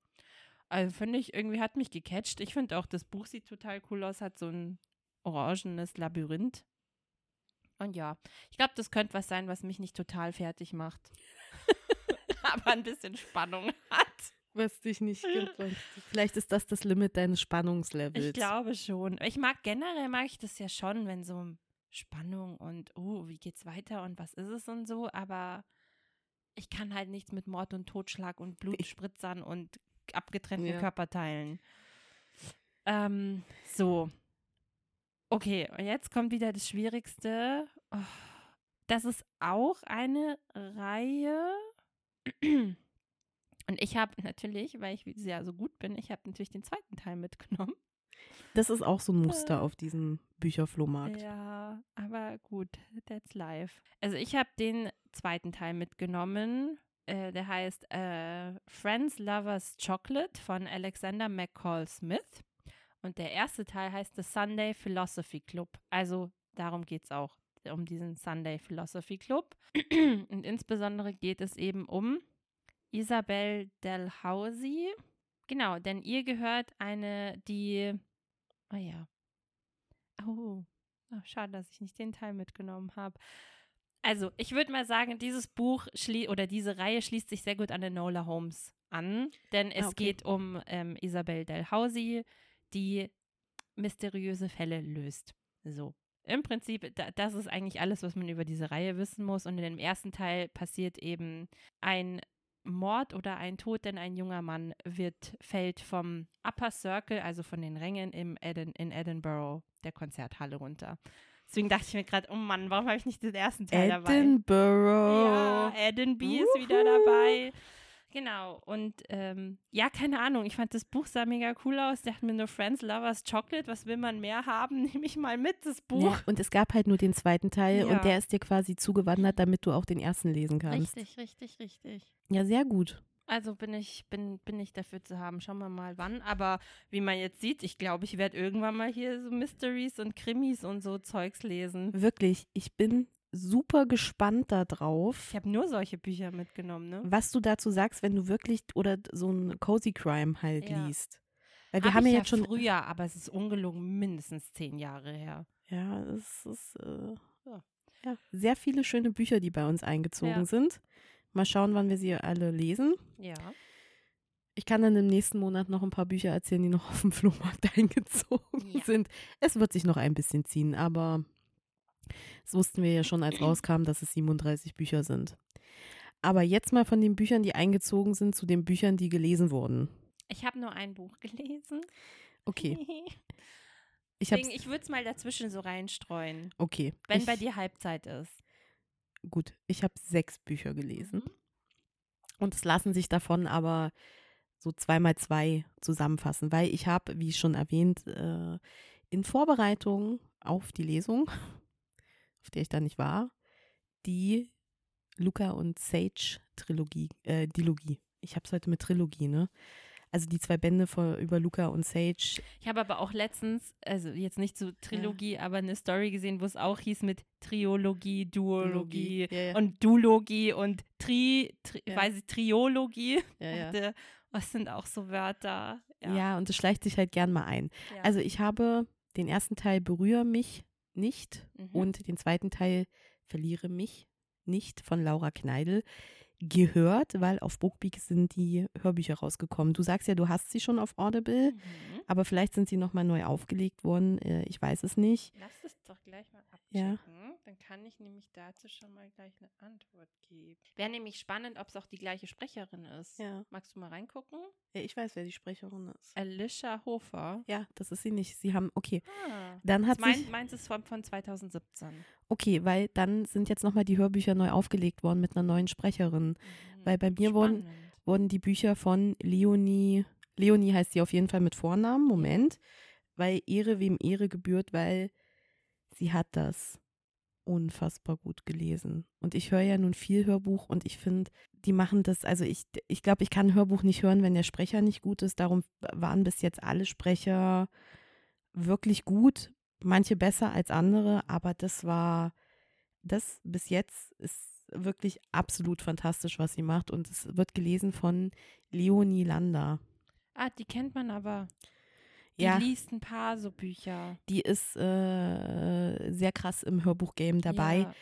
Also finde ich, irgendwie hat mich gecatcht. Ich finde auch, das Buch sieht total cool aus, hat so ein orangenes Labyrinth. Und ja, ich glaube, das könnte was sein, was mich nicht total fertig macht. Aber ein bisschen Spannung hat. Was dich nicht gibt. Vielleicht ist das das Limit deines Spannungslevels. Ich glaube schon. Ich mag generell, mag ich das ja schon, wenn so Spannung und, oh, wie geht's weiter und was ist es und so, aber ich kann halt nichts mit Mord und Totschlag und Blutspritzern und abgetrennten Ja. Körperteilen. Ähm, so. Okay, und jetzt kommt wieder das Schwierigste. Oh, das ist auch eine Reihe. Und ich habe natürlich, weil ich ja so gut bin, ich habe natürlich den zweiten Teil mitgenommen. Das ist auch so ein Muster auf diesem Bücherflohmarkt. Ja, aber gut, that's life. Also ich habe den zweiten Teil mitgenommen. Äh, der heißt äh, Friends Lovers Chocolate von Alexander McCall Smith. Und der erste Teil heißt The Sunday Philosophy Club. Also darum geht es auch, um diesen Sunday Philosophy Club. Und insbesondere geht es eben um Isabel Delhousie. Genau, denn ihr gehört eine, die, oh ja, oh, oh schade, dass ich nicht den Teil mitgenommen habe. Also, ich würde mal sagen, dieses Buch oder diese Reihe schließt sich sehr gut an Enola Holmes an, denn es Ah, okay. geht um ähm, Isabel Delhousie, die mysteriöse Fälle löst. So. Im Prinzip, da, das ist eigentlich alles, was man über diese Reihe wissen muss. Und in dem ersten Teil passiert eben ein Mord oder ein Tod, denn ein junger Mann wird, fällt vom Upper Circle, also von den Rängen im Edin, in Edinburgh, der Konzerthalle runter. Deswegen dachte ich mir gerade, oh Mann, warum habe ich nicht den ersten Teil dabei? Edinburgh. Ja, Edinby ist wieder dabei. Genau. Und ähm, ja, keine Ahnung. Ich fand das Buch sah mega cool aus. Dachte mir nur Friends, Lovers, Chocolate. Was will man mehr haben? Nehme ich mal mit, das Buch. Ja, und es gab halt nur den zweiten Teil Ja. und der ist dir quasi zugewandert, damit du auch den ersten lesen kannst. Richtig, richtig, richtig. Ja, sehr gut. Also bin ich, bin, bin ich dafür zu haben. Schauen wir mal wann. Aber wie man jetzt sieht, ich glaube, ich werde irgendwann mal hier so Mysteries und Krimis und so Zeugs lesen. Wirklich, ich bin super gespannt darauf, Ich habe nur solche Bücher mitgenommen, ne? was du dazu sagst, wenn du wirklich oder so ein Cozy Crime halt Ja. liest. Weil wir Hab haben ja jetzt schon. früher, aber es ist ungelogen mindestens zehn Jahre her. Ja, es ist äh, Ja. ja, sehr viele schöne Bücher, die bei uns eingezogen Ja. sind. Mal schauen, wann wir sie alle lesen. Ja. Ich kann dann im nächsten Monat noch ein paar Bücher erzählen, die noch auf dem Flohmarkt eingezogen sind. Es wird sich noch ein bisschen ziehen, aber das wussten wir ja schon, als rauskam, dass es 37 Bücher sind. Aber jetzt mal von den Büchern, die eingezogen sind, zu den Büchern, die gelesen wurden. Ich habe nur ein Buch gelesen. Okay. Ich Deswegen, ich würde es mal dazwischen so reinstreuen, okay. wenn ich, bei dir Halbzeit ist. Gut, ich habe sechs Bücher gelesen. Mhm. Und es lassen sich davon aber so zweimal zwei zusammenfassen, weil ich habe, wie schon erwähnt, äh, in Vorbereitung auf die Lesung, auf der ich da nicht war, die Luca und Sage Trilogie, äh, Dilogie. Ich habe es heute mit Trilogie, ne? Also die zwei Bände vor, über Luca und Sage. Ich habe aber auch letztens, also jetzt nicht so Trilogie, aber eine Story gesehen, wo es auch hieß mit Triologie, Duologie Ja, ja. und Dulogie und Tri, Tri Ja. weiß ich, Triologie. ja, ja. Was sind auch so Wörter? ja, und es schleicht sich halt gern mal ein. Ja. Also ich habe den ersten Teil Berühre mich nicht Mhm. und den zweiten Teil Verliere mich nicht von Laura Kneidel gehört, weil auf Bookbeak sind die Hörbücher rausgekommen. Du sagst ja, du hast sie schon auf Audible, Mhm. Aber vielleicht sind sie nochmal neu aufgelegt worden. Äh, Ich weiß es nicht. Lass es doch gleich mal Ja. abchecken. Dann kann ich nämlich dazu schon mal gleich eine Antwort geben. Wäre nämlich spannend, ob es auch die gleiche Sprecherin ist. Ja. Magst du mal reingucken? Ich weiß, wer die Sprecherin ist. Alicia Hofer. Ja, das ist sie nicht. Sie haben, okay. Ah. Dann hat Mein, sich, meins ist von, von 2017. okay, weil dann sind jetzt nochmal die Hörbücher neu aufgelegt worden mit einer neuen Sprecherin. Mhm. Weil bei mir wurden, wurden die Bücher von Leonie, Leonie heißt sie auf jeden Fall mit Vornamen, Moment, weil Ehre wem Ehre gebührt, weil sie hat das unfassbar gut gelesen. Und ich höre ja nun viel Hörbuch und ich finde, die machen das, also ich, ich glaube, ich kann Hörbuch nicht hören, wenn der Sprecher nicht gut ist. Darum waren bis jetzt alle Sprecher wirklich gut, manche besser als andere, aber das war, das bis jetzt ist wirklich absolut fantastisch, was sie macht. Und es wird gelesen von Leonie Lander. Ah, die kennt man aber. Die Ja, liest ein paar so Bücher. die ist äh, sehr krass im Hörbuchgame dabei. Ja.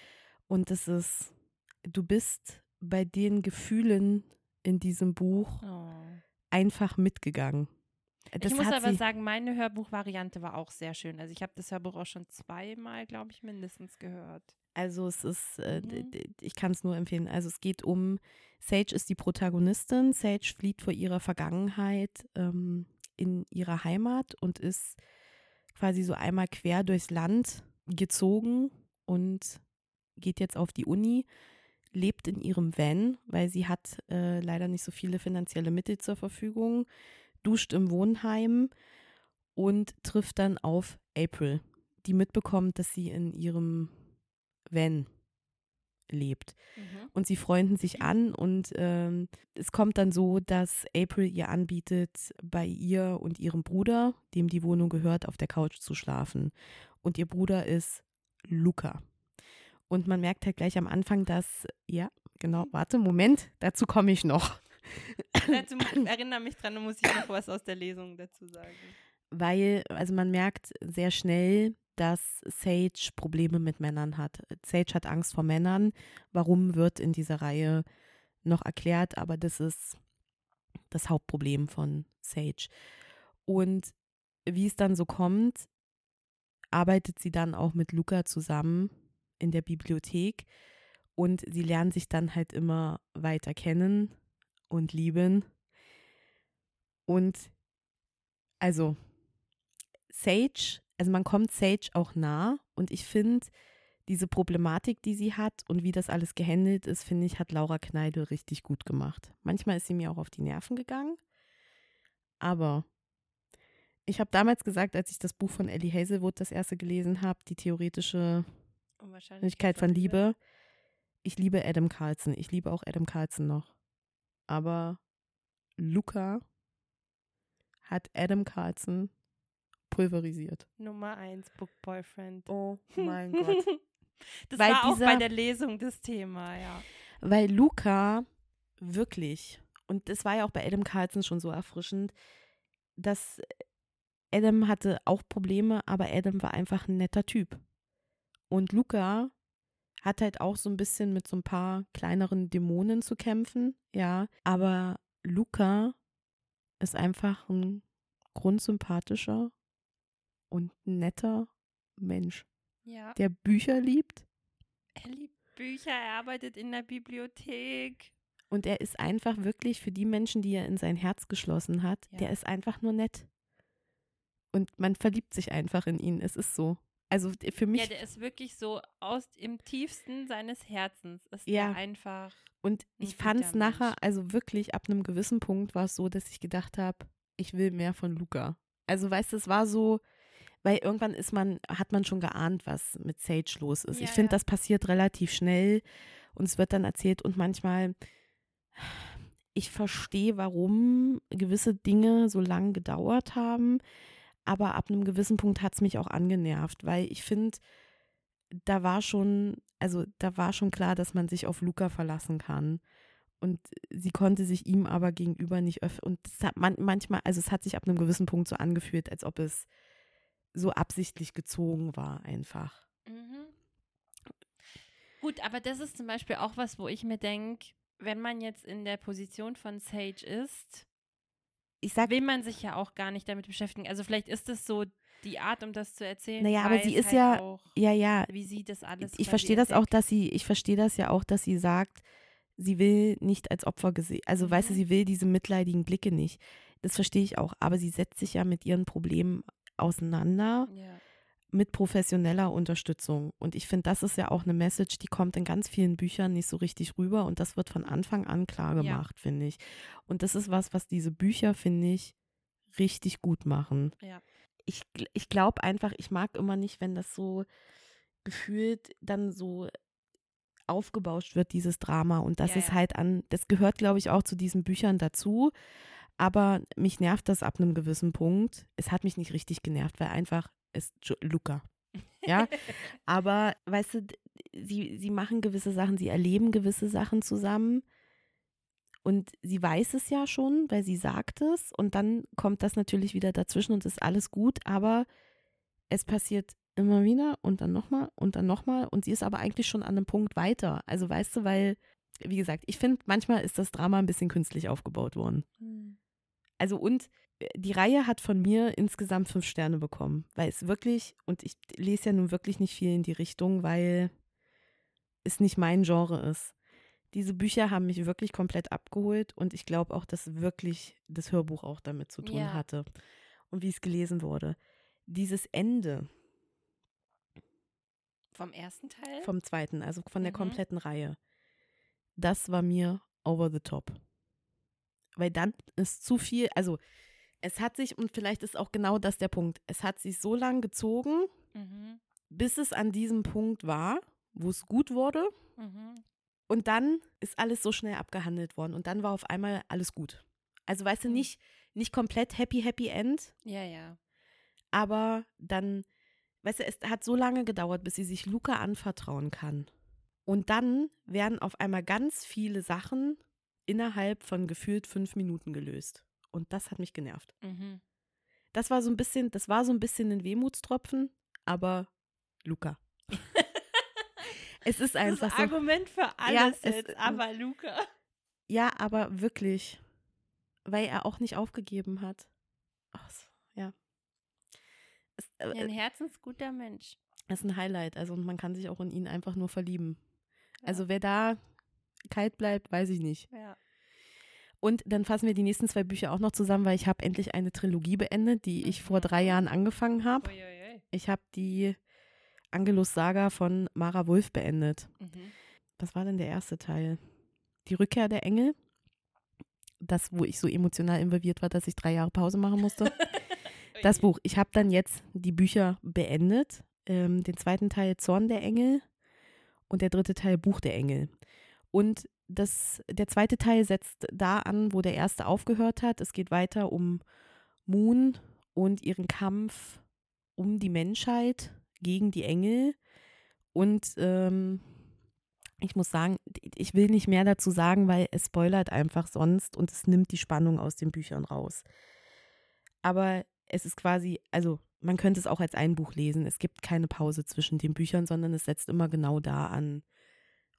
Und es ist, du bist bei den Gefühlen in diesem Buch Oh. einfach mitgegangen. Das ich muss aber sagen, meine Hörbuchvariante war auch sehr schön. Also ich habe das Hörbuch auch schon zweimal, glaube ich, mindestens gehört. Also es ist, äh, Mhm. ich kann es nur empfehlen. Also es geht um, Sage ist die Protagonistin. Sage flieht vor ihrer Vergangenheit ähm, in ihrer Heimat und ist quasi so einmal quer durchs Land gezogen und geht jetzt auf die Uni, lebt in ihrem Van, weil sie hat äh, leider nicht so viele finanzielle Mittel zur Verfügung, duscht im Wohnheim und trifft dann auf April, die mitbekommt, dass sie in ihrem Van lebt. Mhm. Und sie freunden sich an und ähm, es kommt dann so, dass April ihr anbietet, bei ihr und ihrem Bruder, dem die Wohnung gehört, auf der Couch zu schlafen. Und ihr Bruder ist Luca. Und man merkt halt gleich am Anfang, dass, ja, genau, warte, Moment, dazu komme ich noch. dazu erinnere mich dran, da muss ich noch was aus der Lesung dazu sagen. weil, also man merkt sehr schnell, dass Sage Probleme mit Männern hat. Sage hat Angst vor Männern. Warum wird in dieser Reihe noch erklärt, aber das ist das Hauptproblem von Sage. Und wie es dann so kommt, arbeitet sie dann auch mit Luca zusammen in der Bibliothek und sie lernen sich dann halt immer weiter kennen und lieben. Und also Sage, also man kommt Sage auch nah und ich finde, diese Problematik, die sie hat und wie das alles gehandelt ist, finde ich, hat Laura Kneidel richtig gut gemacht. Manchmal ist sie mir auch auf die Nerven gegangen, aber ich habe damals gesagt, als ich das Buch von Ellie Hazelwood das erste gelesen habe, die theoretische Wahrscheinlichkeit von Liebe, ich liebe Adam Carlson. Ich liebe auch Adam Carlson noch. Aber Luca hat Adam Carlson pulverisiert. Nummer eins, Book Boyfriend. Oh mein Gott. Das Weil war auch dieser- bei der Lesung das Thema, ja. Weil Luca wirklich, und das war ja auch bei Adam Carlson schon so erfrischend, dass Adam hatte auch Probleme, aber Adam war einfach ein netter Typ. Und Luca hat halt auch so ein bisschen mit so ein paar kleineren Dämonen zu kämpfen, ja. Aber Luca ist einfach ein grundsympathischer und netter Mensch, Ja. der Bücher liebt Er liebt Bücher, er arbeitet in der Bibliothek. Und er ist einfach wirklich für die Menschen, die er in sein Herz geschlossen hat, Ja. der ist einfach nur nett. Und man verliebt sich einfach in ihn. Es ist so. Also für mich Ja, der ist wirklich so aus im tiefsten seines Herzens ist Ja. einfach. Und ich fand es nachher, also wirklich ab einem gewissen Punkt war es so, dass ich gedacht habe, ich will mehr von Luca. Also weißt du, es war so, weil irgendwann ist man, hat man schon geahnt, was mit Sage los ist. Ja, ich finde, ja. das passiert relativ schnell und es wird dann erzählt und manchmal, ich verstehe, warum gewisse Dinge so lange gedauert haben, aber ab einem gewissen Punkt hat es mich auch angenervt, weil ich finde, da war schon, also da war schon klar, dass man sich auf Luca verlassen kann. Und sie konnte sich ihm aber gegenüber nicht öffnen. Und es hat man, manchmal, also es hat sich ab einem gewissen Punkt so angefühlt, als ob es so absichtlich gezogen war, einfach. Mhm. Gut, aber das ist zum Beispiel auch was, wo ich mir denke, wenn man jetzt in der Position von Sage ist, Ich sag, will man sich ja auch gar nicht damit beschäftigen. Also vielleicht ist es so die Art, um das zu erzählen. Naja, aber sie ist halt ja- auch, ja, ja, wie sie das alles. ich verstehe das auch, dass sie, ich verstehe das ja auch, dass sie sagt, sie will nicht als Opfer gesehen, also weißt du, Mhm. sie will diese mitleidigen Blicke nicht. Das verstehe ich auch, aber sie setzt sich ja mit ihren Problemen auseinander Ja. mit professioneller Unterstützung. Und ich finde, das ist ja auch eine Message, die kommt in ganz vielen Büchern nicht so richtig rüber und das wird von Anfang an klar Ja. gemacht, finde ich. Und das ist was, was diese Bücher, finde ich, richtig gut machen. Ja. Ich, ich glaube einfach, ich mag immer nicht, wenn das so gefühlt dann so aufgebauscht wird, dieses Drama. Und das Ja, ist ja. halt an, das gehört, glaube ich, auch zu diesen Büchern dazu. Aber mich nervt das ab einem gewissen Punkt. Es hat mich nicht richtig genervt, weil einfach ist Luca. Ja, aber weißt du, sie, sie machen gewisse Sachen, sie erleben gewisse Sachen zusammen. Und sie weiß es ja schon, weil sie sagt es. Und dann kommt das natürlich wieder dazwischen und ist alles gut. Aber es passiert immer wieder und dann nochmal und dann nochmal. Und sie ist aber eigentlich schon an einem Punkt weiter. Also weißt du, weil, wie gesagt, ich finde, manchmal ist das Drama ein bisschen künstlich aufgebaut worden. Hm. Also und äh, die Reihe hat von mir insgesamt fünf Sterne bekommen, weil es wirklich, und ich lese ja nun wirklich nicht viel in die Richtung, weil es nicht mein Genre ist. Diese Bücher haben mich wirklich komplett abgeholt und ich glaube auch, dass wirklich das Hörbuch auch damit zu tun Ja. hatte und wie es gelesen wurde. Dieses Ende Vom ersten Teil? vom zweiten, also von der Mhm. kompletten Reihe, das war mir over the top. Weil dann ist zu viel, also es hat sich, und vielleicht ist auch genau das der Punkt, es hat sich so lang gezogen, mhm. bis es an diesem Punkt war, wo es gut wurde. Mhm. Und dann ist alles so schnell abgehandelt worden. Und dann war auf einmal alles gut. Also weißt du, Mhm. nicht, nicht komplett happy, happy end, Ja, ja. aber dann, weißt du, es hat so lange gedauert, bis sie sich Luca anvertrauen kann. Und dann werden auf einmal ganz viele Sachen innerhalb von gefühlt fünf Minuten gelöst. Und das hat mich genervt. Mhm. Das war so ein bisschen, das war so ein bisschen ein Wehmutstropfen, aber Luca. es ist Das einfach ist so. Argument für Ja, alles es- jetzt, aber Luca. Ja, aber wirklich. Weil er auch nicht aufgegeben hat. Ach, so, ja. Es, äh, Ja, ein herzensguter Mensch. es ist ein Highlight. Also man kann sich auch in ihn einfach nur verlieben. Ja. Also wer da kalt bleibt, weiß ich nicht. Ja. Und dann fassen wir die nächsten zwei Bücher auch noch zusammen, weil ich habe endlich eine Trilogie beendet, die ich vor Mhm. drei Jahren angefangen habe. Ich habe die Angelus Saga von Mara Wolf beendet. Mhm. Was war denn der erste Teil? Die Rückkehr der Engel. Das, wo ich so emotional involviert war, dass ich drei Jahre Pause machen musste. Das. Buch. Ich habe dann jetzt die Bücher beendet. Ähm, den zweiten Teil Zorn der Engel und der dritte Teil Buch der Engel. Und das, der zweite Teil setzt da an, wo der erste aufgehört hat. Es geht weiter um Moon und ihren Kampf um die Menschheit gegen die Engel. Und ähm, ich muss sagen, ich will nicht mehr dazu sagen, weil es spoilert einfach sonst und es nimmt die Spannung aus den Büchern raus. Aber es ist quasi, also man könnte es auch als ein Buch lesen. Es gibt keine Pause zwischen den Büchern, sondern es setzt immer genau da an,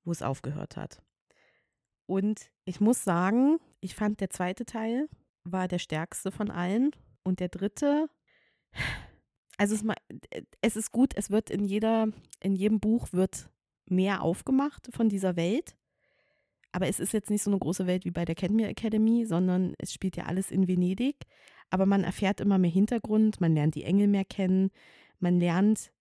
wo es aufgehört hat. Und ich muss sagen, ich fand der zweite Teil war der stärkste von allen und der dritte, also es, es ist gut, es wird in jeder, in jedem Buch wird mehr aufgemacht von dieser Welt, Aber es ist jetzt nicht so eine große Welt wie bei der Cadmere Academy, sondern es spielt ja alles in Venedig. Aber man erfährt immer mehr Hintergrund, man lernt die Engel mehr kennen, man lernt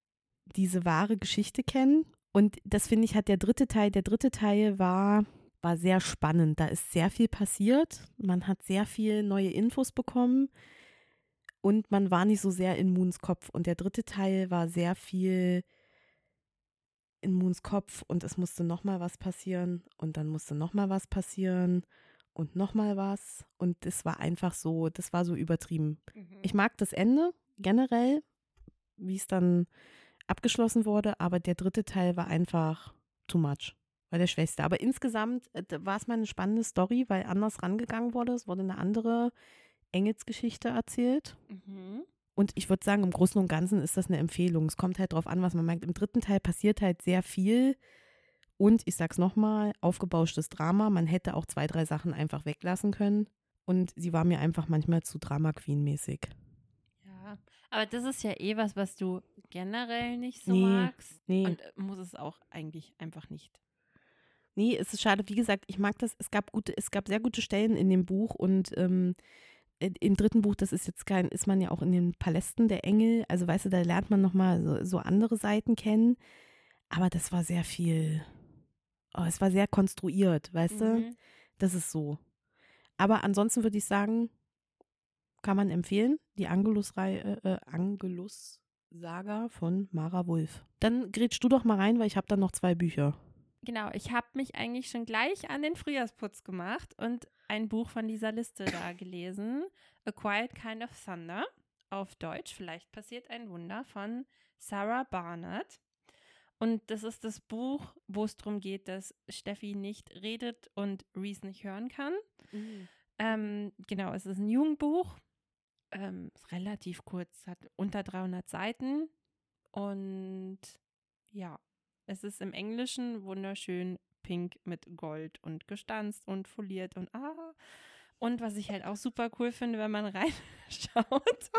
diese wahre Geschichte kennen. Und das finde ich hat der dritte Teil. Der dritte Teil war, war sehr spannend. Da ist sehr viel passiert. Man hat sehr viel neue Infos bekommen. Und man war nicht so sehr in Moons Kopf. Und der dritte Teil war sehr viel in Moons Kopf und es musste nochmal was passieren und dann musste nochmal was passieren und nochmal was. Und das war einfach so, das war so übertrieben. Mhm. Ich mag das Ende generell, wie es dann abgeschlossen wurde, aber der dritte Teil war einfach too much. War der schwächste. Aber insgesamt äh, war es mal eine spannende Story, weil anders rangegangen wurde. Es wurde eine andere Engelsgeschichte erzählt. Mhm. Und ich würde sagen, im Großen und Ganzen ist das eine Empfehlung. Es kommt halt drauf an, was man merkt. Im dritten Teil passiert halt sehr viel. Und ich sag's nochmal, aufgebauschtes Drama. Man hätte auch zwei, drei Sachen einfach weglassen können. Und sie war mir einfach manchmal zu Drama Queen-mäßig. Ja, aber das ist ja eh was, was du generell nicht so nee, magst. Nee. Und äh, muss es auch eigentlich einfach nicht. Nee, es ist schade. Wie gesagt, ich mag das. Es gab gute, es gab sehr gute Stellen in dem Buch und ähm, im dritten Buch, das ist jetzt kein, ist man ja auch in den Palästen der Engel, also weißt du, da lernt man nochmal so, so andere Seiten kennen. Aber das war sehr viel, oh, es war sehr konstruiert, weißt mhm. du? Das ist so. Aber ansonsten würde ich sagen, kann man empfehlen, die Angelus-Reihe, äh, äh Angelus-Saga von Mara Wulf. Dann grätsch du doch mal rein, weil ich habe da noch zwei Bücher. Genau, ich habe mich eigentlich schon gleich an den Frühjahrsputz gemacht und ein Buch von dieser Liste da gelesen. A Quiet Kind of Thunder auf Deutsch. Vielleicht passiert ein Wunder von Sarah Barnett. Und das ist das Buch, wo es darum geht, dass Steffi nicht redet und Reese nicht hören kann. Mhm. Ähm, genau, es ist ein Jugendbuch. Ähm, relativ kurz, hat unter 300 Seiten. Und ja, es ist im Englischen wunderschön pink mit Gold und gestanzt und foliert und ah. Und was ich halt auch super cool finde, wenn man reinschaut.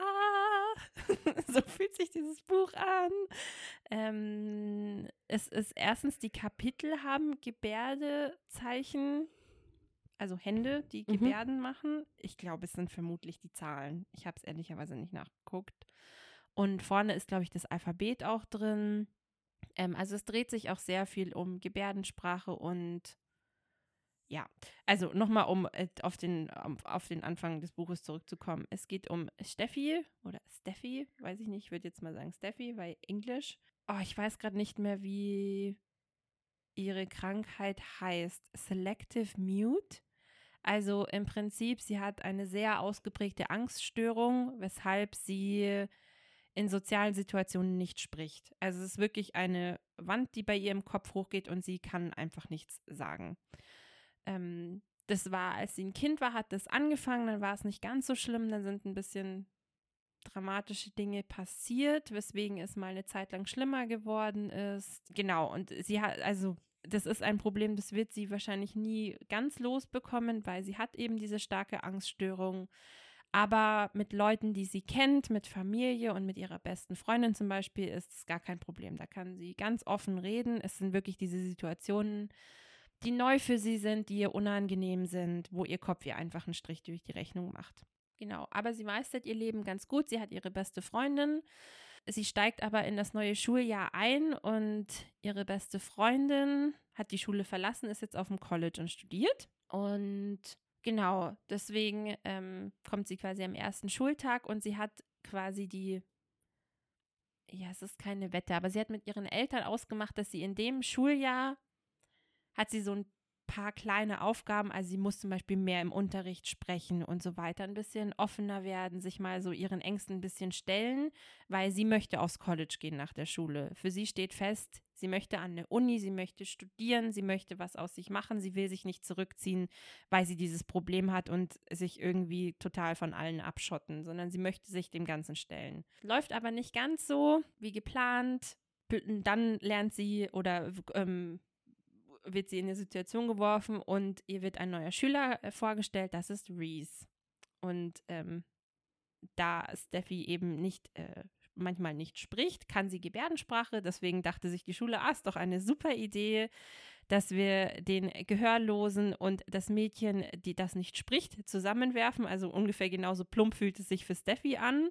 Ah, so fühlt sich dieses Buch an. Ähm, es ist erstens, die Kapitel haben Gebärdezeichen, also Hände, die mhm. Gebärden machen. Ich glaube, es sind vermutlich die Zahlen. Ich habe es ehrlicherweise nicht nachgeguckt. Und vorne ist, glaube ich, das Alphabet auch drin. Ähm, also es dreht sich auch sehr viel um Gebärdensprache und ja, also nochmal, um äh, auf den, um, auf den Anfang des Buches zurückzukommen. Es geht um Steffi oder Steffi, weiß ich nicht, ich würde jetzt mal sagen Steffi, weil Englisch. Oh, ich weiß gerade nicht mehr, wie ihre Krankheit heißt. Selective Mute. Also im Prinzip, sie hat eine sehr ausgeprägte Angststörung, weshalb sie in sozialen Situationen nicht spricht. Also es ist wirklich eine Wand, die bei ihr im Kopf hochgeht und sie kann einfach nichts sagen. Ähm, das war, als sie ein Kind war, hat das angefangen, dann war es nicht ganz so schlimm, dann sind ein bisschen dramatische Dinge passiert, weswegen es mal eine Zeit lang schlimmer geworden ist. Genau, und sie hat, also das ist ein Problem, das wird sie wahrscheinlich nie ganz losbekommen, weil sie hat eben diese starke Angststörung. Aber mit Leuten, die sie kennt, mit Familie und mit ihrer besten Freundin zum Beispiel, ist es gar kein Problem. Da kann sie ganz offen reden. Es sind wirklich diese Situationen, die neu für sie sind, die ihr unangenehm sind, wo ihr Kopf ihr einfach einen Strich durch die Rechnung macht. Genau, aber sie meistert ihr Leben ganz gut. Sie hat ihre beste Freundin. Sie steigt aber in das neue Schuljahr ein und ihre beste Freundin hat die Schule verlassen, ist jetzt auf dem College und studiert. Und Genau, deswegen ähm, kommt sie quasi am ersten Schultag und sie hat quasi die, ja, es ist keine Wette, aber sie hat mit ihren Eltern ausgemacht, dass sie in dem Schuljahr hat sie so ein paar kleine Aufgaben. Also sie muss zum Beispiel mehr im Unterricht sprechen und so weiter, ein bisschen offener werden, sich mal so ihren Ängsten ein bisschen stellen, weil sie möchte aufs College gehen nach der Schule. Für sie steht fest, sie möchte an der Uni, sie möchte studieren, sie möchte was aus sich machen, sie will sich nicht zurückziehen, weil sie dieses Problem hat und sich irgendwie total von allen abschotten, sondern sie möchte sich dem Ganzen stellen. Läuft aber nicht ganz so wie geplant. Dann lernt sie oder ähm, wird sie in eine Situation geworfen und ihr wird ein neuer Schüler äh, vorgestellt, das ist Reese. Und ähm, da Steffi eben nicht, äh, manchmal nicht spricht, kann sie Gebärdensprache. Deswegen dachte sich die Schule, ah, ist doch eine super Idee, dass wir den Gehörlosen und das Mädchen, die das nicht spricht, zusammenwerfen. Also ungefähr genauso plump fühlt es sich für Steffi an.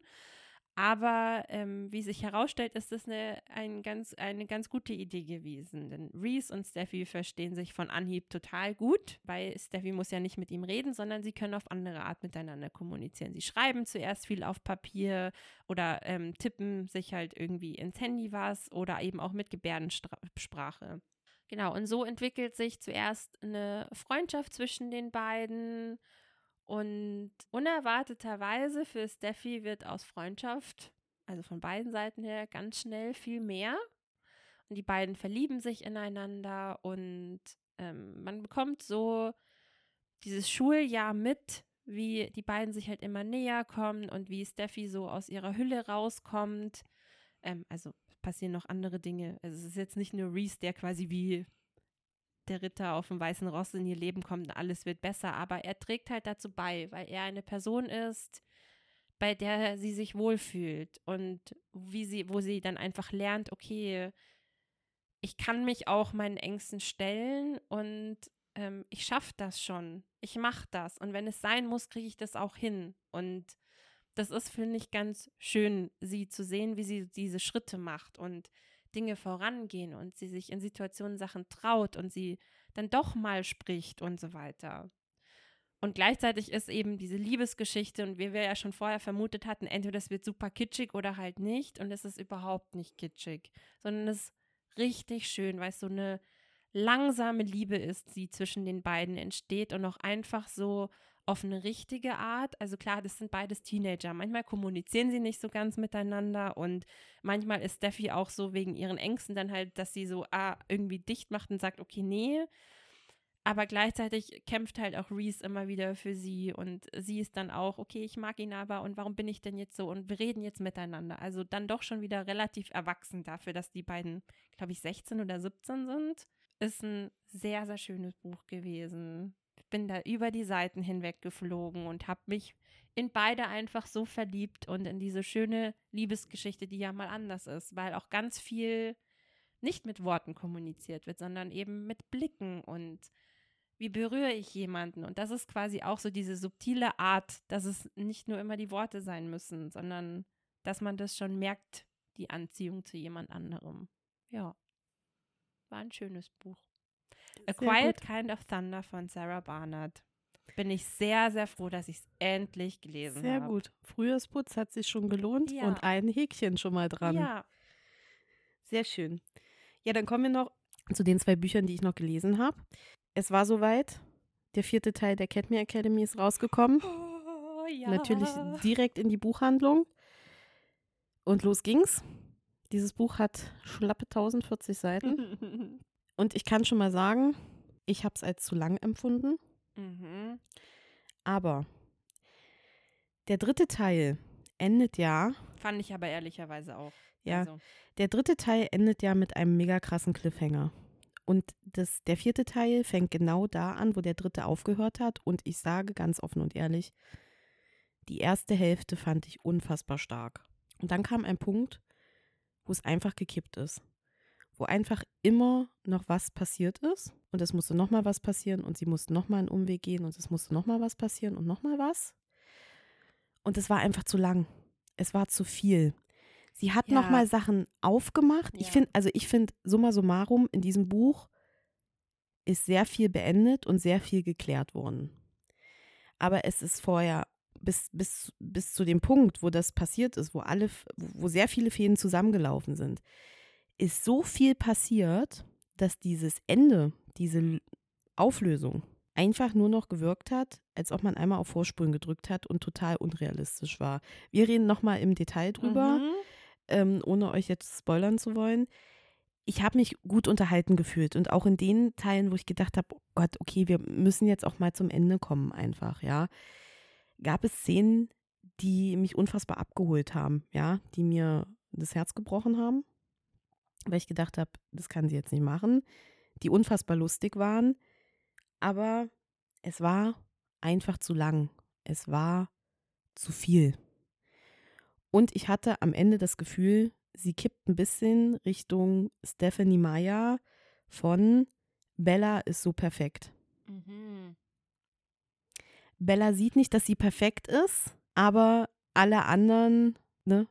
Aber ähm, wie sich herausstellt, ist das eine, ein ganz, eine ganz gute Idee gewesen. Denn Reese und Steffi verstehen sich von Anhieb total gut, weil Steffi muss ja nicht mit ihm reden, sondern sie können auf andere Art miteinander kommunizieren. Sie schreiben zuerst viel auf Papier oder ähm, tippen sich halt irgendwie ins Handy was oder eben auch mit Gebärdensprache. Genau, und so entwickelt sich zuerst eine Freundschaft zwischen den beiden und unerwarteterweise für Steffi wird aus Freundschaft, also von beiden Seiten her, ganz schnell viel mehr. Und die beiden verlieben sich ineinander und ähm, man bekommt so dieses Schuljahr mit, wie die beiden sich halt immer näher kommen und wie Steffi so aus ihrer Hülle rauskommt. Ähm, also passieren noch andere Dinge. Also es ist jetzt nicht nur Reese, der quasi wie der Ritter auf dem weißen Ross in ihr Leben kommt und alles wird besser, aber er trägt halt dazu bei, weil er eine Person ist, bei der sie sich wohlfühlt und wie sie, wo sie dann einfach lernt, okay, ich kann mich auch meinen Ängsten stellen und ähm, ich schaffe das schon. Ich mache das. Und wenn es sein muss, kriege ich das auch hin. Und das ist, finde ich, ganz schön, sie zu sehen, wie sie diese Schritte macht und Dinge vorangehen und sie sich in Situationen Sachen traut und sie dann doch mal spricht und so weiter. Und gleichzeitig ist eben diese Liebesgeschichte und wie wir ja schon vorher vermutet hatten, entweder das wird super kitschig oder halt nicht. Und es ist überhaupt nicht kitschig, sondern es ist richtig schön, weil es so eine langsame Liebe ist, die zwischen den beiden entsteht und auch einfach so auf eine richtige Art. Also klar, das sind beides Teenager. Manchmal kommunizieren sie nicht so ganz miteinander und manchmal ist Steffi auch so wegen ihren Ängsten dann halt, dass sie so ah, irgendwie dicht macht und sagt, okay, nee. Aber gleichzeitig kämpft halt auch Reese immer wieder für sie und sie ist dann auch, okay, ich mag ihn aber und warum bin ich denn jetzt so und wir reden jetzt miteinander. Also dann doch schon wieder relativ erwachsen dafür, dass die beiden, glaube ich, 16 oder 17 sind. Ist ein sehr, sehr schönes Buch gewesen bin da über die Seiten hinweg geflogen und habe mich in beide einfach so verliebt und in diese schöne Liebesgeschichte, die ja mal anders ist, weil auch ganz viel nicht mit Worten kommuniziert wird, sondern eben mit Blicken und wie berühre ich jemanden. Und das ist quasi auch so diese subtile Art, dass es nicht nur immer die Worte sein müssen, sondern dass man das schon merkt, die Anziehung zu jemand anderem. Ja, war ein schönes Buch. A Quiet gut. Kind of Thunder von Sarah Barnard. Bin ich sehr, sehr froh, dass ich es endlich gelesen habe. Sehr hab. gut. Frühjahrsputz hat sich schon gelohnt ja. und ein Häkchen schon mal dran. Ja. Sehr schön. Ja, dann kommen wir noch zu den zwei Büchern, die ich noch gelesen habe. Es war soweit. Der vierte Teil der Catme Academy ist rausgekommen. Oh, ja. Natürlich direkt in die Buchhandlung. Und los ging's. Dieses Buch hat schlappe 1040 Seiten. Und ich kann schon mal sagen, ich habe es als zu lang empfunden. Mhm. Aber der dritte Teil endet ja. Fand ich aber ehrlicherweise auch. Ja. Also. Der dritte Teil endet ja mit einem mega krassen Cliffhanger. Und das, der vierte Teil fängt genau da an, wo der dritte aufgehört hat. Und ich sage ganz offen und ehrlich, die erste Hälfte fand ich unfassbar stark. Und dann kam ein Punkt, wo es einfach gekippt ist wo einfach immer noch was passiert ist und es musste nochmal was passieren und sie mussten nochmal einen Umweg gehen und es musste nochmal was passieren und nochmal was. Und es war einfach zu lang. Es war zu viel. Sie hat ja. nochmal Sachen aufgemacht. Ja. Ich finde, also ich finde, summa summarum, in diesem Buch ist sehr viel beendet und sehr viel geklärt worden. Aber es ist vorher bis, bis, bis zu dem Punkt, wo das passiert ist, wo alle, wo sehr viele Fäden zusammengelaufen sind, ist so viel passiert, dass dieses Ende, diese Auflösung einfach nur noch gewirkt hat, als ob man einmal auf Vorspulen gedrückt hat und total unrealistisch war. Wir reden nochmal im Detail drüber, mhm. ähm, ohne euch jetzt spoilern zu wollen. Ich habe mich gut unterhalten gefühlt und auch in den Teilen, wo ich gedacht habe, oh Gott, okay, wir müssen jetzt auch mal zum Ende kommen einfach, ja, gab es Szenen, die mich unfassbar abgeholt haben, ja, die mir das Herz gebrochen haben weil ich gedacht habe, das kann sie jetzt nicht machen, die unfassbar lustig waren, aber es war einfach zu lang. Es war zu viel. Und ich hatte am Ende das Gefühl, sie kippt ein bisschen Richtung Stephanie Meyer von Bella ist so perfekt. Mhm. Bella sieht nicht, dass sie perfekt ist, aber alle anderen, ne?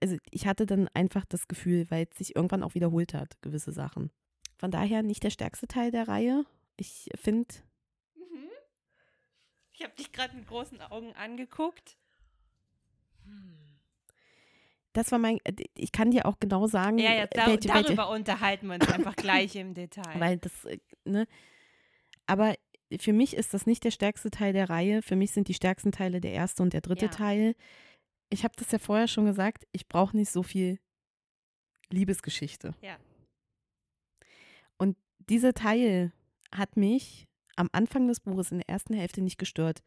Also ich hatte dann einfach das Gefühl, weil es sich irgendwann auch wiederholt hat, gewisse Sachen. Von daher nicht der stärkste Teil der Reihe. Ich finde, Mhm. Ich habe dich gerade mit großen Augen angeguckt. Hm. das war mein, äh, ich kann dir auch genau sagen, Ja, ja, äh, da, welche, welche, darüber unterhalten wir uns einfach gleich im Detail. weil das, äh, ne? Aber für mich ist das nicht der stärkste Teil der Reihe. Für mich sind die stärksten Teile der erste und der dritte Ja. Teil. Ich habe das ja vorher schon gesagt, ich brauche nicht so viel Liebesgeschichte. Ja. Und dieser Teil hat mich am Anfang des Buches in der ersten Hälfte nicht gestört.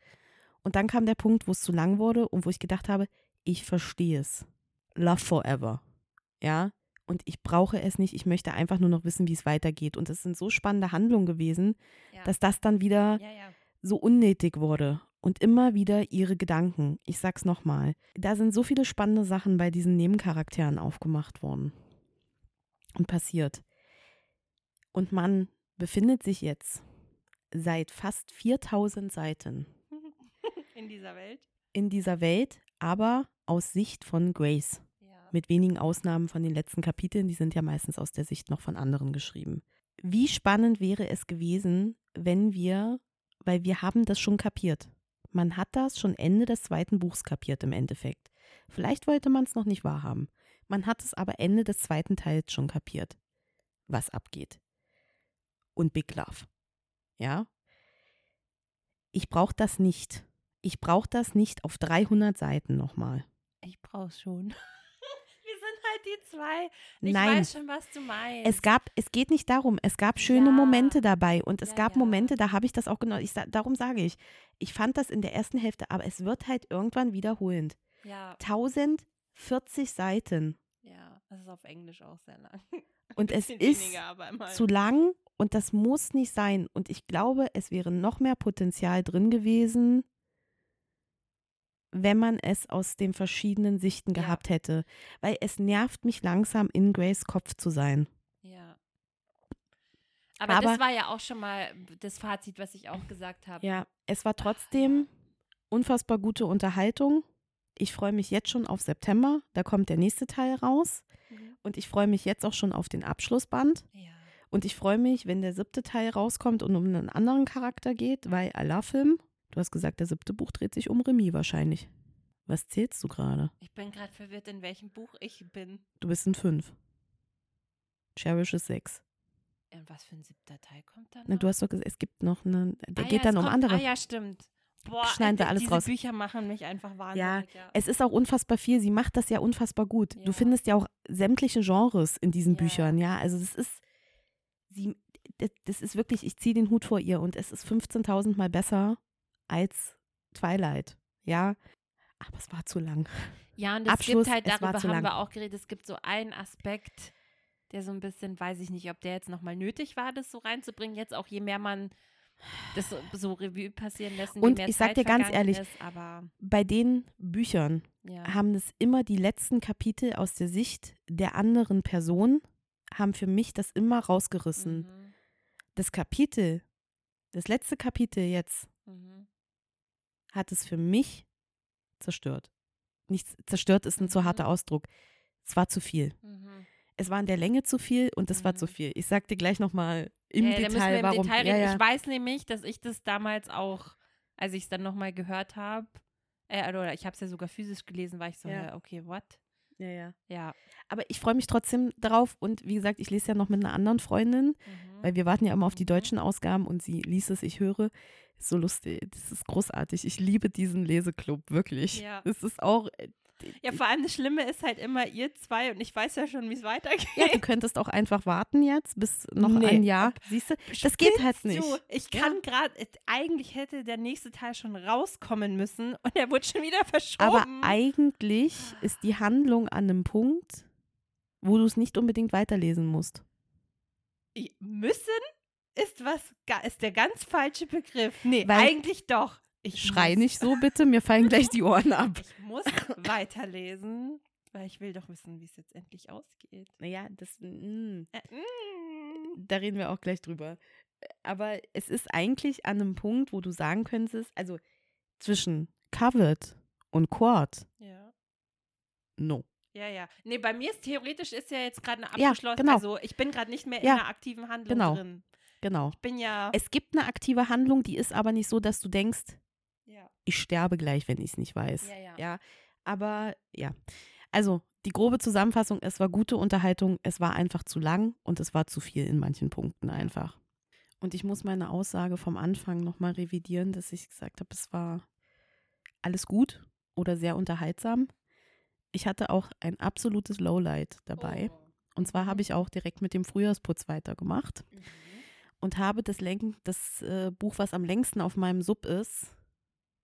Und dann kam der Punkt, wo es zu lang wurde und wo ich gedacht habe, ich verstehe es. Love forever. Ja. Und ich brauche es nicht. Ich möchte einfach nur noch wissen, wie es weitergeht. Und es sind so spannende Handlungen gewesen, ja. dass das dann wieder ja, ja. so unnötig wurde. Und immer wieder ihre Gedanken. Ich sag's nochmal. Da sind so viele spannende Sachen bei diesen Nebencharakteren aufgemacht worden. Und passiert. Und man befindet sich jetzt seit fast 4000 Seiten In dieser Welt. in dieser Welt, aber aus Sicht von Grace. Ja. Mit wenigen Ausnahmen von den letzten Kapiteln, die sind ja meistens aus der Sicht noch von anderen geschrieben. Wie spannend wäre es gewesen, wenn wir, weil wir haben das schon kapiert. Man hat das schon Ende des zweiten Buchs kapiert im Endeffekt. Vielleicht wollte man es noch nicht wahrhaben. Man hat es aber Ende des zweiten Teils schon kapiert, was abgeht. Und Big Love. Ja? Ich brauche das nicht. Ich brauche das nicht auf 300 Seiten nochmal. Ich brauch's schon. Die zwei. Ich Nein. weiß schon, was du meinst. Es gab, es geht nicht darum, es gab schöne Ja. Momente dabei und es Ja, gab ja. Momente, da habe ich das auch genau, ich, darum sage ich, ich fand das in der ersten Hälfte, aber es wird halt irgendwann wiederholend. ja, 1040 Seiten ja, das ist auf Englisch auch sehr lang. und es ist weniger, zu lang und das muss nicht sein und ich glaube, es wäre noch mehr Potenzial drin gewesen, wenn man es aus den verschiedenen Sichten Ja. gehabt hätte, weil es nervt mich langsam in Grace Kopf zu sein. Ja. Aber, das Aber- war ja auch schon mal das Fazit, was ich auch gesagt habe. Ja, es war trotzdem unfassbar gute Unterhaltung. Ich freue mich jetzt schon auf September. Da kommt der nächste Teil raus. Mhm. Und ich freue mich jetzt auch schon auf den Abschlussband. Ja. Und ich freue mich, wenn der siebte Teil rauskommt und um einen anderen Charakter geht, weil Allah-Film, du hast gesagt, der siebte Buch dreht sich um Remy wahrscheinlich. Was zählst du gerade? Ich bin gerade verwirrt, in welchem Buch ich bin. Du bist ein Fünf. Cherish ist sechs. Und was für ein siebter Teil kommt dann? Na, du hast doch gesagt, es gibt noch einen, der Ah, geht ja, dann um kommt, andere. Ah ja, stimmt. Boah, Schneiden wir alles diese raus. Bücher machen mich einfach wahnsinnig. Ja, Es ist auch unfassbar viel. Sie macht das ja unfassbar gut. Ja. Du findest ja auch sämtliche Genres in diesen Ja. Büchern, ja. Also das ist, sie, das, das ist wirklich, ich ziehe den Hut vor ihr und es ist 15.000 Mal besser als Twilight, ja. Aber es war zu lang. Ja, und es Abschluss, gibt halt, darüber haben lang. wir auch geredet, es gibt so einen Aspekt, der so ein bisschen, weiß ich nicht, ob der jetzt nochmal nötig war, das so reinzubringen. Jetzt auch je mehr man das so, so Revue passieren lässt, je Und mehr ich sag Zeit dir ganz ehrlich, ist, Bei den Büchern ja. haben es immer die letzten Kapitel aus der Sicht der anderen Person, haben für mich das immer rausgerissen. Mhm. Das Kapitel, das letzte Kapitel jetzt, Mhm. Hat es für mich zerstört. Nicht zerstört ist ein zu Mhm. harter Ausdruck. Es war zu viel. Mhm. Es war in der Länge zu viel und es war Mhm. zu viel. Ich sag dir gleich nochmal im ja, Detail, im warum. Detail ja, reden. ja. Ich weiß nämlich, dass ich das damals auch, als ich es dann nochmal gehört habe, äh, oder ich habe es ja sogar physisch gelesen, war ich so, okay, what? ja, ja. Ja. Aber ich freue mich trotzdem drauf und wie gesagt, ich lese ja noch mit einer anderen Freundin, Mhm. weil wir warten ja immer auf die Mhm. deutschen Ausgaben und sie liest es, ich höre. So lustig, das ist großartig. Ich liebe diesen Leseclub, wirklich. Ja. Es ist auch, äh, Ja, vor allem das Schlimme ist halt immer ihr zwei und ich weiß ja schon, wie es weitergeht. ja, du könntest auch einfach warten jetzt bis noch Nee. ein Jahr. Siehst du, das geht halt nicht. Du? Ich Ja. kann gerade, eigentlich hätte der nächste Teil schon rauskommen müssen und er wurde schon wieder verschoben. Aber eigentlich ist die Handlung an einem Punkt, wo du es nicht unbedingt weiterlesen musst. Müssen ist was, ist der ganz falsche Begriff. Nee, Weil- eigentlich doch. Ich Schrei muss, nicht so bitte, mir fallen gleich die Ohren ab. Ich muss weiterlesen, weil ich will doch wissen, wie es jetzt endlich ausgeht. Naja, das, mm, Äh, mm. da reden wir auch gleich drüber. aber es ist eigentlich an einem Punkt, wo du sagen könntest, also zwischen Covered und Quad, Ja. no. Ja, ja. Nee, bei mir ist theoretisch ist ja jetzt gerade eine Ja, abgeschlossene, genau. also ich bin gerade nicht mehr in Ja, einer aktiven Handlung genau. drin. Genau. Ich bin ja, Es gibt eine aktive Handlung, die ist aber nicht so, dass du denkst, ja, ich sterbe gleich, wenn ich es nicht weiß. ja, ja. Ja, aber ja. Also, die grobe Zusammenfassung, es war gute Unterhaltung, es war einfach zu lang und es war zu viel in manchen Punkten einfach. Und ich muss meine Aussage vom Anfang nochmal revidieren, dass ich gesagt habe, es war alles gut oder sehr unterhaltsam. Ich hatte auch ein absolutes Lowlight dabei. Oh. Und zwar Mhm. habe ich auch direkt mit dem Frühjahrsputz weitergemacht Mhm. Und habe das, Lenk das äh, Buch, was am längsten auf meinem Sub ist,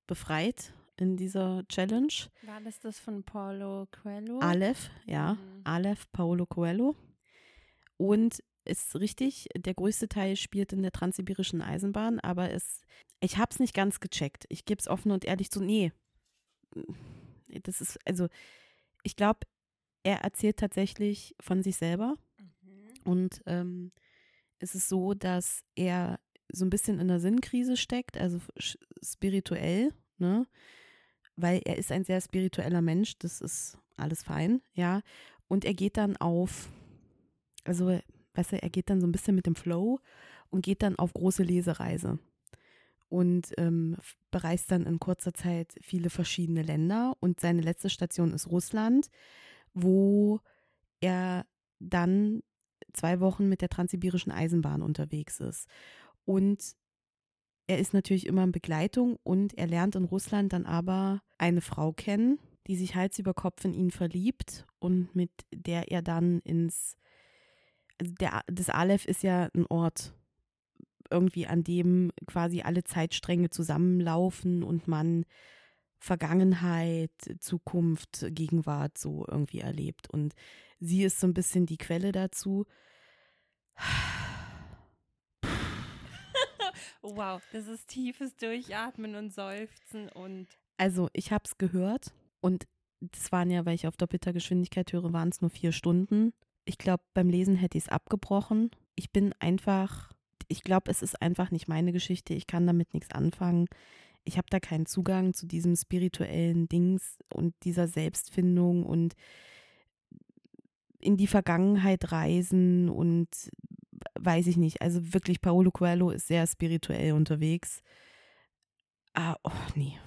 befreit in dieser Challenge. War das das von Paulo Coelho? Aleph, ja, Mhm. Aleph Paolo Coelho. Und ist richtig, der größte Teil spielt in der transsibirischen Eisenbahn, aber es, ich habe es nicht ganz gecheckt. Ich gebe es offen und ehrlich zu, nee. Das ist, also, ich glaube, er erzählt tatsächlich von sich selber. Mhm. Und ähm, es ist so, dass er so ein bisschen in einer Sinnkrise steckt, also spirituell, ne? Weil er ist ein sehr spiritueller Mensch, das ist alles fein, ja. Und er geht dann auf, also, weißt du, er geht dann so ein bisschen mit dem Flow und geht dann auf große Lesereise. Und ähm, bereist dann in kurzer Zeit viele verschiedene Länder. Und seine letzte Station ist Russland, wo er dann zwei Wochen mit der transsibirischen Eisenbahn unterwegs ist. Und er ist natürlich immer in Begleitung und er lernt in Russland dann aber eine Frau kennen, die sich Hals über Kopf in ihn verliebt und mit der er dann ins, also der, das Aleph ist ja ein Ort irgendwie, an dem quasi alle Zeitstränge zusammenlaufen und man Vergangenheit, Zukunft, Gegenwart so irgendwie erlebt. Und sie ist so ein bisschen die Quelle dazu. Wow, das ist tiefes Durchatmen und Seufzen und Also ich habe es gehört und das waren ja, weil ich auf doppelter Geschwindigkeit höre, waren es nur vier Stunden. Ich glaube, beim Lesen hätte ich es abgebrochen. Ich bin einfach, ich glaube, es ist einfach nicht meine Geschichte. Ich kann damit nichts anfangen. Ich habe da keinen Zugang zu diesem spirituellen Dings und dieser Selbstfindung und in die Vergangenheit reisen und weiß ich nicht. Also wirklich, Paolo Coelho ist sehr spirituell unterwegs. Ah, oh nee.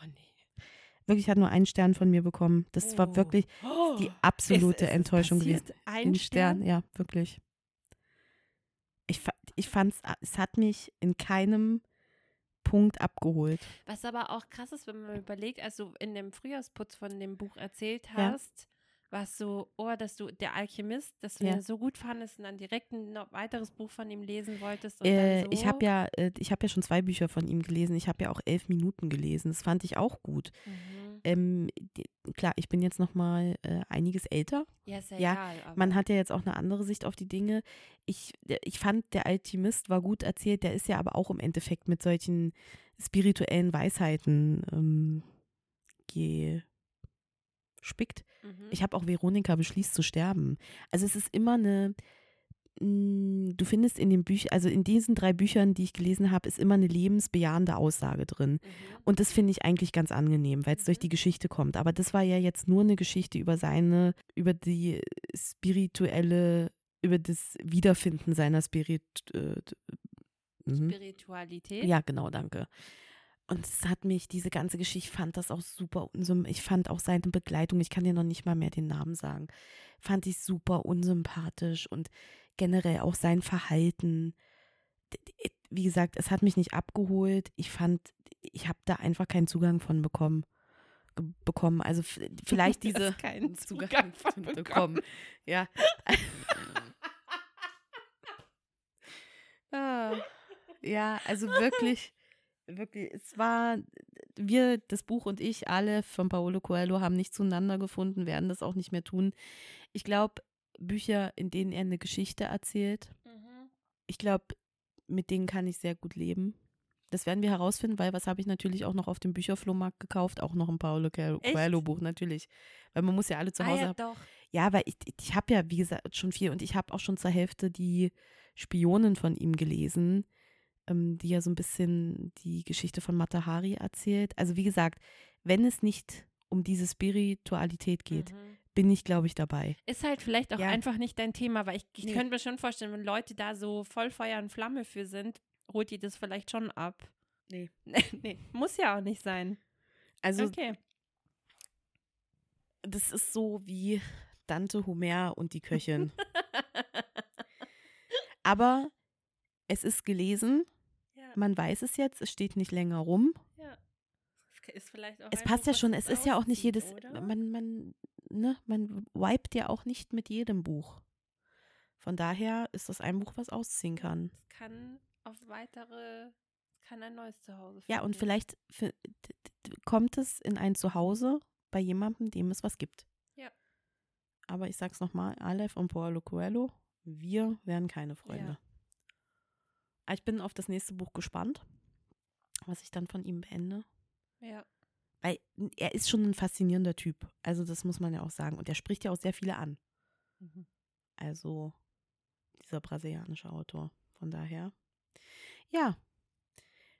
oh nee. Wirklich hat nur einen Stern von mir bekommen. Das war Oh. wirklich Oh, die absolute ist es Enttäuschung gewesen. Ein Stern? Stern, ja, wirklich. Ich, ich fand's, es hat mich in keinem Punkt abgeholt. Was aber auch krass ist, wenn man überlegt, als du in dem Frühjahrsputz von dem Buch erzählt Ja. Was so, oh, dass du der Alchemist, dass du Ja. ihn so gut fandest und dann direkt ein noch weiteres Buch von ihm lesen wolltest. Und Äh, dann so, Ich habe ja, äh, ich habe ja schon zwei Bücher von ihm gelesen. Ich habe ja auch elf Minuten gelesen. Das fand ich auch gut. Mhm. Ähm, klar, ich bin jetzt noch mal äh, einiges älter. Ja, ist ja, ja, egal. Man hat ja jetzt auch eine andere Sicht auf die Dinge. Ich, ich fand, der Alchemist war gut erzählt. Der ist ja aber auch im Endeffekt mit solchen spirituellen Weisheiten ähm, gespickt. Mhm. Ich habe auch Veronika beschließt zu sterben. Also es ist immer eine, mh, du findest in den Büchern, also in diesen drei Büchern, die ich gelesen habe, ist immer eine lebensbejahende Aussage drin. Mhm. Und das finde ich eigentlich ganz angenehm, weil es durch die Geschichte kommt. Aber das war ja jetzt nur eine Geschichte über seine, über die spirituelle, über das Wiederfinden seiner Spirit. Äh, mhm. Spiritualität. Ja, genau, danke. Und es hat mich, diese ganze Geschichte, ich fand das auch super unsym Ich fand auch seine Begleitung, ich kann dir noch nicht mal mehr den Namen sagen, fand ich super unsympathisch und generell auch sein Verhalten. Wie gesagt, es hat mich nicht abgeholt. Ich fand, ich habe da einfach keinen Zugang von bekommen. bekommen. Also vielleicht diese keinen Zugang von bekommen. Ja. Ah, ja, also wirklich, wirklich, es war, wir, das Buch und ich, alle von Paolo Coelho, haben nicht zueinander gefunden, werden das auch nicht mehr tun. Ich glaube, Bücher, in denen er eine Geschichte erzählt, Mhm. ich glaube, mit denen kann ich sehr gut leben. Das werden wir herausfinden, weil was habe ich natürlich auch noch auf dem Bücherflohmarkt gekauft? Auch noch ein Paolo Echt? Coelho Buch, natürlich. Weil man muss ja alle zu ah, Hause ja, haben. doch. Ja, weil ich, ich habe ja, wie gesagt, schon viel und ich habe auch schon zur Hälfte die Spionen von ihm gelesen, ähm, die ja so ein bisschen die Geschichte von Matahari erzählt. Also wie gesagt, wenn es nicht um diese Spiritualität geht, Mhm. bin ich, glaube ich, dabei. Ist halt vielleicht auch Ja. einfach nicht dein Thema, weil ich, ich Nee. könnte mir schon vorstellen, wenn Leute da so voll Feuer und Flamme für sind, holt die das vielleicht schon ab. Nee. nee, muss ja auch nicht sein. Also Okay. das ist so wie Dante, Homer und die Köchin. Aber es ist gelesen, man weiß es jetzt, es steht nicht länger rum. ja. Ist vielleicht auch Es passt ja schon, es ist ja auch nicht jedes, oder? man, man, ne, man wiped ja auch nicht mit jedem Buch. Von daher ist das ein Buch, was ausziehen kann. Es kann auf weitere, es kann ein neues Zuhause Ja, und finden. vielleicht kommt es in ein Zuhause bei jemandem, dem es was gibt. Ja. Aber ich sag's nochmal, Aleph und Paulo Coelho, wir werden keine Freunde. Ah, Ich bin auf das nächste Buch gespannt, was ich dann von ihm beende. Ja. Weil er ist schon ein faszinierender Typ. Also das muss man ja auch sagen. Und er spricht ja auch sehr viele an. Mhm. Also dieser brasilianische Autor. Von daher. Ja.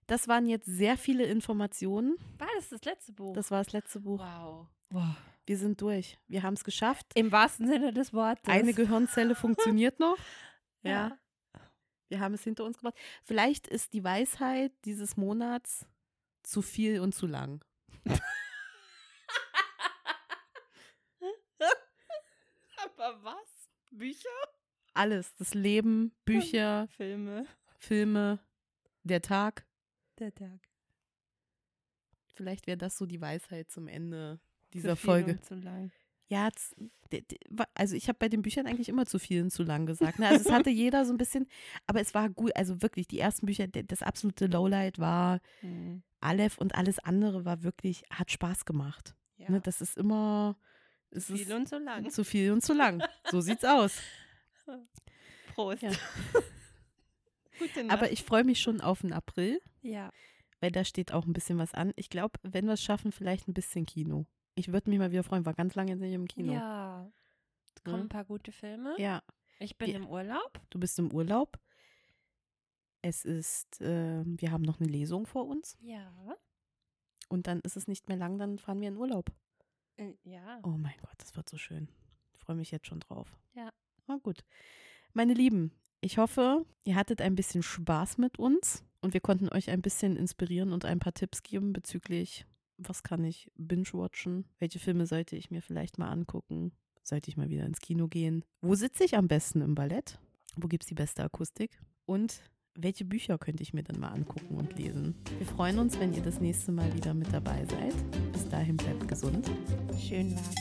Das waren jetzt sehr viele Informationen. War das das letzte Buch? Das war das letzte Buch. wow. wow. Wir sind durch. Wir haben es geschafft. Im wahrsten Sinne des Wortes. Eine Gehirnzelle funktioniert noch. ja. Ja. Wir haben es hinter uns gebracht. Vielleicht ist die Weisheit dieses Monats zu viel und zu lang. Aber was? Bücher? Alles. Das Leben, Bücher, Filme. Filme, der Tag. Der Tag. Vielleicht wäre das so die Weisheit zum Ende Zu dieser viel Folge. Zu. Ja, also ich habe bei den Büchern eigentlich immer zu viel und zu lang gesagt. Ne? Also es hatte jeder so ein bisschen, aber es war gut. Also wirklich, die ersten Bücher, das absolute Lowlight war Hm. Aleph und alles andere war wirklich, hat Spaß gemacht. Ja. Ne? Das ist immer, es viel ist und zu lang. zu viel und zu lang. So sieht's aus. Prost. Ja. Aber ich freue mich schon auf den April, ja. weil da steht auch ein bisschen was an. Ich glaube, wenn wir es schaffen, vielleicht ein bisschen Kino. Ich würde mich mal wieder freuen, war ganz lange jetzt nicht im Kino. Ja. Es kommen Ne? ein paar gute Filme. ja. Ich bin Ja. im Urlaub. Du bist im Urlaub. Es ist, äh, wir haben noch eine Lesung vor uns Ja. und dann ist es nicht mehr lang, dann fahren wir in Urlaub. Äh, Ja. Oh mein Gott, das wird so schön. Ich freue mich jetzt schon drauf. Ja. Na gut. Meine Lieben, ich hoffe, ihr hattet ein bisschen Spaß mit uns und wir konnten euch ein bisschen inspirieren und ein paar Tipps geben bezüglich, was kann ich binge-watchen, welche Filme sollte ich mir vielleicht mal angucken, sollte ich mal wieder ins Kino gehen, wo sitze ich am besten im Ballett, wo gibt es die beste Akustik und welche Bücher könnte ich mir dann mal angucken und lesen. Wir freuen uns, wenn ihr das nächste Mal wieder mit dabei seid. Bis dahin bleibt gesund. Schön war's.